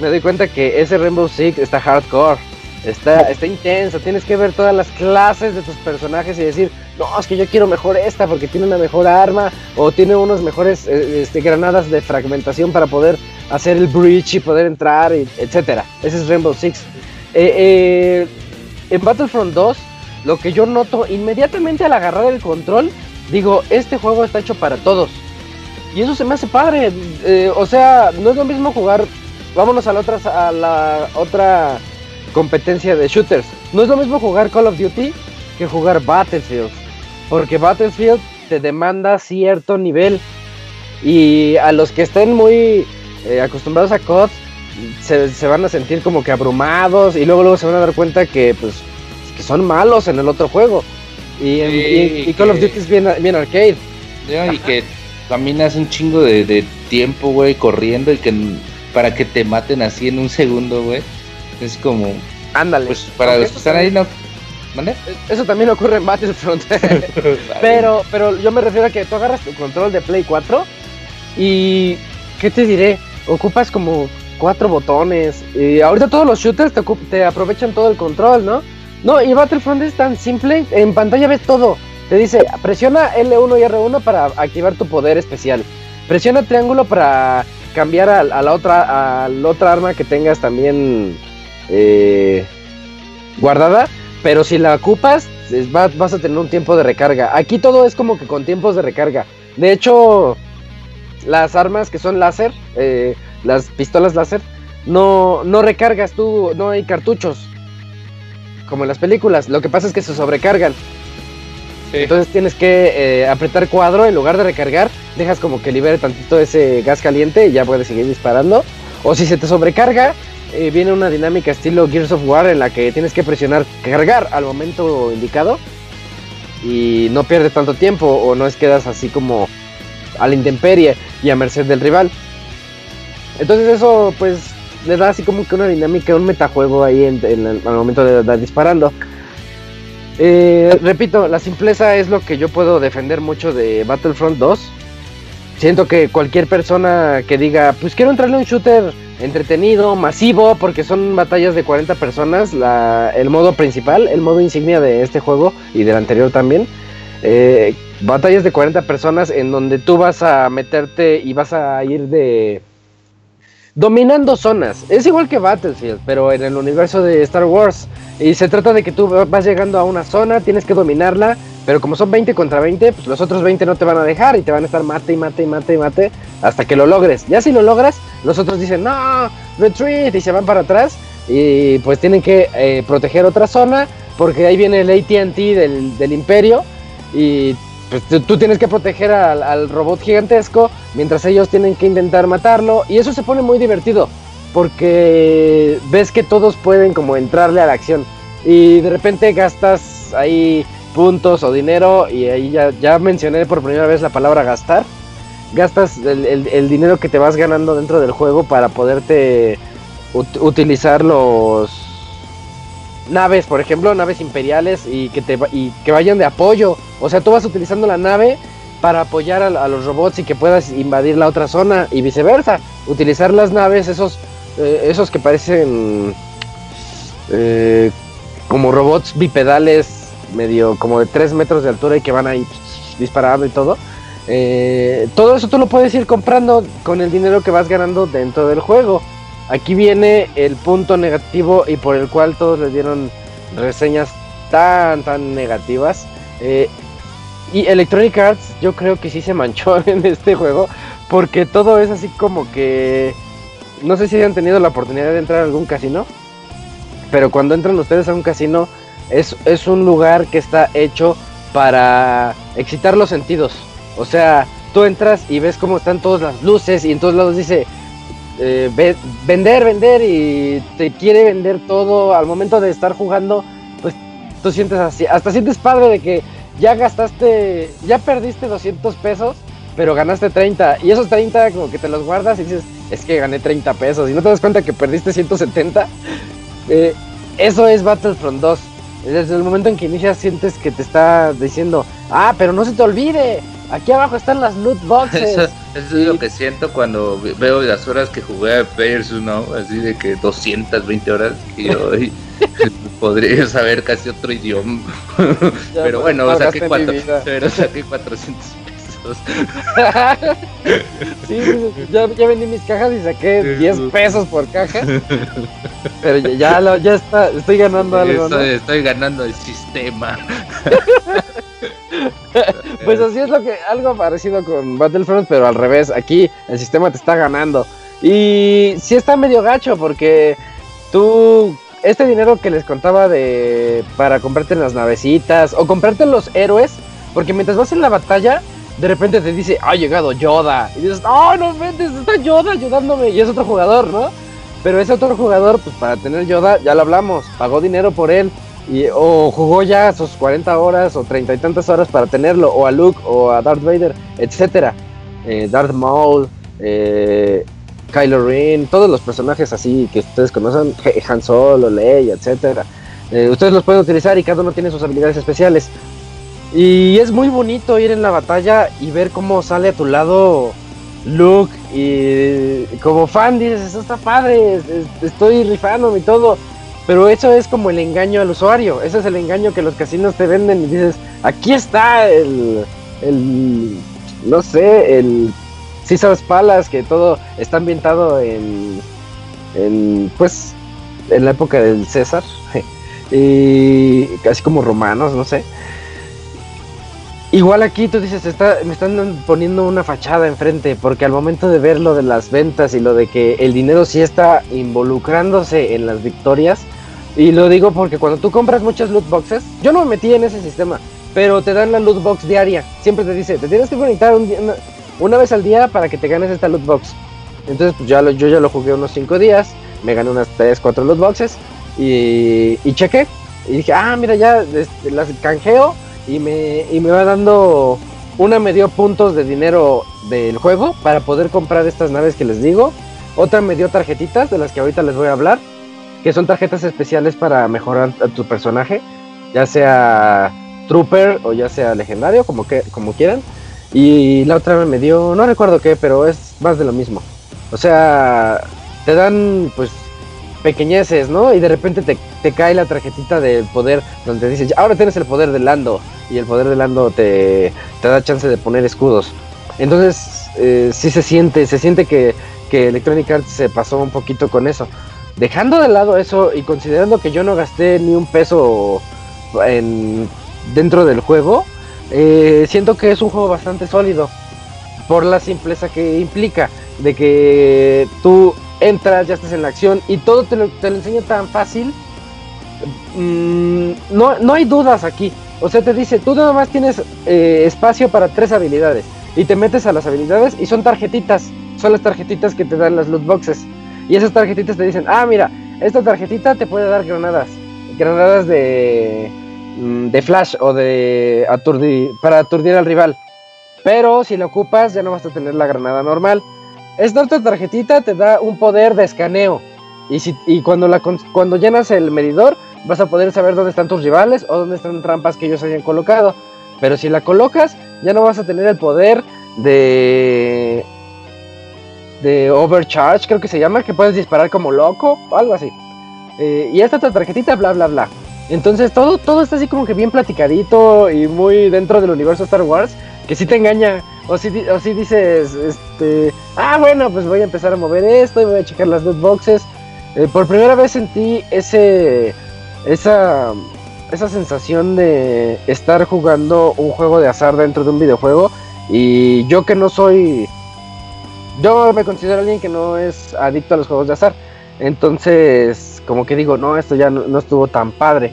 me doy cuenta que ese Rainbow Six está hardcore. Está, está intenso, tienes que ver todas las clases de tus personajes y decir, no, es que yo quiero mejor esta porque tiene una mejor arma o tiene unos mejores eh, este, granadas de fragmentación para poder hacer el breach y poder entrar, y etcétera. Ese es Rainbow Six. Eh, eh, en Battlefront 2, lo que yo noto inmediatamente al agarrar el control, digo, este juego está hecho para todos. Y eso se me hace padre. o sea, no es lo mismo jugar vámonos a la otra, a la otra competencia de shooters. No es lo mismo jugar Call of Duty que jugar Battlefield. Porque Battlefield te demanda cierto nivel. Y a los que estén muy eh, acostumbrados a COD, se, se van a sentir como que abrumados. Y luego, luego se van a dar cuenta que, pues, que son malos en el otro juego. Y, en- Sí, y- y Call of Duty es bien, bien arcade. Y que caminas un chingo de, de tiempo, güey, corriendo y que para que te maten así en un segundo, güey. Es como, Ándale. pues para los que están ahí, ¿no? ¿Mande? Eso también ocurre en Battlefront. pero, pero yo me refiero a que tú agarras tu control de Play 4 y. ¿Qué te diré? Ocupas como cuatro botones. Y ahorita todos los shooters te, te aprovechan todo el control, ¿no? No, y Battlefront es tan simple. En pantalla ves todo. Te dice, presiona L1 y R1 para activar tu poder especial. Presiona triángulo para cambiar a, a la otra a la otra arma que tengas también eh, guardada. Pero si la ocupas, vas a tener un tiempo de recarga. Aquí todo es como que con tiempos de recarga. De hecho, las armas que son láser, eh, las pistolas láser, no, no recargas tú, no hay cartuchos. Como en las películas. Lo que pasa es que se sobrecargan. Entonces tienes que eh, apretar cuadro en lugar de recargar. Dejas como que libere tantito ese gas caliente y ya puedes seguir disparando. O si se te sobrecarga, eh, viene una dinámica estilo Gears of War en la que tienes que presionar cargar al momento indicado. Y no pierdes tanto tiempo o no es quedas así como a la intemperie y a merced del rival. Entonces eso pues le da así como que una dinámica, un metajuego ahí en, el- al momento de andar disparando. Eh, repito, la simpleza es lo que yo puedo defender mucho de Battlefront 2. Siento que cualquier persona que diga, pues quiero entrarle a un shooter entretenido, masivo, porque son batallas de 40 personas, la- el modo principal, el modo insignia de este juego y del anterior también. eh, batallas de 40 personas en donde tú vas a meterte y vas a ir de dominando zonas. Es igual que Battlefield, pero en el universo de Star Wars. Y se trata de que tú vas llegando a una zona, tienes que dominarla, pero como son 20 contra 20, pues los otros 20 no te van a dejar y te van a estar mate y mate y mate y mate hasta que lo logres. Ya si lo logras, los otros dicen, no, retreat, y se van para atrás y pues tienen que eh, proteger otra zona porque ahí viene el ATT del, del imperio y pues tú, tienes que proteger al, al robot gigantesco mientras ellos tienen que intentar matarlo y eso se pone muy divertido porque ves que todos pueden como entrarle a la acción y de repente gastas ahí puntos o dinero y ahí ya, mencioné por primera vez la palabra gastar gastas el, dinero que te vas ganando dentro del juego para poderte ut- utilizar los naves, por ejemplo, naves imperiales y que te y que vayan de apoyo. O sea, tú vas utilizando la nave para apoyar a, a los robots y que puedas invadir la otra zona y viceversa. Utilizar las naves, esos, eh, esos que parecen eh, como robots bipedales, medio como de 3 metros de altura y que van ahí disparando y todo. Eh, todo eso tú lo puedes ir comprando con el dinero que vas ganando dentro del juego. Aquí viene el punto negativo y por el cual todos le dieron reseñas tan, tan negativas. Eh, y Electronic Arts yo creo que sí se manchó en este juego porque todo es así como que... No sé si hayan tenido la oportunidad de entrar a algún casino, pero cuando entran ustedes a un casino es, es un lugar que está hecho para excitar los sentidos. O sea, tú entras y ves cómo están todas las luces y en todos lados dice eh, ve- vender, vender y te quiere vender todo al momento de estar jugando, pues tú sientes así, hasta sientes padre de que ya gastaste, ya perdiste 200 pesos, pero ganaste 30 y esos 30 como que te los guardas y dices, es que gané 30 pesos y no te das cuenta que perdiste 170. Eh, eso es Battlefront 2. Desde el momento en que inicias sientes que te está diciendo, ah, pero no se te olvide, aquí abajo están las loot boxes. Eso, eso es lo que siento cuando ve- veo las horas que jugué a Players ¿no? Así de que 220 horas y yo ay, podría saber casi otro idioma. Ya, pero pues, bueno, no saqué, cuatro, pero saqué 400 pesos. sí, ya, ya vendí mis cajas y saqué 10 pesos por caja. Pero ya, ya, lo- ya está, estoy ganando algo, estoy ganando el sistema. Pues así es lo que, algo parecido con Battlefront, pero al revés. Aquí el sistema te está ganando. Y sí está medio gacho porque tú, este dinero que les contaba de para comprarte las navecitas o comprarte los héroes, porque mientras vas en la batalla, de repente te dice, ha llegado Yoda. Y dices, oh, no ventes, está Yoda ayudándome. Y es otro jugador, ¿no? Pero ese otro jugador, pues para tener Yoda, ya lo hablamos, pagó dinero por él. Y, o jugó ya sus 40 horas o 30 y tantas horas para tenerlo, o a Luke, o a Darth Vader, etcétera. Eh, Darth Maul, eh, Kylo Ren, todos los personajes así que ustedes conocen, Han Solo, Leia, etcétera. Eh, ustedes los pueden utilizar y cada uno tiene sus habilidades especiales. Y es muy bonito ir en la batalla y ver cómo sale a tu lado Luke y como fan dices, eso está padre, es- es- estoy rifándome y todo. Pero eso es como el engaño al usuario, ese es el engaño que los casinos te venden y dices, aquí está el, el no sé, el Caesar's Palace, que todo está ambientado en, en pues, en la época del César, y casi como romanos, no sé. Igual aquí tú dices, está, me están poniendo una fachada enfrente, porque al momento de ver lo de las ventas y lo de que el dinero sí está involucrándose en las victorias, y lo digo porque cuando tú compras muchas loot boxes, yo no me metí en ese sistema, pero te dan la loot box diaria, siempre te dice, te tienes que conectar una vez al día para que te ganes esta loot box. Entonces pues ya lo, yo ya lo jugué unos 5 días, me gané unas 3, 4 loot boxes y, y chequé. Y dije, ah, mira, ya este, las canjeo y me, y me va dando. Una me dio puntos de dinero del juego para poder comprar estas naves que les digo. Otra me dio tarjetitas de las que ahorita les voy a hablar. Que son tarjetas especiales para mejorar a tu personaje. Ya sea Trooper o ya sea legendario, como, que, como quieran. Y la otra me dio, no recuerdo qué, pero es más de lo mismo. O sea, te dan pues pequeñeces, ¿no? Y de repente te, te cae la tarjetita del poder donde dice, ahora tienes el poder del Lando. Y el poder del Lando te, te da chance de poner escudos. Entonces, eh, sí se siente, se siente que, que Electronic Arts se pasó un poquito con eso. Dejando de lado eso y considerando que yo no gasté ni un peso en, dentro del juego, eh, siento que es un juego bastante sólido por la simpleza que implica de que tú entras, ya estás en la acción y todo te lo, te lo enseña tan fácil. Mm, no, no hay dudas aquí. O sea, te dice, tú nada más tienes eh, espacio para tres habilidades y te metes a las habilidades y son tarjetitas. Son las tarjetitas que te dan las loot boxes. Y esas tarjetitas te dicen, ah, mira, esta tarjetita te puede dar granadas. Granadas de, mm, de flash o de aturdir, para aturdir al rival. Pero si la ocupas ya no vas a tener la granada normal. Esta otra tarjetita te da un poder de escaneo. Y, si, cuando, la, llenas el medidor vas a poder saber dónde están tus rivales o dónde están trampas que ellos hayan colocado. Pero si la colocas ya no vas a tener el poder de... De overcharge, creo que se llama, que puedes disparar como loco o algo así. Eh, y esta otra tarjetita, bla, bla, bla. Entonces todo, todo está así como que bien platicadito y muy dentro del universo Star Wars, que sí te engaña. O si, o dices, este, ah, bueno, pues voy a empezar a mover esto y voy a checar las boxes. Eh, por primera vez sentí ese, esa, esa sensación de estar jugando un juego de azar dentro de un videojuego. Y yo que no soy, yo me considero alguien que no es adicto a los juegos de azar. Entonces, como que digo, no, esto ya no, no estuvo tan padre.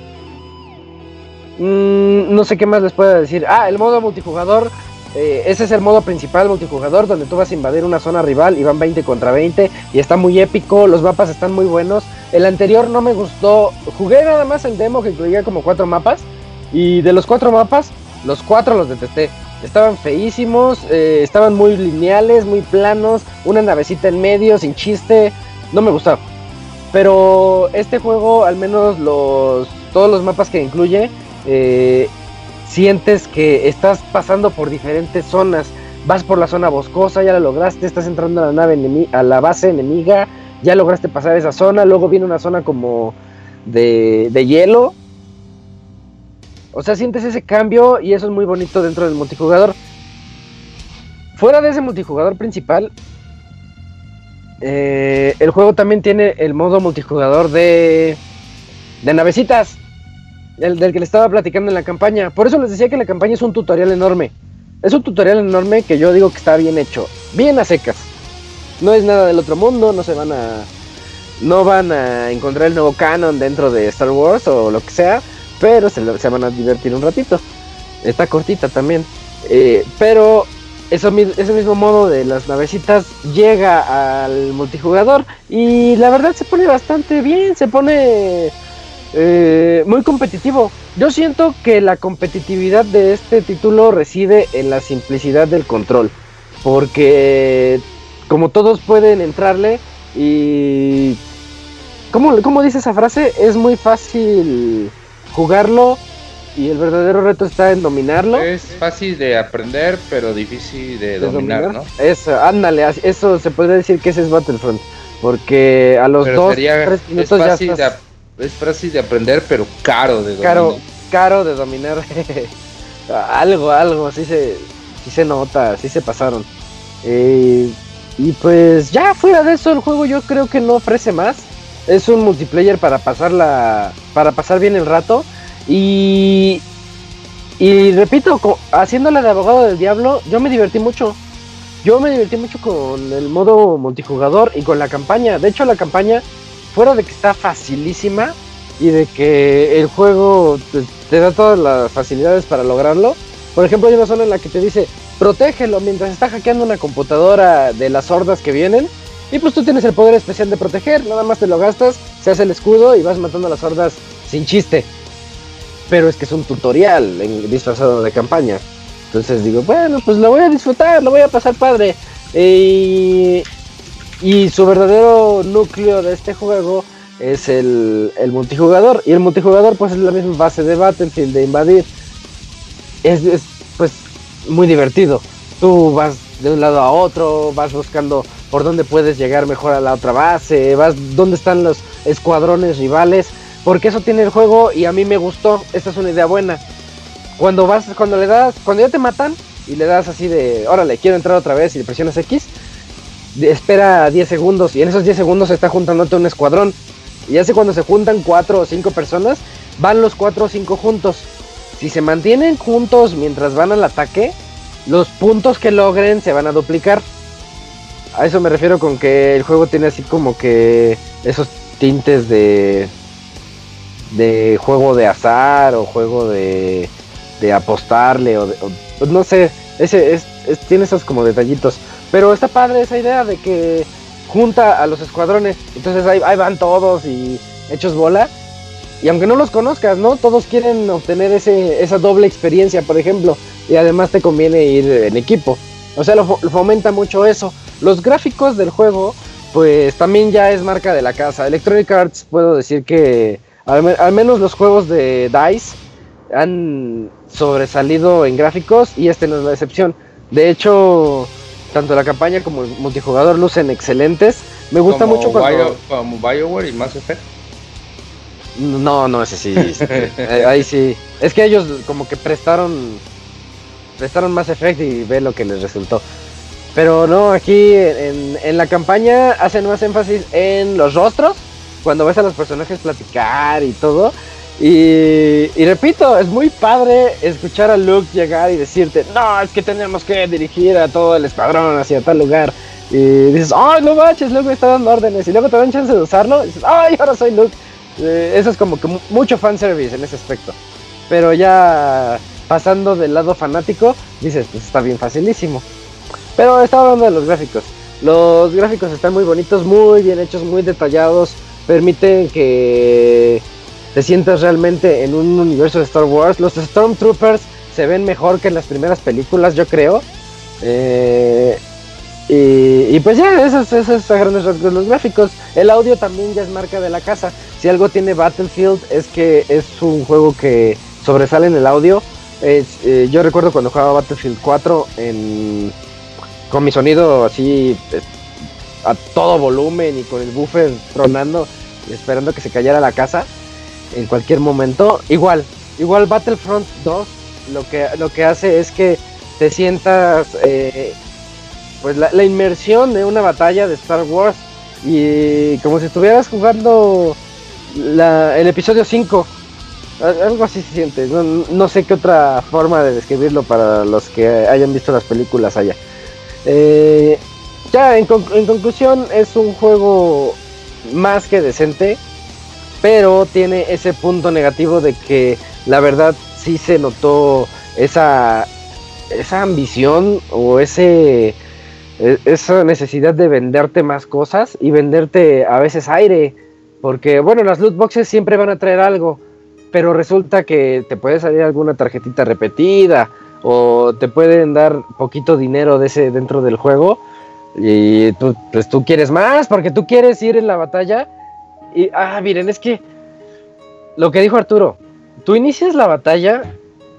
Mm, no sé qué más les puedo decir. Ah, el modo multijugador. Eh, ese es el modo principal multijugador donde tú vas a invadir una zona rival y van 20 contra 20 y está muy épico, los mapas están muy buenos. El anterior no me gustó, jugué nada más el demo que incluía como cuatro mapas y de los cuatro mapas, los cuatro los detesté. Estaban feísimos, eh, estaban muy lineales, muy planos, una navecita en medio, sin chiste, no me gustó. Pero este juego, al menos los todos los mapas que incluye, eh, sientes que estás pasando por diferentes zonas. Vas por la zona boscosa, ya la lograste, estás entrando a la nave a la base enemiga, ya lograste pasar esa zona, luego viene una zona como de, de hielo. O sea, sientes ese cambio y eso es muy bonito dentro del multijugador. Fuera de ese multijugador principal, eh, el juego también tiene el modo multijugador de, de navecitas. El del que le estaba platicando en la campaña. Por eso les decía que la campaña es un tutorial enorme. Es un tutorial enorme que yo digo que está bien hecho. Bien a secas. No es nada del otro mundo, no se van a no van a encontrar el nuevo canon dentro de Star Wars o lo que sea, pero se, van a divertir un ratito. Está cortita también. Eh, pero eso, ese mismo modo de las navecitas llega al multijugador y la verdad se pone bastante bien, se pone eh, muy competitivo. Yo siento que la competitividad de este título reside en la simplicidad del control, porque como todos pueden entrarle y... ¿Cómo, cómo dice esa frase? Es muy fácil jugarlo y el verdadero reto está en dominarlo. Es fácil de aprender, pero difícil de de dominar, ¿no? Eso, ándale, eso se podría decir que ese es Battlefront. Porque a los Pero dos, sería, tres es minutos ya fácil, de, estás es fácil de aprender, pero caro de dominar. caro, caro de dominar. algo, algo, sí se, sí se nota, sí se pasaron. Eh, y pues ya fuera de eso, el juego yo creo que no ofrece más. Es un multiplayer para pasarla, para pasar bien el rato. Y, y repito, haciéndola de abogado del diablo, yo me divertí mucho. Yo me divertí mucho con el modo multijugador y con la campaña. De hecho, la campaña, fuera de que está facilísima y de que el juego te, da todas las facilidades para lograrlo. Por ejemplo, hay una zona en la que te dice, protégelo mientras está hackeando una computadora de las hordas que vienen. Y pues tú tienes el poder especial de proteger, nada más te lo gastas, se hace el escudo y vas matando a las hordas sin chiste. Pero es que es un tutorial disfrazado de campaña. Entonces digo, bueno, pues lo voy a disfrutar, lo voy a pasar padre. Y, y su verdadero núcleo de este juego es el, el multijugador. Y el multijugador pues es la misma base de Battlefield, de invadir. Es, es, pues muy divertido. Tú vas de un lado a otro, vas buscando por dónde puedes llegar mejor a la otra base, vas dónde están los escuadrones rivales, porque eso tiene el juego y a mí me gustó, esta es una idea buena. Cuando vas, cuando le das, cuando ya te matan y le das así de, órale, quiero entrar otra vez y le presionas X, espera 10 segundos y en esos 10 segundos se está juntándote un escuadrón. Y así cuando se juntan 4 o 5 personas, van los 4 o 5 juntos. Si se mantienen juntos mientras van al ataque, los puntos que logren se van a duplicar. A eso me refiero con que el juego tiene así como que esos tintes de de juego de azar o juego de, de apostarle o, no sé, ese es, es- tiene esos como detallitos. Pero está padre esa idea de que junta a los escuadrones, entonces ahí, van todos y hechos bola. Y aunque no los conozcas, ¿no? Todos quieren obtener ese, esa doble experiencia, por ejemplo. Y además te conviene ir en equipo. O sea, lo, fo- lo fomenta mucho eso. Los gráficos del juego, pues también ya es marca de la casa. Electronic Arts, puedo decir que al, al menos los juegos de DICE han sobresalido en gráficos y este no es la excepción. De hecho, tanto la campaña como el multijugador lucen excelentes. Me gusta Como mucho cuando... Bio- como BioWare y Mass Effect. No, no, ese sí. eh, ahí sí. Es que ellos como que prestaron prestaron más efecto y ve lo que les resultó. Pero no, aquí en, en la campaña hacen más énfasis en los rostros, cuando ves a los personajes platicar y todo. Y, y repito, es muy padre escuchar a Luke llegar y decirte, no, es que tenemos que dirigir a todo el escuadrón hacia tal lugar. Y dices, ay, no manches, Luke me está dando órdenes. Y luego te dan chance de usarlo. Y dices, ay, ahora soy Luke. Eh, eso es como que mu- mucho fanservice en ese aspecto. Pero ya pasando del lado fanático, dices, pues está bien facilísimo. Pero estaba hablando de los gráficos. Los gráficos están muy bonitos, muy bien hechos, muy detallados. Permiten que te sientas realmente en un universo de Star Wars. Los Stormtroopers se ven mejor que en las primeras películas, yo creo. Eh, y, pues ya, esos, esos a grandes rasgos los gráficos. El audio también ya es marca de la casa. Si algo tiene Battlefield es que es un juego que sobresale en el audio. Eh, yo recuerdo cuando jugaba Battlefield 4 en, con mi sonido así eh, a todo volumen y con el buffer tronando, esperando que se cayera la casa en cualquier momento. Igual, igual Battlefront 2 lo que, lo que hace es que te sientas eh, pues la, inmersión de una batalla de Star Wars y como si estuvieras jugando el episodio 5. Al- Algo así se siente. No, no sé qué otra forma de describirlo para los que hayan visto las películas allá. Eh, ya, en, con- en conclusión, es un juego más que decente, pero tiene ese punto negativo de que la verdad sí se notó esa, esa ambición o ese e- esa necesidad de venderte más cosas y venderte a veces aire, porque bueno, las loot boxes siempre van a traer algo, pero resulta que te puede salir alguna tarjetita repetida o te pueden dar poquito dinero de ese dentro del juego y pues tú quieres más porque tú quieres ir en la batalla y ah, miren, es que lo que dijo Arturo, tú inicias la batalla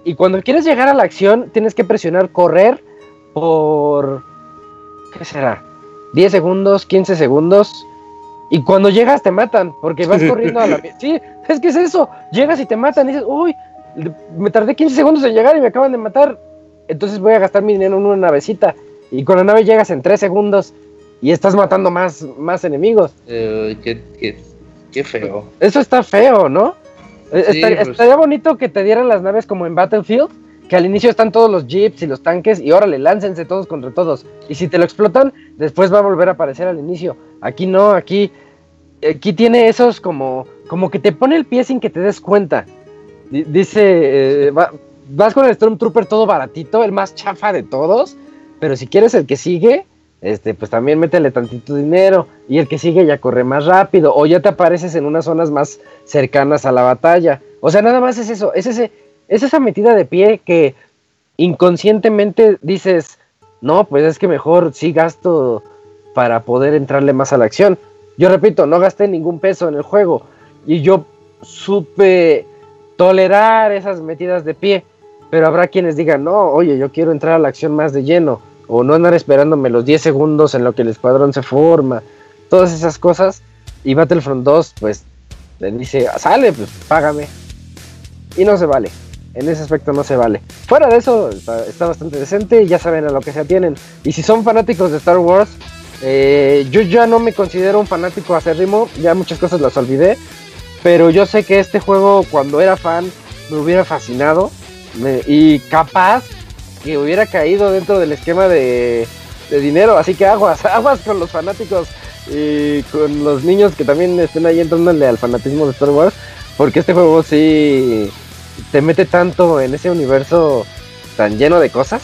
y cuando quieres llegar a la acción tienes que presionar correr por ¿qué será? 10 segundos, 15 segundos y cuando llegas te matan porque vas corriendo a la Sí, es que es eso, llegas y te matan y dices, "Uy, me tardé 15 segundos en llegar y me acaban de matar." Entonces voy a gastar mi dinero en una navecita y con la nave llegas en 3 segundos y estás matando más más enemigos. Eh, qué, qué- qué feo. Eso está feo, ¿no? Sí, estaría, pues. estaría bonito que te dieran las naves como en Battlefield, que al inicio están todos los jeeps y los tanques y órale, láncense todos contra todos. Y si te lo explotan, después va a volver a aparecer al inicio. Aquí no, aquí aquí tiene esos como como que te pone el pie sin que te des cuenta. Di- Dice, eh, va- vas con el Stormtrooper todo baratito, el más chafa de todos, pero si quieres el que sigue, este, pues también métele tantito dinero y el que sigue ya corre más rápido o ya te apareces en unas zonas más cercanas a la batalla. O sea, nada más es eso, es, es esa metida de pie que inconscientemente dices, no, pues es que mejor sí gasto para poder entrarle más a la acción. Yo repito, no gasté ningún peso en el juego y yo supe tolerar esas metidas de pie, pero habrá quienes digan, no, oye, yo quiero entrar a la acción más de lleno o no andar esperándome los 10 segundos en lo que el escuadrón se forma, todas esas cosas. Y Battlefront 2, pues, le dice, sale, pues, págame. Y no se vale. En ese aspecto no se vale. Fuera de eso, está, bastante decente, ya saben a lo que se atienen. Y si son fanáticos de Star Wars, eh, yo ya no me considero un fanático acérrimo, ya muchas cosas las olvidé. Pero yo sé que este juego, cuando era fan, me hubiera fascinado. y capaz que hubiera caído dentro del esquema de, dinero. Así que aguas, aguas con los fanáticos y con los niños que también estén ahí entrándole al fanatismo de Star Wars. Porque este juego sí te mete tanto en ese universo tan lleno de cosas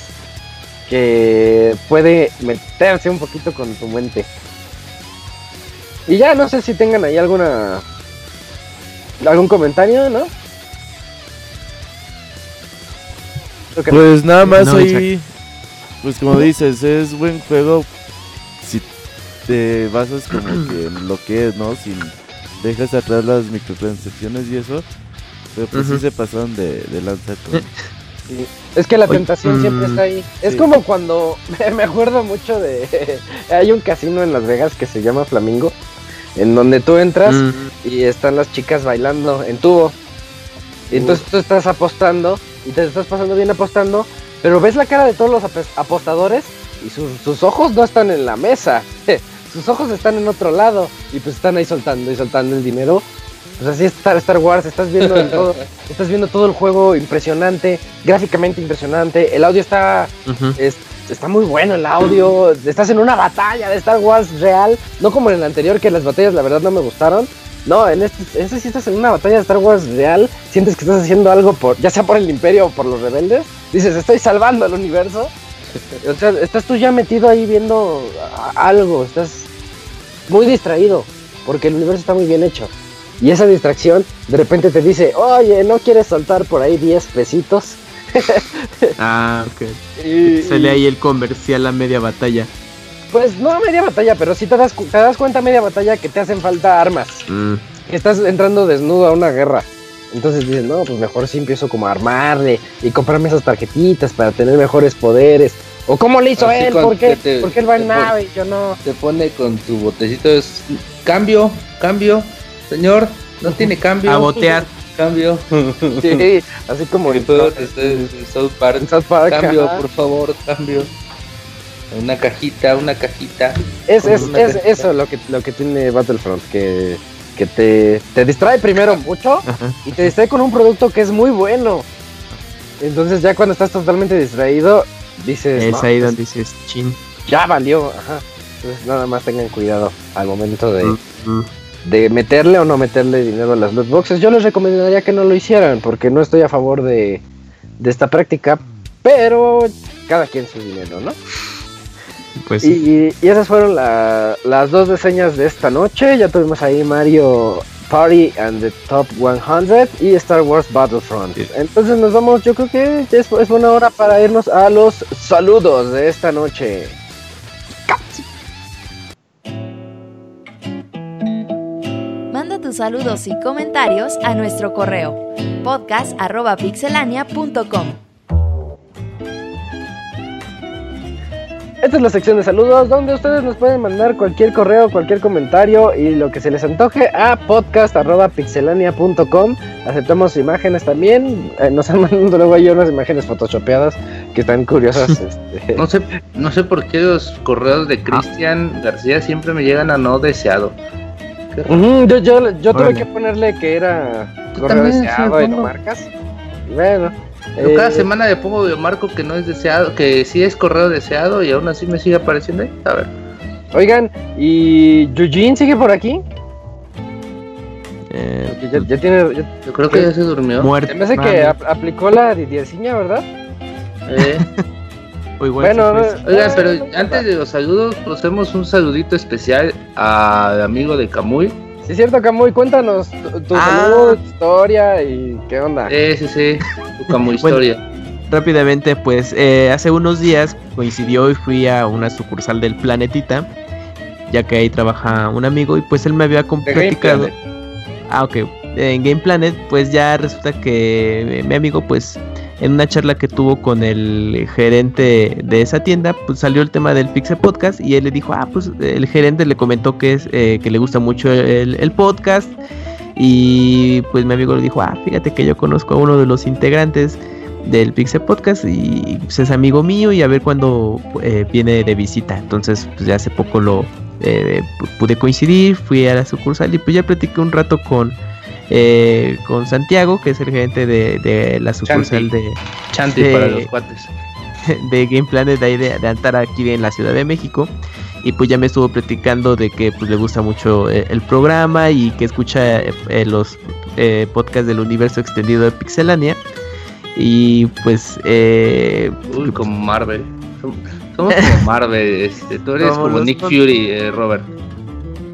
que puede meterse un poquito con tu mente. Y ya no sé si tengan ahí alguna algún comentario, ¿no? Pues nada más No, ahí, pues como dices, es buen juego si te basas como que en lo que es, ¿no? Si dejas atrás las microtransacciones y eso, pero pues sí se pasaron de, de lanza con... Sí. Es que la Oye, tentación siempre mm, está ahí. Es sí. como cuando me acuerdo mucho de hay un casino en Las Vegas que se llama Flamingo, en donde tú entras Mm, y están las chicas bailando en tubo. Y entonces tú estás apostando y te estás pasando bien apostando, pero ves la cara de todos los apostadores y sus, sus ojos no están en la mesa. sus ojos están en otro lado y pues están ahí soltando y soltando el dinero. Pues así es Star, Wars, estás viendo todo, estás viendo todo el juego impresionante, gráficamente impresionante, el audio está es- está muy bueno el audio. Estás en una batalla de Star Wars real. No como en el anterior, que las batallas la verdad no me gustaron. No, en este, en este estás en una batalla de Star Wars real. Sientes que estás haciendo algo por, ya sea por el Imperio o por los rebeldes. Dices, estoy salvando al universo. O sea, estás tú ya metido ahí viendo algo. Estás muy distraído. Porque el universo está muy bien hecho. Y esa distracción de repente te dice, oye, ¿no quieres soltar por ahí 10 pesitos? Ah, ok. Y- Sale ahí el comercial a media batalla. Pues no a media batalla, pero sí te das, cu- te das cuenta a media batalla que te hacen falta armas. Mm, Que estás entrando desnudo a una guerra. Entonces dices, no, pues mejor sí empiezo como a armarle y comprarme esas tarjetitas para tener mejores poderes. O cómo le hizo Así él, ¿por qué? te- ¿Por qué él va en nave y yo no? Te pone con tu botecito de s- cambio, cambio, señor, no tiene cambio. a botear. Cambio. Sí, así como en este, South Park. en South Park, Cambio, ajá. por favor, cambio. Una cajita, una cajita. Es, es, una es cajita. eso lo que, lo que tiene Battlefront, que, que te, te distrae primero mucho Ajá. y te distrae con un producto que es muy bueno. Entonces ya cuando estás totalmente distraído, dices, Es "No, ahí pues, donde dices, chin. ya valió, ajá. Entonces nada más tengan cuidado al momento de, Mm, de meterle o no meterle dinero a las loot boxes. Yo les recomendaría que no lo hicieran porque no estoy a favor de, de esta práctica, pero cada quien su dinero, ¿no? Pues Y, y- y esas fueron la- las dos reseñas de esta noche. Ya tuvimos ahí Mario Party and the Top 100 y Star Wars Battlefront. Sí. Entonces nos vamos, yo creo que ya es, es buena hora para irnos a los saludos de esta noche. Manda tus saludos y comentarios a nuestro correo podcast.pixelania.com. Esta es la sección de saludos donde ustedes nos pueden mandar cualquier correo, cualquier comentario y lo que se les antoje a podcast.pixelania.com. Aceptamos imágenes también. Eh, nos han mandado luego ahí unas imágenes photoshopeadas que están curiosas. este. No sé, no sé por qué los correos de Cristian García siempre me llegan a no deseado. Ujú, yo yo, yo tuve que ponerle que era correo deseado y lo ponlo. marcas. Bueno. Yo cada eh, semana le pongo de marco que no es deseado, que sí es correo deseado y aún así me sigue apareciendo ahí. A ver. Oigan, ¿y Eugene sigue por aquí? eh, ya, ya tiene. ya- Yo creo que ya se durmió. muerto. se me hace que ap- aplicó la Didierciña, ¿verdad? Eh, igual Bueno, pues. eh, Oigan, eh, pero antes de los saludos, procedemos un saludito especial al amigo de Camuy. Sí, es cierto, Camuy, cuéntanos tu, tu Ah. salud, tu historia y qué onda. Sí, sí, sí, tu Camuy Bueno. historia. rápidamente, pues eh, hace unos días coincidió y fui a una sucursal del Planetita, ya que ahí trabaja un amigo y pues él me había platicado. Ah, ok. En Game Planet, pues ya resulta que eh, mi amigo, pues en una charla que tuvo con el gerente de esa tienda, pues salió el tema del Pixel Podcast y él le dijo, ah, pues el gerente le comentó que es eh, que le gusta mucho el, podcast y pues mi amigo le dijo, ah, fíjate que yo conozco a uno de los integrantes del Pixel Podcast y pues, es amigo mío y a ver cuándo eh, viene de visita. Entonces, pues ya hace poco lo eh, pu- pude coincidir, fui a la sucursal y pues ya platiqué un rato con eh, con Santiago, que es el gerente de, de la sucursal de, Chanti para los cuates. de Game Planet de, ahí de, de Antara aquí en la Ciudad de México. Y pues ya me estuvo platicando de que pues le gusta mucho eh, el programa y que escucha eh, los eh, podcasts del universo extendido de Pixelania. Y pues eh, Uy, como Marvel. Som- Somos como Marvel. Este, tú eres Como como Nick Fury, eh, Robert.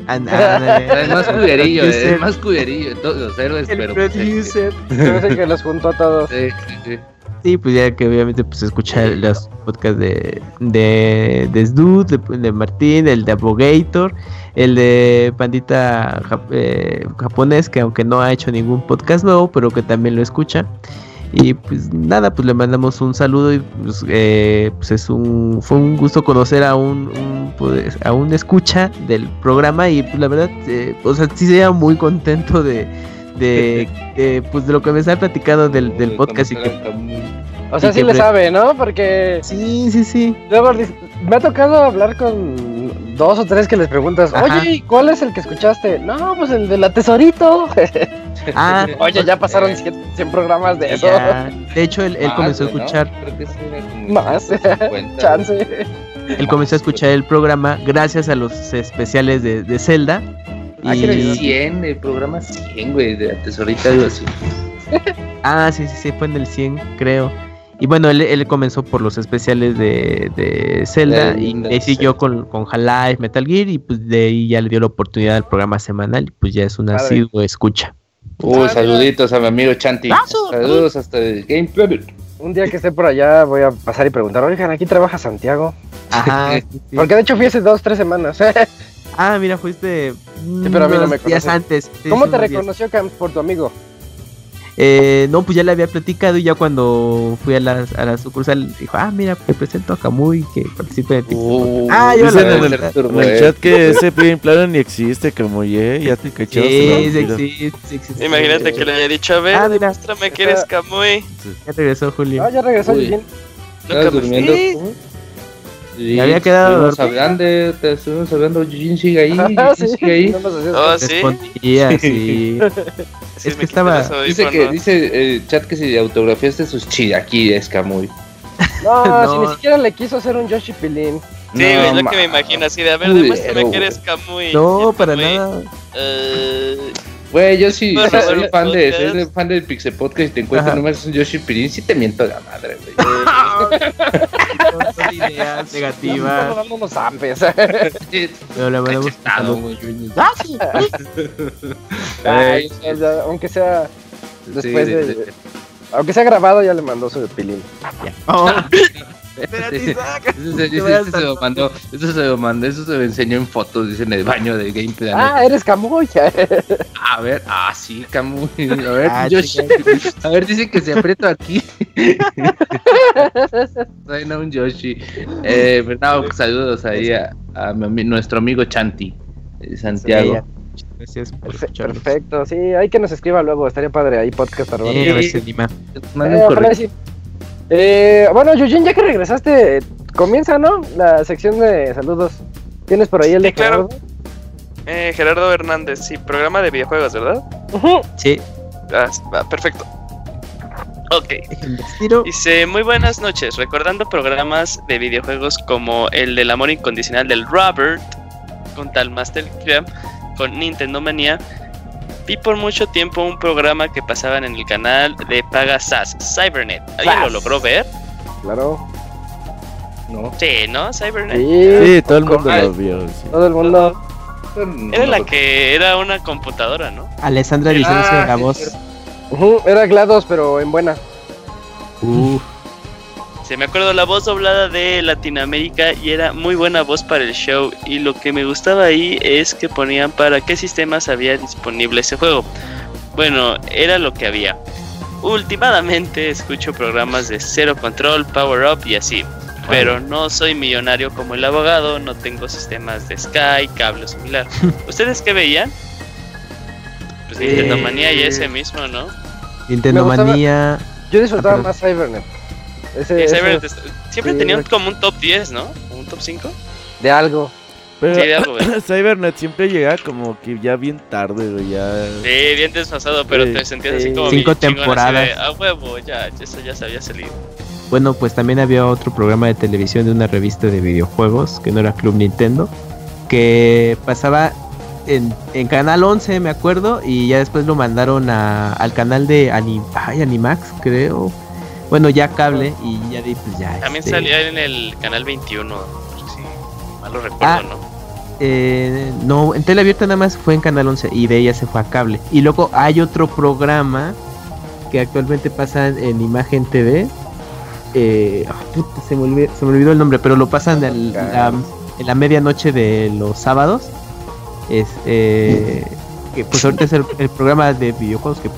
Es más cuderillo, es más cuderillo de todos los héroes, el pero. pues, producer. Hace que los juntó a todos. Sí, sí, sí. Sí, pues ya que obviamente pues escucha los podcasts de de, de Snoot, de, de Martín, el de Abogator, el de Pandita Jap- eh, japonés, que aunque no ha hecho ningún podcast nuevo, pero que también lo escucha. Y pues nada, pues le mandamos un saludo y pues, eh, pues es un fue un gusto conocer a un, un, pues, a un escucha del programa y pues la verdad, eh, o sea, sí sería muy contento de de, pues de lo que me está platicando del, del podcast y que O sea, sí le pre- sabe, ¿no? Porque Sí, sí, sí. luego me ha tocado hablar con dos o tres que les preguntas, Ajá. oye, ¿y cuál es el que escuchaste? No, pues el de la tesorito. Ah, Oye, ya pasaron 100, 100 programas de eso. ya. De hecho, él, él Más, comenzó a escuchar, Creo que sí era como Más. 50. Chance. él comenzó a escuchar el programa gracias a los especiales de, de Zelda. Ah, Y- el 100, el programa 100, güey, de la tesorita, algo así. Ah, sí, sí, sí, fue en el 100, creo. Y bueno, él, él comenzó por los especiales de, de Zelda Del- y ahí siguió Zelda. con, con Half-Life, Metal Gear y pues de ahí ya le dio la oportunidad al programa semanal y pues ya es una Padre. asidua escucha. Uy, saluditos a mi amigo Chanti. Saludos hasta el Game Planet. Un día que esté por allá voy a pasar y preguntar, oigan, aquí trabaja Santiago. Ajá. sí, sí. Porque de hecho fui hace dos, tres semanas. Ah, mira, fuiste pero a mí no me días antes. sí, ¿Cómo sí, te reconoció Camps por tu amigo? Eh, no, pues ya le había platicado y ya cuando fui a la, a la sucursal dijo, ah, mira, te presento a Kamui que participa de Pixel. Uh, Ah, yo Dicen en el, en el chat que ese Game Planet ni existe, como ye, ya te cachó. Sí, sí, sí, sí. Imagínate que le haya dicho, a ver, Ah, mira. demuéstrame que eres Kamui. Ya regresó Julio. Ah, ya regresó. Eugene. Nunca me durmiendo? Sí, había quedado Estuvimos hablando, te estuvimos hablando, Eugene sigue ahí, Ah, Eugene sí. sigue ahí. No Oh, sí. Respondía, sí. Sí, Es que estaba- Dice que, dice el chat que si autografiaste sus chilaquiles, Camuy. No, No. si ni siquiera le quiso hacer un Yoshi Pilín. Sí, No, güey, lo ma- que me imagino así de, a ver, demuéstrame que eres. Camuy. No, para nada. eh, Güey, yo sí Bueno, soy bueno, fan de, soy fan del Pixel Podcast y te encuentro Ajá. nomás un Yoshi Pirín, sí te miento la madre, güey. Son ideas negativas. No, no. Sí, Pero le mandamos aunque sea después Sí, de, de- de- aunque sea grabado ya le mandó su pilín. Espérate, Isaac. Eso se, eso lo mandó, eso se lo mandó, eso se lo enseñó en fotos, dice en el baño de Gameplay. Ah, eres Camuya. A ver, ah, sí, Camuy. A ver, Ah, Yoshi. A ver, dice que se aprieto aquí. Soy no un Yoshi. Eh, no, pues, saludos ahí a, a mi nuestro amigo Chanti, de Santiago. Gracias por Perfe- escucharnos. Perfecto, sí, hay que nos escriba luego, estaría padre ahí podcast. Eh, a ver si anima. Eh, Eh, bueno, Yujin, ya que regresaste, comienza, ¿no? La sección de saludos. ¿Tienes por ahí el de Sí, claro. Gerardo? eh, Gerardo Hernández, sí, programa de videojuegos, ¿verdad? Sí, Ah, va, perfecto. Ok. Dice, muy buenas noches, recordando programas de videojuegos como el del amor incondicional del Robert, con tal Master Cram, con Nintendo Manía, vi por mucho tiempo un programa que pasaban en el canal de Paga SAS, Cybernet. ¿Alguien lo logró ver? Claro. No. Sí, ¿no? Cybernet. Sí, Sí, todo el mundo Ay. lo vio. sí. todo el mundo. Era la que era una computadora, ¿no? Alessandra Vicencio Ah, la sí, voz. cierto. Ujú, Era GLaDOS, pero en buena. Uh, Se me acuerdo la voz doblada de Latinoamérica y era muy buena voz para el show. Y lo que me gustaba ahí es que ponían para qué sistemas había disponible ese juego. Bueno, era lo que había. Últimamente escucho programas de Zero Control, Power Up y así. Pero no soy millonario como el abogado, no tengo sistemas de Sky, cable o similar. ¿Ustedes qué veían? Pues Nintendo Manía y ese mismo, ¿no? Nintendo Manía. Yo disfrutaba Ah, pero- más Cybernet. Ese, ese siempre sí, tenía un- era- como un top 10, ¿no? ¿O ¿Un top 5? de algo. Pero Sí, de algo, güey. Cybernet siempre llega como que ya bien tarde, güey. Ya. Sí, bien desfasado, pero Sí. te sentías así Sí. como Cinco de, temporadas. A huevo, ya, eso ya se había salido. Bueno, pues también había otro programa de televisión de una revista de videojuegos, que no era Club Nintendo, que pasaba en, en Canal 11, me acuerdo, y ya después lo mandaron a- al canal de Ani- ay, Animax, creo. Bueno, ya cable, y ya ahí, pues ya. También este, salía en el canal 21, no sé si mal lo recuerdo, Ah. ¿no? eh, no, en tele abierta nada más fue en Canal 11 y de ella se fue a cable. Y luego hay otro programa que actualmente pasa en Imagen TV. Eh, puta, se, me olvidó, se me olvidó el nombre, pero lo pasan en la, en la medianoche de los sábados. Es, eh, que pues ahorita es el, el programa de videojuegos que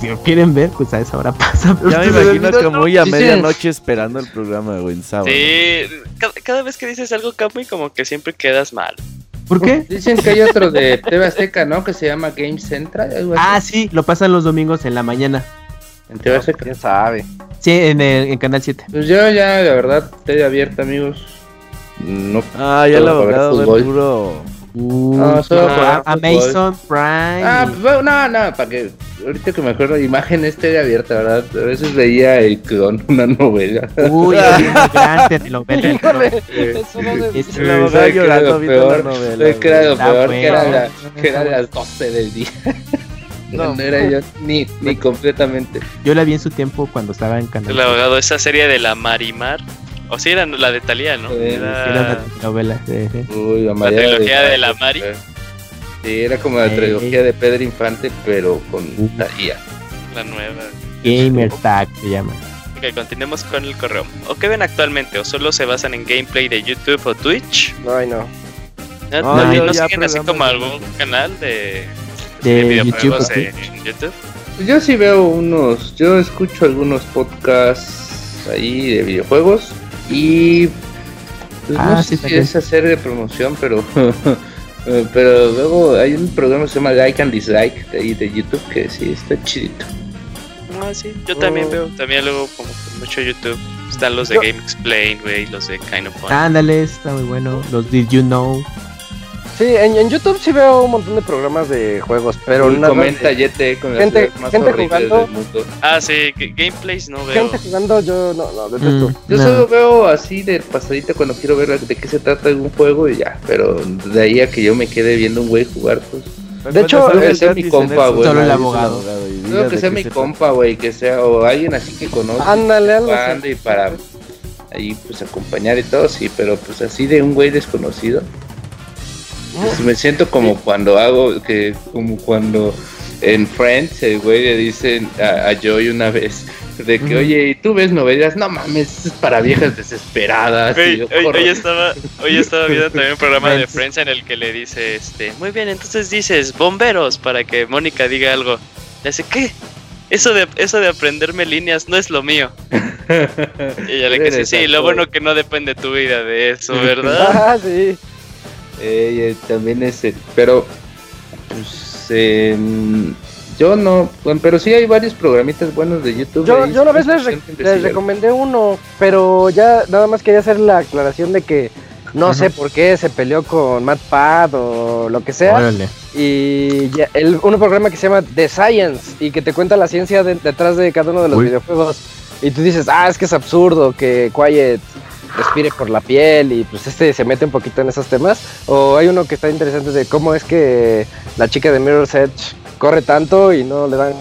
si lo quieren ver, pues a esa hora pasa. pero Ya me imagino como muy a medianoche esperando el programa, güey, en sábado. Sí, cada, cada vez que dices algo, Camuy, como que siempre quedas mal. ¿Por qué? Dicen que hay otro de TV Azteca, ¿no? Que se llama Game Central. algo así. Ah, sí, lo pasan los domingos en la mañana. En TV Azteca. ¿Quién sabe? Sí, en, el, en Canal 7. Pues yo ya, la verdad, TV abierta, amigos. No. Ah, ya el abogado fútbol. ve puro. No, solo Ah, para a- fútbol. Amazon Prime. Ah, pues, no, no, para que. Ahorita que me acuerdo, imagen es TV abierta, ¿verdad? A veces veía el clon, una novela. Uy, una gran telenovela. no Es- El abogado ¿Sabes qué era llorando lo viendo la peor? novela. ¿Sabes qué era lo peor? Que era, que era las 12 del día. No, No. no era yo ni, ni completamente. Yo la vi en su tiempo cuando estaba en Canal. El abogado, esa serie de la Marimar. O sí, era la de Talía, ¿no? Sí, Era sí, sí. Uy, la, María trilogía de la Mari. Sí, era como la trilogía de Pedro Infante, pero con Uh. Talía. la nueva. Gamer Tag se llama. Ok, continuemos con el correo. ¿O qué ven actualmente? ¿O solo se basan en gameplay de YouTube o Twitch? No. ¿No, No, no- yo no ya siguen así como algún canal de, De de videojuegos YouTube, en YouTube? Pues yo sí veo unos, yo escucho algunos podcasts ahí de videojuegos y pues Ah, no sí, sé si es hacer de promoción, pero pero luego hay un programa que se llama Like and Dislike de, ahí de YouTube que sí está chidito. Ah, sí, yo también Oh. veo. También luego como que mucho YouTube. Están los de Yo- Game Explain, güey, los de Kind of Fun. Ándale, está muy bueno. Los Did You Know. Sí, en, en YouTube sí veo un montón de programas de juegos, pero nada comenta Yete con las gente- más gente jugando. del mundo. Ah, sí, gameplays no veo. gente jugando, yo no, no, detesto. Mm, Yo no. solo veo así de pasadita cuando quiero ver de qué se trata algún juego y ya, pero de ahí a que yo me quede viendo un güey jugar, pues De hecho, el ser gratis mi compa, güey. Solo el abogado. creo que sea mi compa, güey, que sea o alguien así que conozca. Ándale, algo y para ahí pues acompañar y todo, sí, pero pues así de un güey desconocido. Pues, me siento como cuando hago, que como cuando en Friends el güey le dicen a, a Joey una vez de que, oye, ¿y tú ves novelas? No mames, es para viejas desesperadas. Hoy, hoy- estaba, hoy estaba viendo también un programa de Friends. En el que le dice, este, muy bien, entonces dices bomberos para que Mónica diga algo. Le dice, ¿qué? Eso de, eso de aprenderme líneas no es lo mío. Y ella le dice, sí, lo bueno que no depende tu vida de eso, ¿verdad? Ah, sí. Eh, también ese, pero pues em, yo no, bueno, pero sí hay varios programitas buenos de YouTube. Yo, yo una vez les, re- les recomendé uno, pero ya nada más quería hacer la aclaración de que no sé por qué se peleó con MatPad o lo que sea. Órale. Y ya, el, un programa que se llama The Science y que te cuenta la ciencia de- detrás de cada uno de los Uy. videojuegos. Y tú dices, ah, es que es absurdo que Quiet respire por la piel y pues este se mete un poquito en esos temas. O hay uno que está interesante de cómo es que la chica de Mirror's Edge corre tanto y no le dan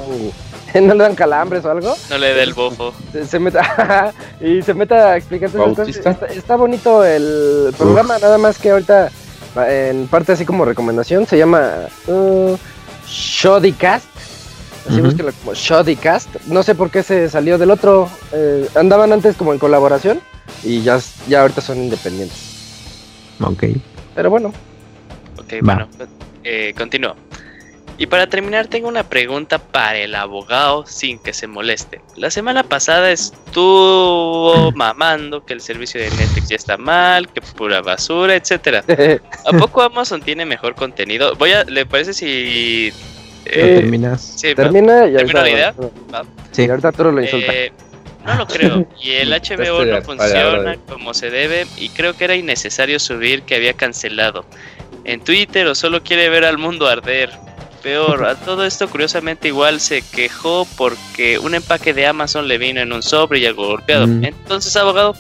no le dan calambres o algo. No le dé el bofo. Se, se meta y se meta a explicar. Está, está bonito el programa, nada más que ahorita en parte así como recomendación se llama uh, Shoddycast. Así Ujú. búsquenlo como Shoddycast. No sé por qué se salió del otro. eh, andaban antes como en colaboración y ya, ya ahorita son independientes. Ok. Pero bueno, Ok, Va. bueno, eh, continúo. Y para terminar, tengo una pregunta para el abogado sin que se moleste. La semana pasada estuvo mamando que el servicio de Netflix ya está mal, que pura basura, etcétera. ¿A poco Amazon tiene mejor contenido? Voy a, ¿le parece si ¿Lo eh, terminas? sí, termina y ¿Termino ahorita, la idea? Va. Sí. y ahorita Arturo lo insulta. Eh, no lo creo. Y el HBO de no funciona como se debe. Y creo que era innecesario subir que había cancelado. En Twitter o solo quiere ver al mundo arder. Peor, a todo esto curiosamente igual se quejó porque un empaque de Amazon le vino en un sobre y algo golpeado. Mm. Entonces, abogado,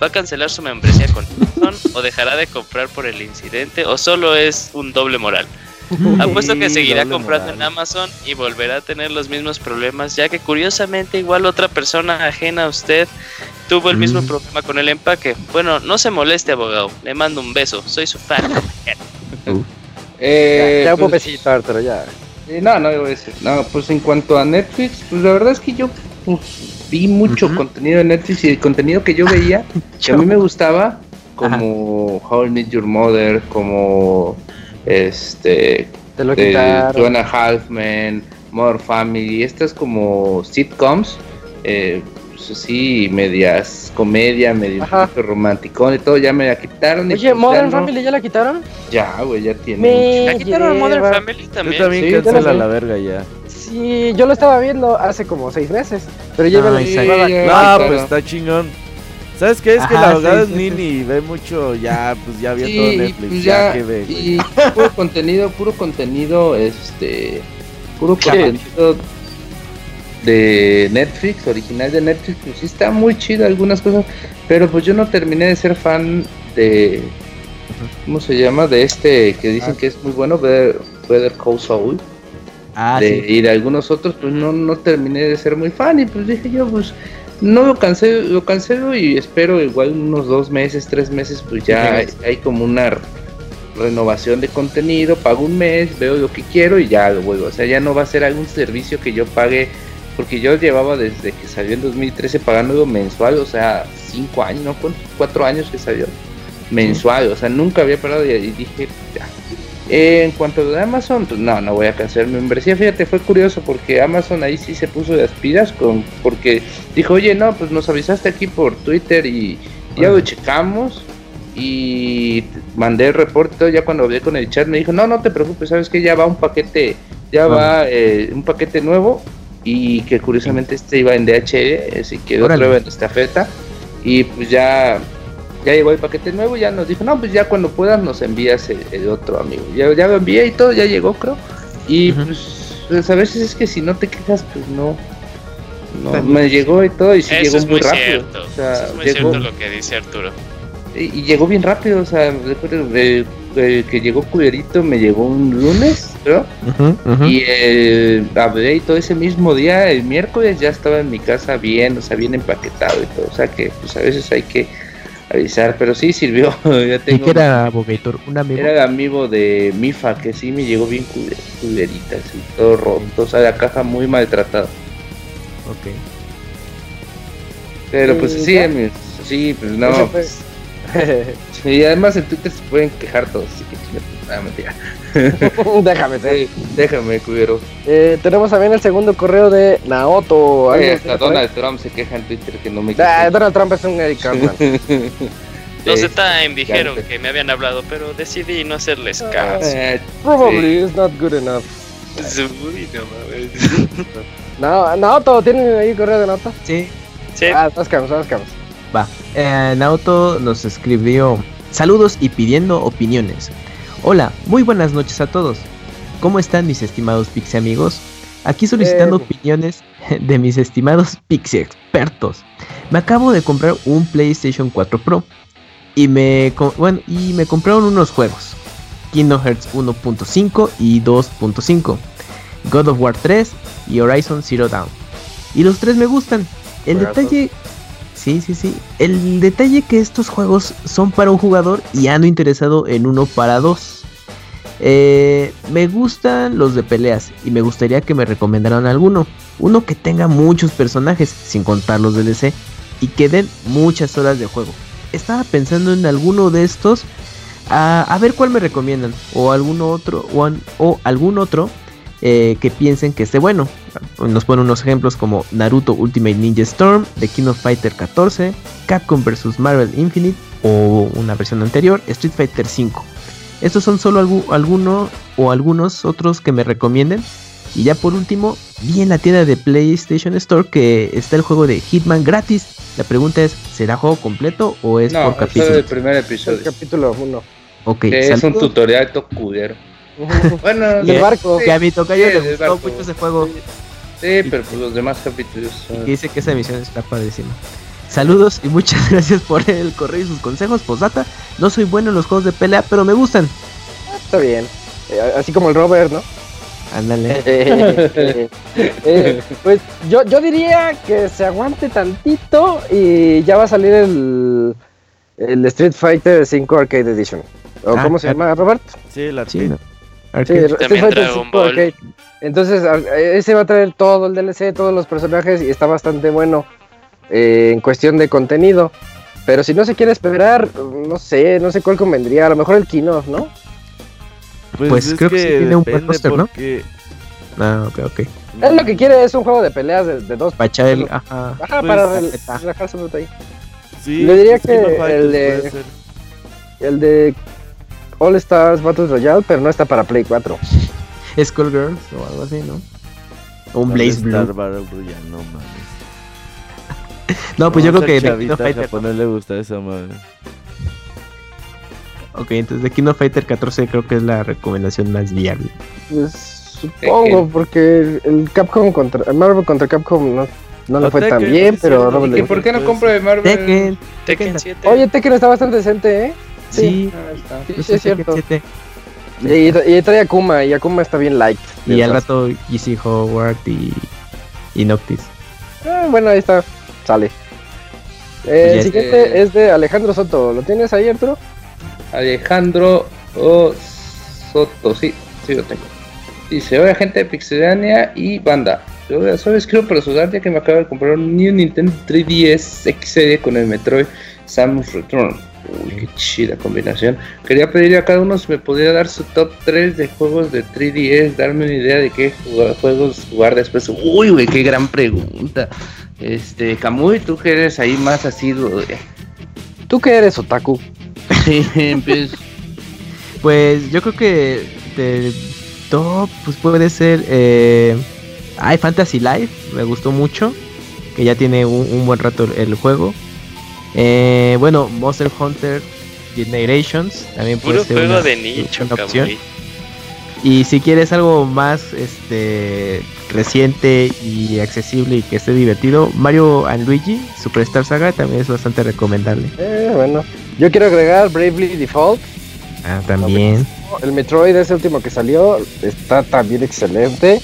¿va a cancelar su membresía con Amazon o dejará de comprar por el incidente o solo es un doble moral? Apuesto que seguirá comprando moral. en Amazon y volverá a tener los mismos problemas, ya que curiosamente igual otra persona ajena a usted tuvo el mismo Mm. problema con el empaque. Bueno, no se moleste, abogado. Le mando un beso. Soy su fan. Eh, ya, ya un pues, besito Arturo, ya. Eh, no, no, a decir. No, pues en cuanto a Netflix, pues la verdad es que yo pues, vi mucho contenido de Netflix y el contenido que yo veía, que a mí me gustaba, como How I Met Your Mother, como este Te lo de quitaron. Two and a Half Men, More Family, estas como sitcoms, eh, pues así, medias comedia, medio Ajá. romántico y todo, ya me la quitaron. Oye, pues, ya Modern no- Family ya la quitaron. Ya, güey, ya tiene. Me ¿Ya quitaron Modern lleva. Family Yo también? también Sí, yo cancela la verga ya. Sí, yo lo estaba viendo hace como seis meses, pero ya No, iba la Sí, No, pues está chingón. ¿Sabes qué? Es que Ajá, la verdad sí, es sí, Nini ve mucho, ya, pues ya vio Sí, todo Netflix, pues ya, ya, que ve. güey. y puro contenido, puro contenido, este, puro contenido de Netflix, original de Netflix, pues sí está muy chido algunas cosas, pero pues yo no terminé de ser fan de, ¿cómo se llama? De este que dicen que es muy bueno, Better, Better Call Saul, Ah, de, sí. y de algunos otros, pues no, no terminé de ser muy fan y pues dije yo, pues no lo cancelo, lo cancelo y espero igual unos dos meses, tres meses, pues ya hay, hay como una renovación de contenido, pago un mes, veo lo que quiero y ya lo vuelvo, o sea, ya no va a ser algún servicio que yo pague, porque yo llevaba desde que salió en 2013 pagándolo mensual, o sea, cinco años, ¿no? ¿Cuántos? Cuatro años que salió. Mensual, o sea, nunca había parado y, y dije, ya, eh, en cuanto a Amazon, pues no, no voy a cancelar mi membresía. Fíjate, fue curioso porque Amazon ahí sí se puso de las pilas con, porque dijo, oye, no, pues nos avisaste aquí por Twitter y ya lo checamos y mandé el reporte. Ya cuando hablé con el chat me dijo, no, no te preocupes, sabes que ya va un paquete, ya va eh, un paquete nuevo y que curiosamente este iba en DHL, así que Órale. otra vez en estafeta y pues ya ya llegó el paquete nuevo, ya nos dijo, no, pues ya cuando puedas nos envías el, el otro amigo. Ya, ya lo envié y todo, ya llegó creo. Y pues, pues, a veces es que si no te quejas, pues no. No, También. me llegó y todo y sí Eso llegó es muy muy rápido. cierto. O sea, Eso es muy llegó, cierto lo que dice Arturo. y, y llegó bien rápido, o sea, recuerdo eh, eh, que llegó culerito, me llegó un lunes, creo. Ujú. Y eh, hablé y todo ese mismo día, el miércoles, ya estaba en mi casa bien, o sea, bien empaquetado y todo. O sea que pues a veces hay que avisar, pero sí sirvió. ya ¿Y tengo qué era Abogator? ¿Un amigo? era el amigo de Mifa, que sí me llegó bien culer- culerita, así, todo roto, o sea, la caja muy maltratada. Ok. Pero pues Sí, sí, ya. amigos, sí, pues no. Sí, además en Twitter se pueden quejar todos, así que ah, mentira. Déjame. Sí, déjame, culero. Eh, tenemos también el segundo correo de Naoto. Oye, ¿Algo hasta? Donald Trump se queja en Twitter que no me Ah. Donald Trump es un Eric Cartman. Los Sí. de Time dijeron que me habían hablado, pero decidí no hacerles Ah, caso. Eh, Probably is not good enough. No Naoto, ¿tienen ahí correo de Naoto? Sí. Sí, Ah, nos quedamos, nos quedamos. Va. Eh, Naoto nos escribió saludos y pidiendo opiniones. Hola, muy buenas noches a todos. ¿Cómo están mis estimados Pixie amigos? Aquí solicitando Bien. opiniones de mis estimados Pixie expertos. Me acabo de comprar un PlayStation 4 Pro y me bueno, y me compraron unos juegos. Kingdom Hearts 1.5 y 2.5, God of War 3 y Horizon Zero Dawn. Y los tres me gustan. El detalle Sí, sí, sí. El detalle que estos juegos son para un jugador y ando interesado en uno para dos. Eh, me gustan los de peleas y me gustaría que me recomendaran alguno. Uno que tenga muchos personajes, sin contar los DLC, y que den muchas horas de juego. Estaba pensando en alguno de estos. A, ver cuál me recomiendan. O alguno otro. O algún otro eh, que piensen que esté bueno. Nos ponen unos ejemplos como Naruto Ultimate Ninja Storm, The King of Fighter 14, Capcom vs Marvel Infinite o una versión anterior, Street Fighter 5. Estos son solo algu- alguno o algunos otros que me recomienden. Y ya por último, vi en la tienda de PlayStation Store que está el juego de Hitman gratis. La pregunta es, ¿será juego completo o es no, por eso es capítulo? el primer El episodio. capítulo 1. Ok, Que es un tutorial todo culero. Bueno, El barco. Que a mi tocayo Sí, le el gustó barco. mucho ese juego. Sí, pero pues los demás capítulos son... dice que esa emisión está padrísima. Saludos y muchas gracias por el correo y sus consejos. Posdata, no soy bueno en los juegos de pelea, pero me gustan. Está bien. Eh, así como el Robert, ¿no? Ándale. Eh, eh, pues yo, yo diría que se aguante tantito y ya va a salir el, el Street Fighter 5 Arcade Edition. ¿O Ah, cómo se claro. llama, Robert? Sí, el Sí, Sí. Street También Fighter Dragon 5 Ball. Arcade. Entonces, ese va a traer todo el DLC, todos los personajes y está bastante bueno eh, en cuestión de contenido. Pero si no se quiere esperar, no sé, no sé cuál convendría. A lo mejor el Kino, ¿no? Pues es creo que sí tiene un buen ¿no? Ah, ok, ok. Es lo que quiere, es un juego de peleas de, de dos. Para echar el. Ajá. Ajá, Pues, para rel- neta. relajarse un ahí. Sí, Le diría que el de-. El de All Stars Battle Royale, pero no está para Play 4. Skullgirls o algo así, ¿no? O un Blaze Star Blue. Battle Royale, no mames. No, pues yo No, creo que al The King of Fighter. japonés le gusta esa madre. Ok, entonces The King of Fighter 14 creo que es la recomendación más viable. Pues, supongo, porque el Capcom contra el Marvel contra Capcom no, no le fue tan bien, sí, pero Robert ¿Y por qué no Pues, compro de Marvel? Tekken, Tekken 7. Oye, Tekken está bastante decente, ¿eh? Sí, Ah, está. Sí, pues sí, es cierto. 7. Y, y trae Akuma, y Akuma está bien light. Y al rato GC Howard y, y Noctis. Ah, bueno, ahí está, sale. Eh, Pues el siguiente es de Alejandro Soto. ¿Lo tienes ahí, Arturo? Alejandro O. Soto, sí, sí lo tengo. Dice, hola gente de Pixelania y banda. Yo solo escribo para sudar ya que me acabo de comprar un New Nintendo 3DS XL con el Metroid Samus Return. Uy, qué chida combinación. Quería pedirle a cada uno si me pudiera dar su top 3 de juegos de 3DS, darme una idea de qué jugar- juegos jugar después. Uy, güey, qué gran pregunta. Este, Kamui, tú que eres ahí más asiduo. de- ¿Tú qué eres, Otaku? Empiezo. Pues yo creo que de top pues puede ser eh, ay, Fantasy Life, me gustó mucho, que ya tiene un, un buen rato el, el juego. Eh, bueno, Monster Hunter Generations también puede Puro ser juego una- de nicho, una opción. Y si quieres algo más este reciente y accesible y que esté divertido, Mario and Luigi Superstar Saga también es bastante recomendable. Eh, bueno. Yo quiero agregar Bravely Default. Ah, también. El Metroid ese último que salió está también excelente.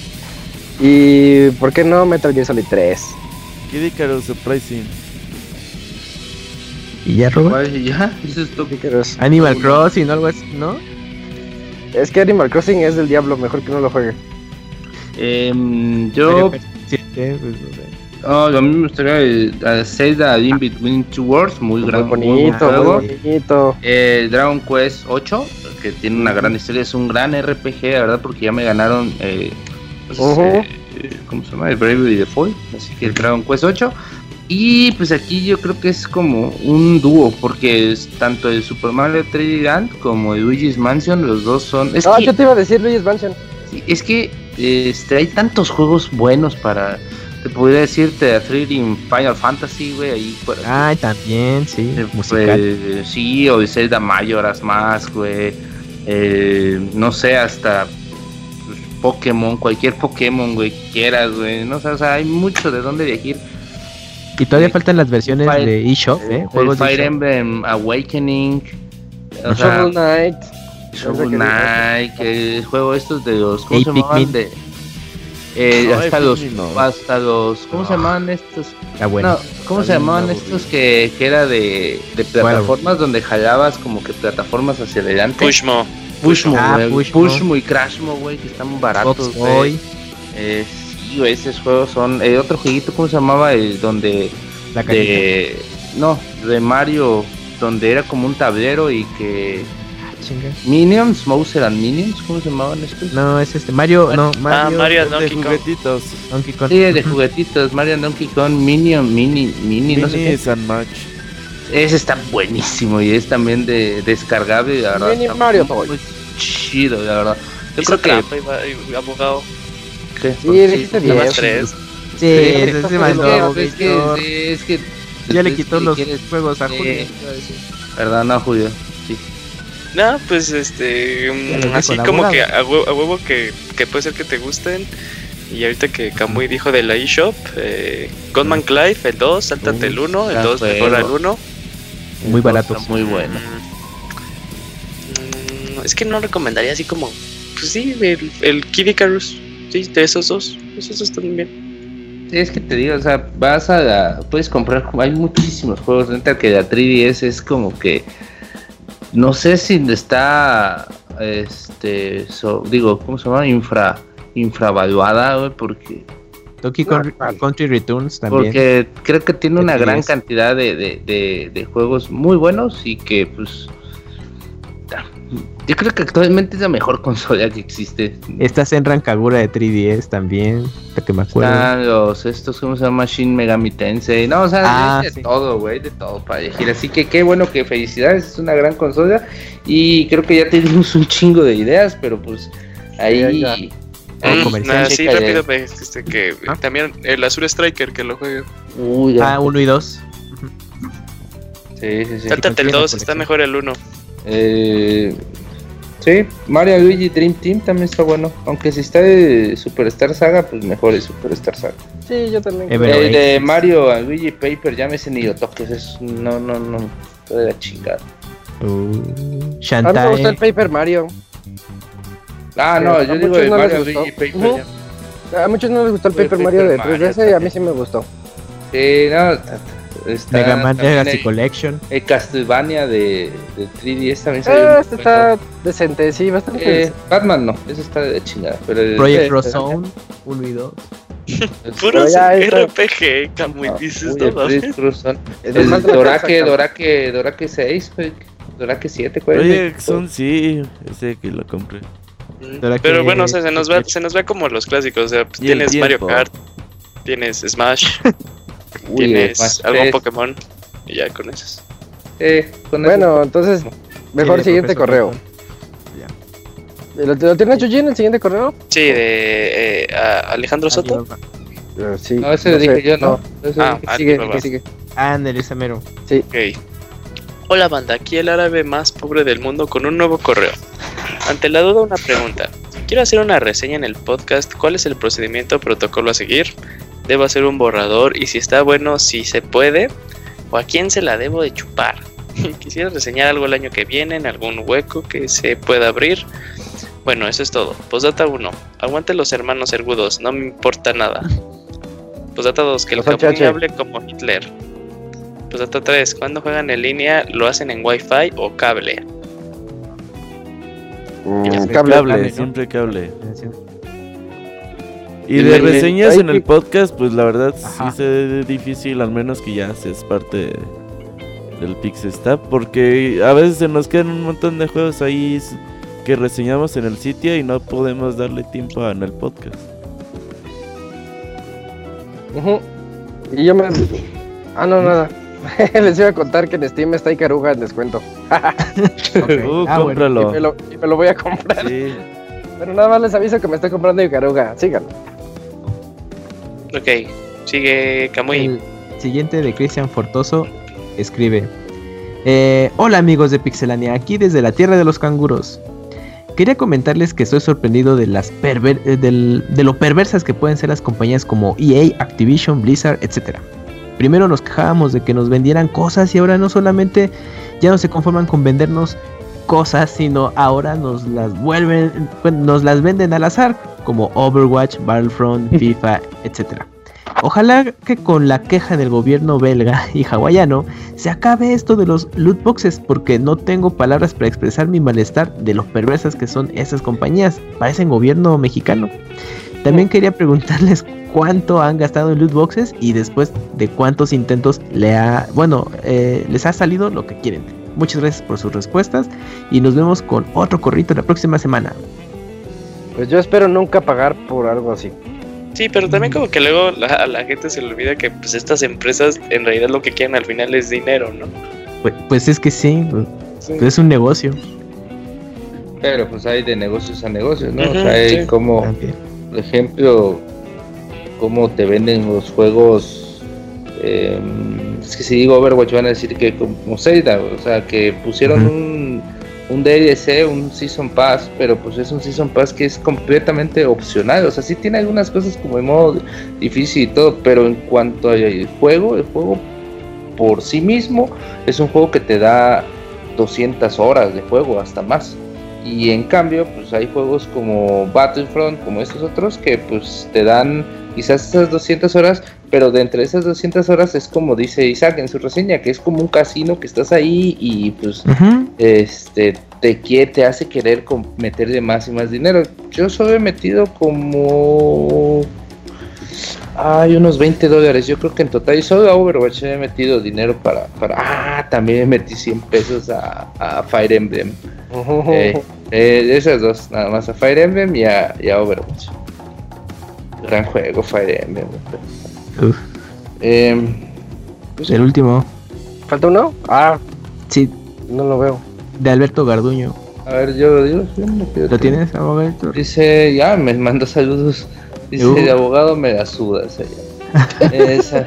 Y ¿por qué no Metal Gear Solid 3? Kid Icarus Surprising. ¿Y ya, Robert? Igual, ya, eso es todo. Animal Crossing o algo así, ¿no? Es que Animal Crossing es del diablo, mejor que no lo juegue. Em, yo, oh, a mí me gustaría eh, a Zelda In Between Two Worlds, muy Muy gran, muy buen bonito, juego. muy bonito. Eh, Dragon Quest 8, que tiene una gran historia, es un gran RPG, la verdad, porque ya me ganaron, eh, pues, eh, eh, ¿cómo se llama? El Bravely Default, así que el Dragon Quest 8. Y pues aquí yo creo que es como un dúo, porque es tanto el Super Mario 3D Land como el Luigi's Mansion, los dos son... Es ah, que, yo te iba a decir Luigi's Mansion. sí, es que este, hay tantos juegos buenos para... Te podría decirte a 3D Final Fantasy, güey, ahí fuera. Ay, también, sí, Eh, musical. pues, sí, o de Zelda Majora's Mask, güey. Eh, no sé, hasta pues, Pokémon, cualquier Pokémon, güey, que quieras, güey. No sé, o sea, hay mucho de dónde elegir. Y todavía faltan las versiones Fire- de eShop, ¿eh? Juegos de Fire. Emblem Awakening. O Shovel sea, Knight. Shovel Knight, que el juego estos de los. ¿Cómo Hey, se llamaban? De, eh, No, hasta los. No. Hasta los. ¿Cómo se llamaban estos? Está bueno. No, ¿cómo se llamaban aburrido. estos que, que era de, de plataformas donde jalabas como que plataformas hacia adelante? Pushmo. Pushmo, Ah. Pushmo. Pushmo y Crashmo, güey, que están baratos, Fox güey. Eh, sí, güey, esos juegos son... El otro jueguito, ¿cómo se llamaba? El donde... la. De... No, de Mario, donde era como un tablero y que... Chinga. Minions, Mouser and Minions, ¿cómo se llamaban estos? No, es este. Mario, no, Ah, Mario. Mario De Donkey Kong. juguetitos. Donkey Kong. Sí, de juguetitos, Mario Donkey Kong, Minion, Mini, Mini, no sé qué. Minis and Match. Ese está buenísimo y es también de descargable, la verdad. Mini Mario muy Toy. chido, la verdad. Yo Hizo creo que... trampa, iba- iba abogado. Sí, dijiste Nada más 10. tres. Sí, ese es se mandó, que, es que, sí, es que Ya le quitó que los quieres- juegos a Sí. Julio. Verdad, no, Julio. Sí. No, pues este, mm, dijo así como que a huevo, a huevo que, que puede ser que te gusten. Y ahorita que Kamui dijo de la eShop, eh, Godman Clive, el 2, sáltate el 1, el gran 2 mejor al 1. Muy baratos. Está muy bueno. Mm, es que no recomendaría así como, pues sí, el, el Kid Icarus, sí, de esos dos, esos dos están bien. Sí, es que te digo, o sea, vas a la- puedes comprar, hay muchísimos juegos, neta que la 3DS es como que no sé si está este so- digo, ¿cómo se llama? infra infravaluada, güey, porque Donkey Kong Country Returns también. porque creo que tiene una gran 3DS. cantidad de, de, de- de juegos muy buenos y que pues yo creo que actualmente es la mejor consola que existe. Está Senran Kagura de 3DS también, lo que me acuerdo. Están los estos, ¿cómo se llama? Shin Megami Tensei. No, o sea, Ah, de sí. todo, güey, de todo para elegir. Así que qué bueno que felicidades, es una gran consola. Y creo que ya tenemos un chingo de ideas, pero pues ahí. Ya, Ah, Mm, comercial, sí, rápido, me- este, que Ah. también el Azul Striker que lo juegue. Uy, ya. Ah, 1 y 2. Sí, sí, sí. Sáltate el tiene 2, está mejor el 1. Eh, sí, Mario Luigi Dream Team también está bueno. Aunque si está de Superstar Saga, pues mejor es Superstar Saga. Sí, yo también. Eh, el de X. Mario a Luigi Paper, llámese ni lo toques. Es, no, no, no. De la chingada. Uh, A mí me Shantae. gustó el Paper Mario. Ah, no, yo digo muchos el no les Mario. Luigi Paper. Ya. A muchos no les gustó el El Paper Mario de Paper Mario 3DS y a mí sí me gustó. Sí, no, está- Mega Man Legacy Collection. El Castlevania de, de 3DS también se Ah, este está decente, sí, bastante. Eh, Batman no, eso está de chingada. Pero el- Project el- Rosone 1 y 2. Puros. RPG, Ah, dices, no el. Project Dorake, Dorake, Dorake 6, güey. Dorake 7, güey. Oye, son sí, ese que lo compré. Pero bueno, o sea, se nos ve, se nos ve como los clásicos. O sea, pues, tienes Mario. Kart, tienes Smash, Uy, tienes algún 3. Pokémon. Y ya con esos. Eh, con Bueno, eso- entonces, mejor siguiente correo. ¿Lo, lo tiene Chuji en el siguiente correo? Sí, de eh, a- Alejandro Soto. Sí. No, ese lo sé, dije yo, ¿no? Ese Ah, ah, Sigue. Ándale, ese mero. Sí. Ok. Hola banda, aquí el árabe más pobre del mundo con un nuevo correo. Ante la duda una pregunta. Quiero hacer una reseña en el podcast. ¿Cuál es el procedimiento o protocolo a seguir? ¿Debo hacer un borrador? Y si está bueno, si se puede. ¿O a quién se la debo de chupar? Quisiera reseñar algo el año que viene, en algún hueco que se pueda abrir. Bueno, eso es todo. Postdata 1. Aguante los hermanos ergudos, no me importa nada. Postdata 2. Que el HH. hable como Hitler. Postdata 3. Cuando juegan en línea, ¿lo hacen en Wi-Fi o cable? Mm, Cable, cable, cable, ¿no? siempre cable. Y de reseñas en el podcast, pues la verdad Ajá. sí se ve difícil, al menos que ya seas parte del Pixestab, porque a veces se nos quedan un montón de juegos ahí que reseñamos en el sitio y no podemos darle tiempo en el podcast. Ujú. Y yo me. Ah, no, nada. Les iba a contar que en Steam está Icaruga en descuento. Ok. Uh, Ah, bueno. Y cómpralo. me, lo, y me lo voy a comprar. Sí. Pero nada más les aviso que me estoy comprando Icaruga. Síganlo. Ok, sigue Camuy. El siguiente de Cristian Fortoso escribe: eh, Hola amigos de Pixelania, aquí desde la tierra de los canguros. Quería comentarles que estoy sorprendido de las perver- eh, del- de lo perversas que pueden ser las compañías como EA, Activision, Blizzard, etc. Primero nos quejábamos de que nos vendieran cosas y ahora no solamente ya no se conforman con vendernos cosas, sino ahora nos las vuelven, nos las venden al azar, como Overwatch, Battlefront, FIFA, etc. Ojalá que con la queja del gobierno belga y hawaiano se acabe esto de los loot boxes porque no tengo palabras para expresar mi malestar de lo perversas que son esas compañías. Parecen gobierno mexicano. También quería preguntarles cuánto han gastado en loot boxes y después de cuántos intentos le ha, bueno, eh, les ha salido lo que quieren. Muchas gracias por sus respuestas y nos vemos con otro corrito la próxima semana. Pues yo espero nunca pagar por algo así. Sí, pero también como que luego la- a la gente se le olvida que pues estas empresas en realidad lo que quieren al final es dinero, ¿no? Pues, pues es que sí, pues, Sí. pues es un negocio. Pero pues hay de negocios a negocios, ¿no? O sea, hay sí. como, También. por ejemplo, cómo te venden los juegos. eh, es que si digo Overwatch van a decir que como Zelda, o sea, que pusieron Ujú. un, un DLC, un Season Pass, pero pues es un Season Pass que es completamente opcional. O sea, sí tiene algunas cosas como en modo difícil y todo, pero en cuanto al juego, el juego por sí mismo es un juego que te da 200 horas de juego, hasta más. Y en cambio, pues hay juegos como Battlefront, como estos otros, que pues te dan quizás esas 200 horas, pero de entre esas 200 horas es como dice Isaac en su reseña, que es como un casino que estás ahí y pues este te quiere, te hace querer meterle más y más dinero. Yo solo he metido como hay unos 20 dólares, yo creo que en total y solo a Overwatch he metido dinero para, para ah, también metí 100 pesos a, a Fire Emblem. Eh, eh, esas dos, nada más a Fire Emblem y a, y a Overwatch. Gran juego, Fire Emblem. Pues, el último, ¿Falta uno? Ah, sí, no lo veo. de Alberto Garduño. a ver, yo lo digo. sí, me quedo ¿Lo tienes, Alberto? Dice, ya me manda saludos. Dice, Uh. de abogado me la sudas. Esas.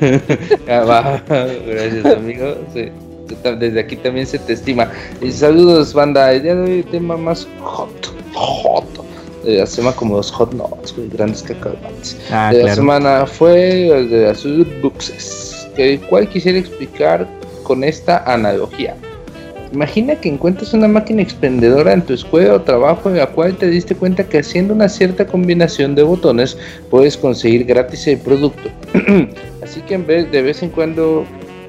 Ya va. Gracias, amigo. Sí. Desde aquí también se te estima. Y saludos, banda. El día de hoy tema más hot. Hot. De la semana como los hot notes, güey, grandes cacahuates. Ah, de la claro. semana fue el de las que el cual quisiera explicar con esta analogía. Imagina que encuentras una máquina expendedora en tu escuela o trabajo en la cual te diste cuenta que haciendo una cierta combinación de botones puedes conseguir gratis el producto. así que en vez de vez en cuando,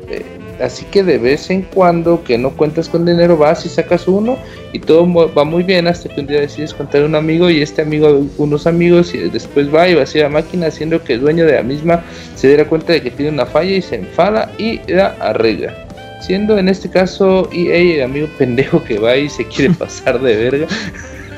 eh, así que de vez en cuando que no cuentas con dinero vas y sacas uno y todo va muy bien hasta que un día decides contar a un amigo y este amigo unos amigos y después va y vacía la máquina haciendo que el dueño de la misma se diera cuenta de que tiene una falla y se enfada y la arregla. Siendo en este caso EA el amigo pendejo que va y se quiere pasar de verga.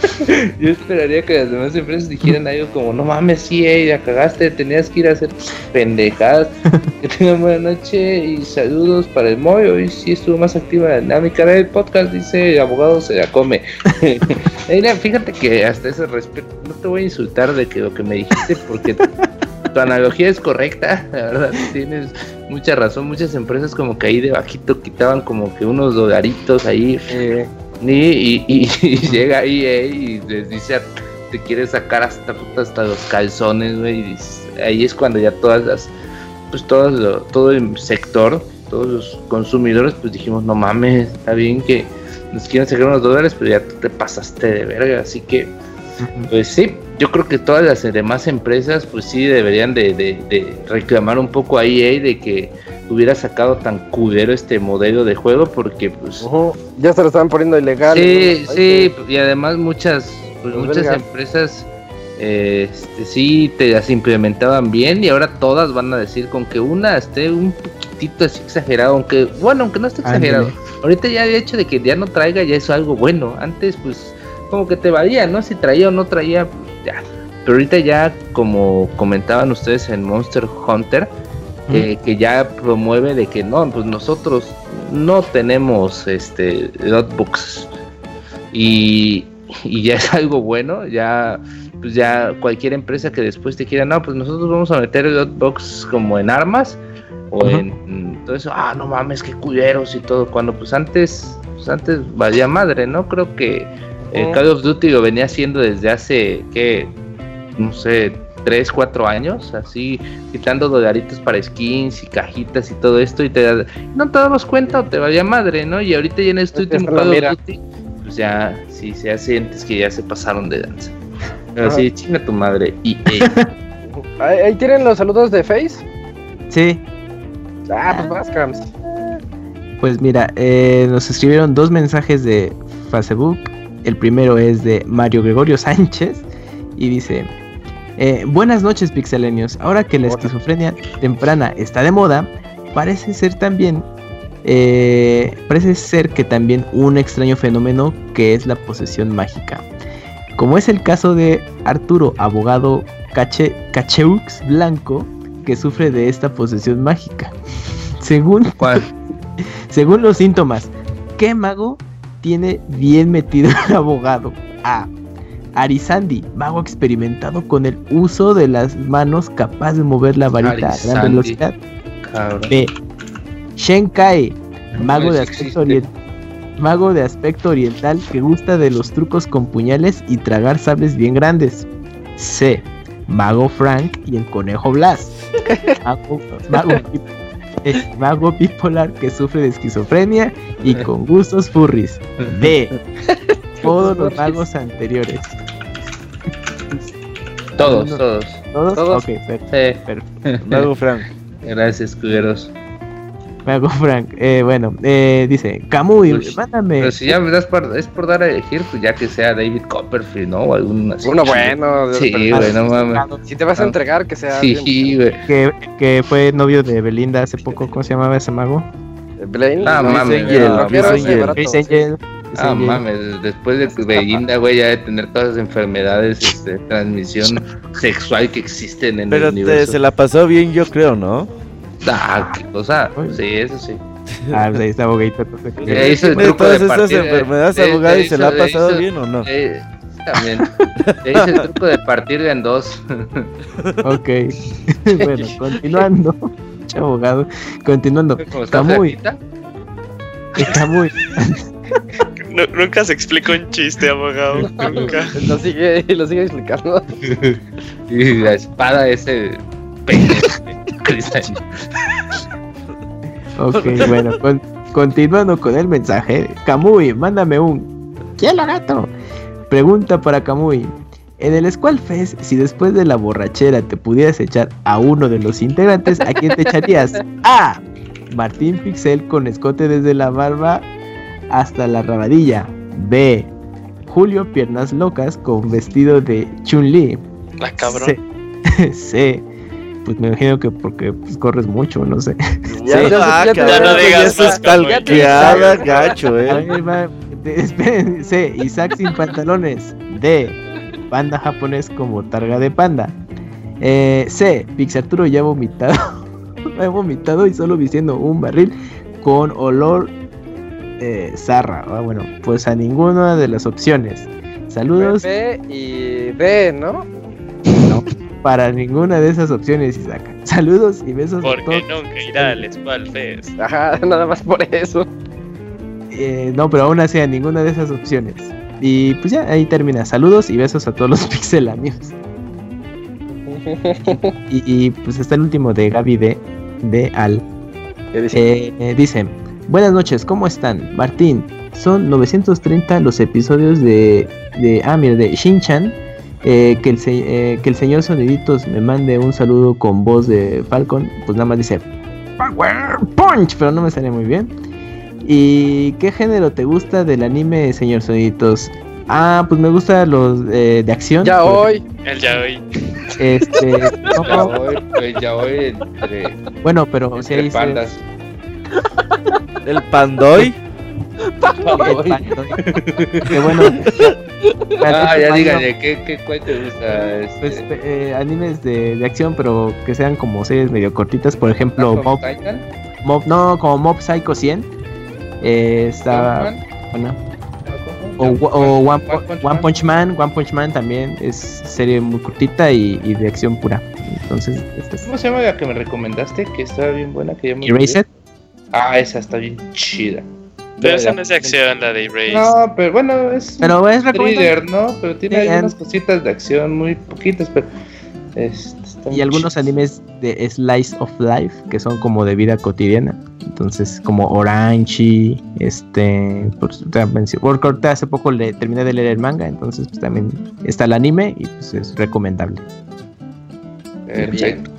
Yo esperaría que las demás empresas dijeran algo como, no mames, EA, ya cagaste, tenías que ir a hacer pendejadas. Que tengan buena noche y saludos para el Moy. Hoy sí estuvo más activa la dinámica del podcast, dice el abogado se la come. Mira, fíjate que hasta ese respeto, no te voy a insultar de que lo que me dijiste porque tu analogía es correcta, la verdad, tienes mucha razón. Muchas empresas como que ahí debajito quitaban como que unos dolaritos ahí. Y, y, y- y llega EA y les dice, te quiere sacar hasta, hasta los calzones, güey. ahí es cuando ya todas las, pues todo, lo- todo el sector, todos los consumidores, pues dijimos, no mames, está bien que nos quieren sacar unos dólares, pero ya te pasaste de verga. Así que, pues sí, yo creo que todas las demás empresas, pues sí, deberían de, de- de reclamar un poco a EA de que hubiera sacado tan culero este modelo de juego, porque pues... Ya se lo estaban poniendo ilegal. Sí, ¿no? sí, y además muchas, pues, Los muchas belgas. empresas eh, este, sí te las implementaban bien y ahora todas van a decir con que una esté un poquitito así exagerado, aunque bueno, aunque no esté exagerado. Ándale. Ahorita ya el hecho de que ya no traiga ya es algo bueno. Antes pues como que te valía, ¿no? Si traía o no traía, ya. Pero ahorita ya como comentaban ustedes en Monster Hunter, que, que ya promueve de que no, pues nosotros no tenemos este notebooks y, y ya es algo bueno, ya pues ya cualquier empresa que después te quiera, no, pues nosotros vamos a meter el hotbox como en armas o en todo eso, ah, no mames, qué culeros y todo, cuando pues antes, pues antes valía madre, ¿no? Creo que el Ujú. Call of Duty lo venía haciendo desde hace, ¿qué? No sé, 3, 4 años, así quitando dolaritos para skins y cajitas y todo esto y te da- no te dabas cuenta o te valía madre, ¿no? Y ahorita ya en este Es que último Call of. Duty, pues ya, sí, se hace antes que ya se pasaron de danza. Pero sí, chinga tu madre. Y Ahí, ahí tienen los saludos de Face. Sí, Ah, pues vas, Cams. Pues mira, eh, nos escribieron dos mensajes de Facebook. El primero es de Mario Gregorio Sánchez y dice: eh, Buenas noches, pixelenios. Ahora que la esquizofrenia temprana está de moda, parece ser también. eh, parece ser que también un extraño fenómeno que es la posesión mágica. Como es el caso de Arturo, abogado cache, Cacheux Blanco, que sufre de esta posesión mágica. Según ¿Cuál? según los síntomas, ¿qué mago tiene bien metido el abogado? A. Arizandi, mago experimentado con el uso de las manos capaz de mover la varita a gran velocidad. Cabrón. B. Shenkai, mago de aspecto. Mago de aspecto oriental que gusta de los trucos con puñales y tragar sables bien grandes. C. Mago Frank y el conejo Blas. Mago, mago eh, mago bipolar que sufre de esquizofrenia y con gustos furries. D. Todos los magos anteriores. Todos, todos. ¿Todos? Todos. Ok, per- Sí. perfecto. Mago Frank. Gracias, culeros. Mago Frank. Eh, bueno, eh, dice, Camuy, Pues, mándame. Pero si ya me das por, es por dar a elegir, pues ya que sea David Copperfield, ¿no? O algún así. Uno bueno. Sí, pero- güey, no mames. Si te vas a entregar, que sea. Sí, güey. que, que fue novio de Belinda hace poco, ¿cómo se llamaba ese mago? Blaine. Ah, mames, Angel, Ah, mames, después de Belinda, güey, ya de tener todas las enfermedades este, de transmisión sexual que existen en Pero el universo. se la pasó bien, yo creo, ¿no? Ah, qué cosa. Sí, eso sí. Ah, pues está abogadito. Eh, que- hizo el Tiene truco todas de estas enfermedades, abogado, y se la ha hizo- pasado hizo- bien o no. Eh, también. Le hice el truco de partir en dos. Ok. bueno, continuando. Abogado. Continuando. Está flaquita. Camuy. Nu- nunca se explica un chiste, abogado. Nunca. Lo sigue, lo sigue explicando. Y la espada es Ok, bueno, con- continuando con el mensaje. Camuy, mándame un. ¿Quién gato? Pregunta para Camuy. En el Squall Fest, si después de la borrachera te pudieras echar a uno de los integrantes, ¿a quién te echarías? A. Martín Pixel con escote desde la barba hasta la rabadilla. B. Julio Piernas Locas con vestido de Chun-Li. La cabrón. C. C. Pues me imagino que porque pues, corres mucho, no sé. Ya, Sí. ya, Ah, ya no digas eso es más, cabrón. calqueada, gacho, eh. va, esperen, C. Isaac sin pantalones. D. Panda japonés como targa de panda. Eh, C. Pixarturo ya ha vomitado. ha vomitado y solo vistiendo un barril con olor eh, zarra. Ah, bueno, pues a ninguna de las opciones. Saludos. B y D, ¿no? Para ninguna de esas opciones, Isaac. Saludos y besos a Porque todos. nunca irá al Spal Fest. Ajá, nada más por eso. Eh, no, pero aún así a ninguna de esas opciones. Y pues ya, ahí termina. Saludos y besos a todos los pixelanios. Y, y, pues está el último de Gaby de, de Al. ¿Qué dice? Eh, eh, dice, buenas noches, ¿cómo están? Martín, son 930 los episodios de, de ah, mira, de Shin-Chan. Eh, que, el, se- eh, que el señor Soniditos me mande un saludo con voz de Falcon, pues nada más dice Power Punch, pero no me sale muy bien. ¿Y qué género te gusta del anime, señor Soniditos? Ah, pues me gusta los eh, de acción. Ya hoy. El ya hoy. Este, no, Ya voy, pues ya voy entre, bueno, pero si entre hay pandas. El Pandoy. Que bueno. Ah, ya díganle, ¿qué, qué, ¿cuál te gusta? Este, Pues eh, animes de, de acción, pero que sean como series medio cortitas, por ejemplo, Mob? Mob- no, como Mob Psycho 100. Eh, está bueno. O, o One, One Pu- Punch One Man. Punch Man, One Punch Man también es serie muy cortita y, y de acción pura. Entonces, esta es ¿Cómo se llama la que me recomendaste? Que estaba bien buena, que ya me Erased. olvidé? Ah, esa está bien chida. Pero esa no es de acción, la de Erase. No, pero bueno, es Pero es thriller, ¿no? Pero tiene Sí, ahí and- unas cositas de acción muy poquitas, pero... este, está Y algunos animes de Slice of Life, que son como de vida cotidiana. Entonces, como Orange, este. Pues, porque ahorita hace poco le terminé de leer el manga, entonces pues también está el anime y pues es recomendable. Perfecto.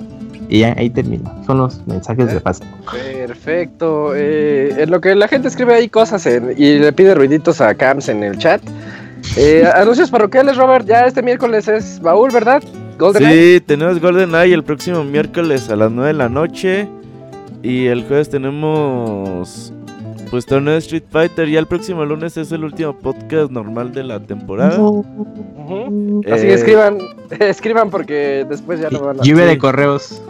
Y ya ahí termino. Son los mensajes de paso. Perfecto. Eh, en lo que la gente escribe ahí cosas en- y le pide ruiditos a Cams en el chat. Eh, anuncios parroquiales, Robert. Ya este miércoles es baúl, ¿verdad? Golden Sí, tenemos Golden Eye el próximo miércoles a las 9 de la noche. Y el jueves tenemos pues torneo de Street Fighter. Y el próximo lunes es el último podcast normal de la temporada. Ujú. Así que Eh, escriban, escriban porque después ya no van a. Lluvia de sí. correos.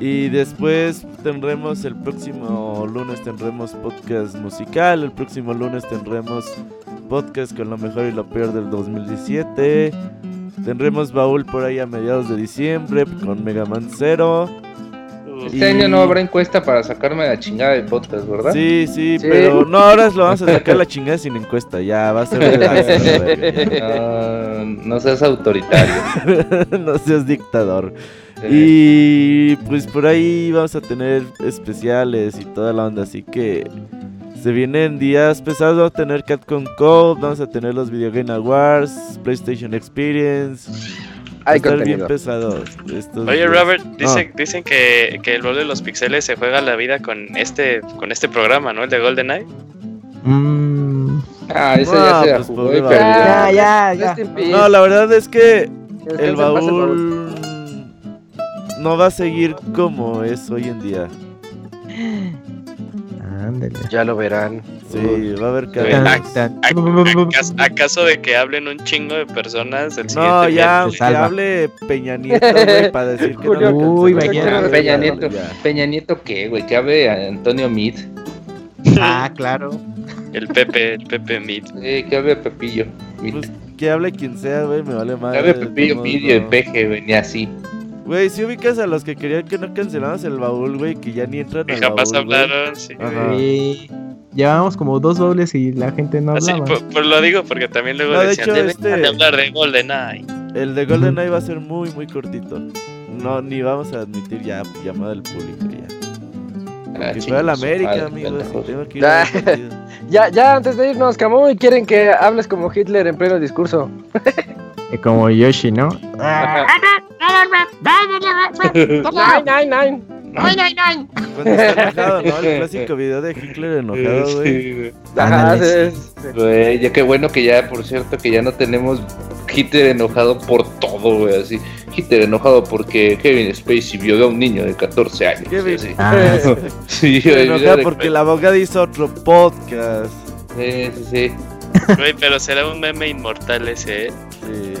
Y después tendremos el próximo lunes tendremos podcast musical, el próximo lunes tendremos podcast con lo mejor y lo peor del 2017. Tendremos baúl por ahí a mediados de diciembre con Mega Man Zero. Este año no habrá encuesta para sacarme la chingada de podcast, ¿verdad? Sí, sí, Sí. pero no, ahora lo vamos a sacar la chingada sin encuesta, ya va a ser No, no seas autoritario. no seas dictador. Eh, Y pues por ahí vamos a tener especiales y toda la onda, así que se vienen días pesados, vamos a tener Capcom Code, vamos a tener los Video Game Awards, PlayStation Experience. Hay estar bien pesados. Oye, días. Robert, dicen, dicen que, que el rol de los pixeles se juega la vida con este, con este programa, ¿no? El de GoldenEye. Mm, Ah, ese ya Ah, se pues, jugó y perdió. Ya, ya, ya. No, la verdad es que el baúl no va a seguir como es hoy en día. Ándale. Ya lo verán. Sí, va a haber. ¿Acas- ¿Acaso de que hablen un chingo de personas el siguiente No, ya, que hable Peña Nieto, güey, para decir que Julio, no Uy, mañana. Peña Nieto, ya. Peña Nieto qué, güey, que hable Antonio Meade, Ah, claro. El Pepe, el Pepe Mead. eh, que hable Pepillo. Pues que hable quien sea, güey, me vale más. que hable Pepillo Meade y el peje, güey, ni así. Güey, si ubicas a los que querían que no canceláramos el baúl, güey, que ya ni entran Y al jamás baúl, hablaron, sí. Llevábamos como dos dobles y la gente no Así, hablaba. por, por lo digo porque también luego No, de decían, hecho, "Deben este- de hablar de GoldenEye. El de GoldenEye va a ser muy, muy cortito. No, ni vamos a admitir ya llamada del público ya. Ah, Que fuera la América, amigos. pendejos. Si tengo que ir a ver partido. Ya, ya antes de irnos, Camuy, quieren que hables como Hitler en pleno discurso. Eh, Como Yoshi, ¿no? Cuando está enojado. El clásico video de Hitler enojado, güey. Sí. Ajá, Güey, ya qué bueno que ya, por cierto, que ya no tenemos Hitler enojado por todo, güey, así. Hitler enojado porque Kevin Spacey violó a un niño de 14 años. Kevin. así. Ah, sí. Sí, Se güey, enoja mira de- porque la abogada hizo otro podcast. Sí, sí, sí. Güey, pero será un meme inmortal ese, ¿eh? Sí.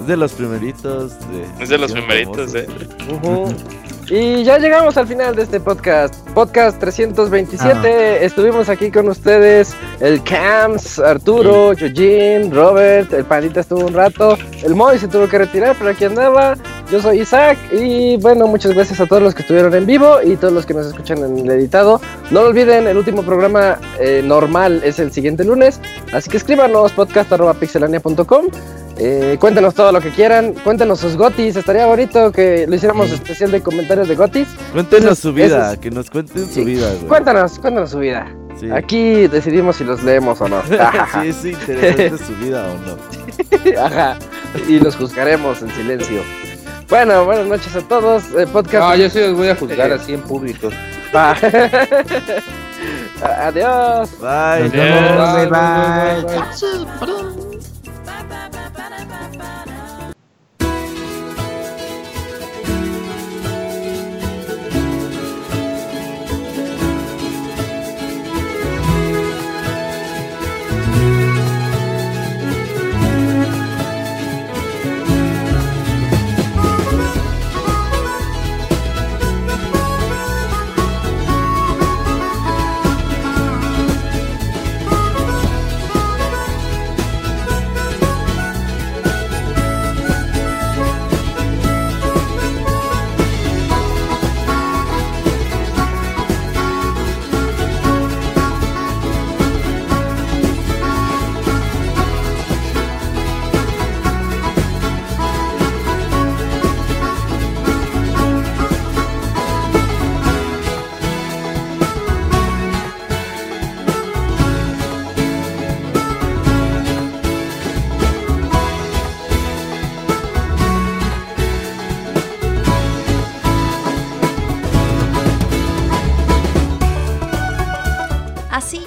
Es de los primeritos. De, Es de los primeritos, famosos. ¿eh? Y ya llegamos al final de este podcast. Podcast 327. Ah. Estuvimos aquí con ustedes. El Cams, Arturo, Yojin, Robert. El Pandita estuvo un rato. El Moy se tuvo que retirar, pero aquí andaba. Yo soy Isaac y bueno, muchas gracias a todos los que estuvieron en vivo y todos los que nos escuchan en el editado. No lo olviden, el último programa eh, normal es el siguiente lunes, así que escríbanos podcast.pixelania.com. Eh, cuéntenos todo lo que quieran, cuéntenos sus gotis, estaría bonito que lo hiciéramos especial de comentarios de gotis. Cuéntenos su vida, esos- que nos cuenten Sí. su vida, güey. Cuéntanos, cuéntanos su vida. Sí. Aquí decidimos si los leemos o no. si es interesante su vida o no. Ajá. Y los juzgaremos en silencio. Bueno, buenas noches a todos. eh, podcast. No, yo sí los voy a juzgar así en público. Va. Adiós. Bye. Vemos, bye, bye. Así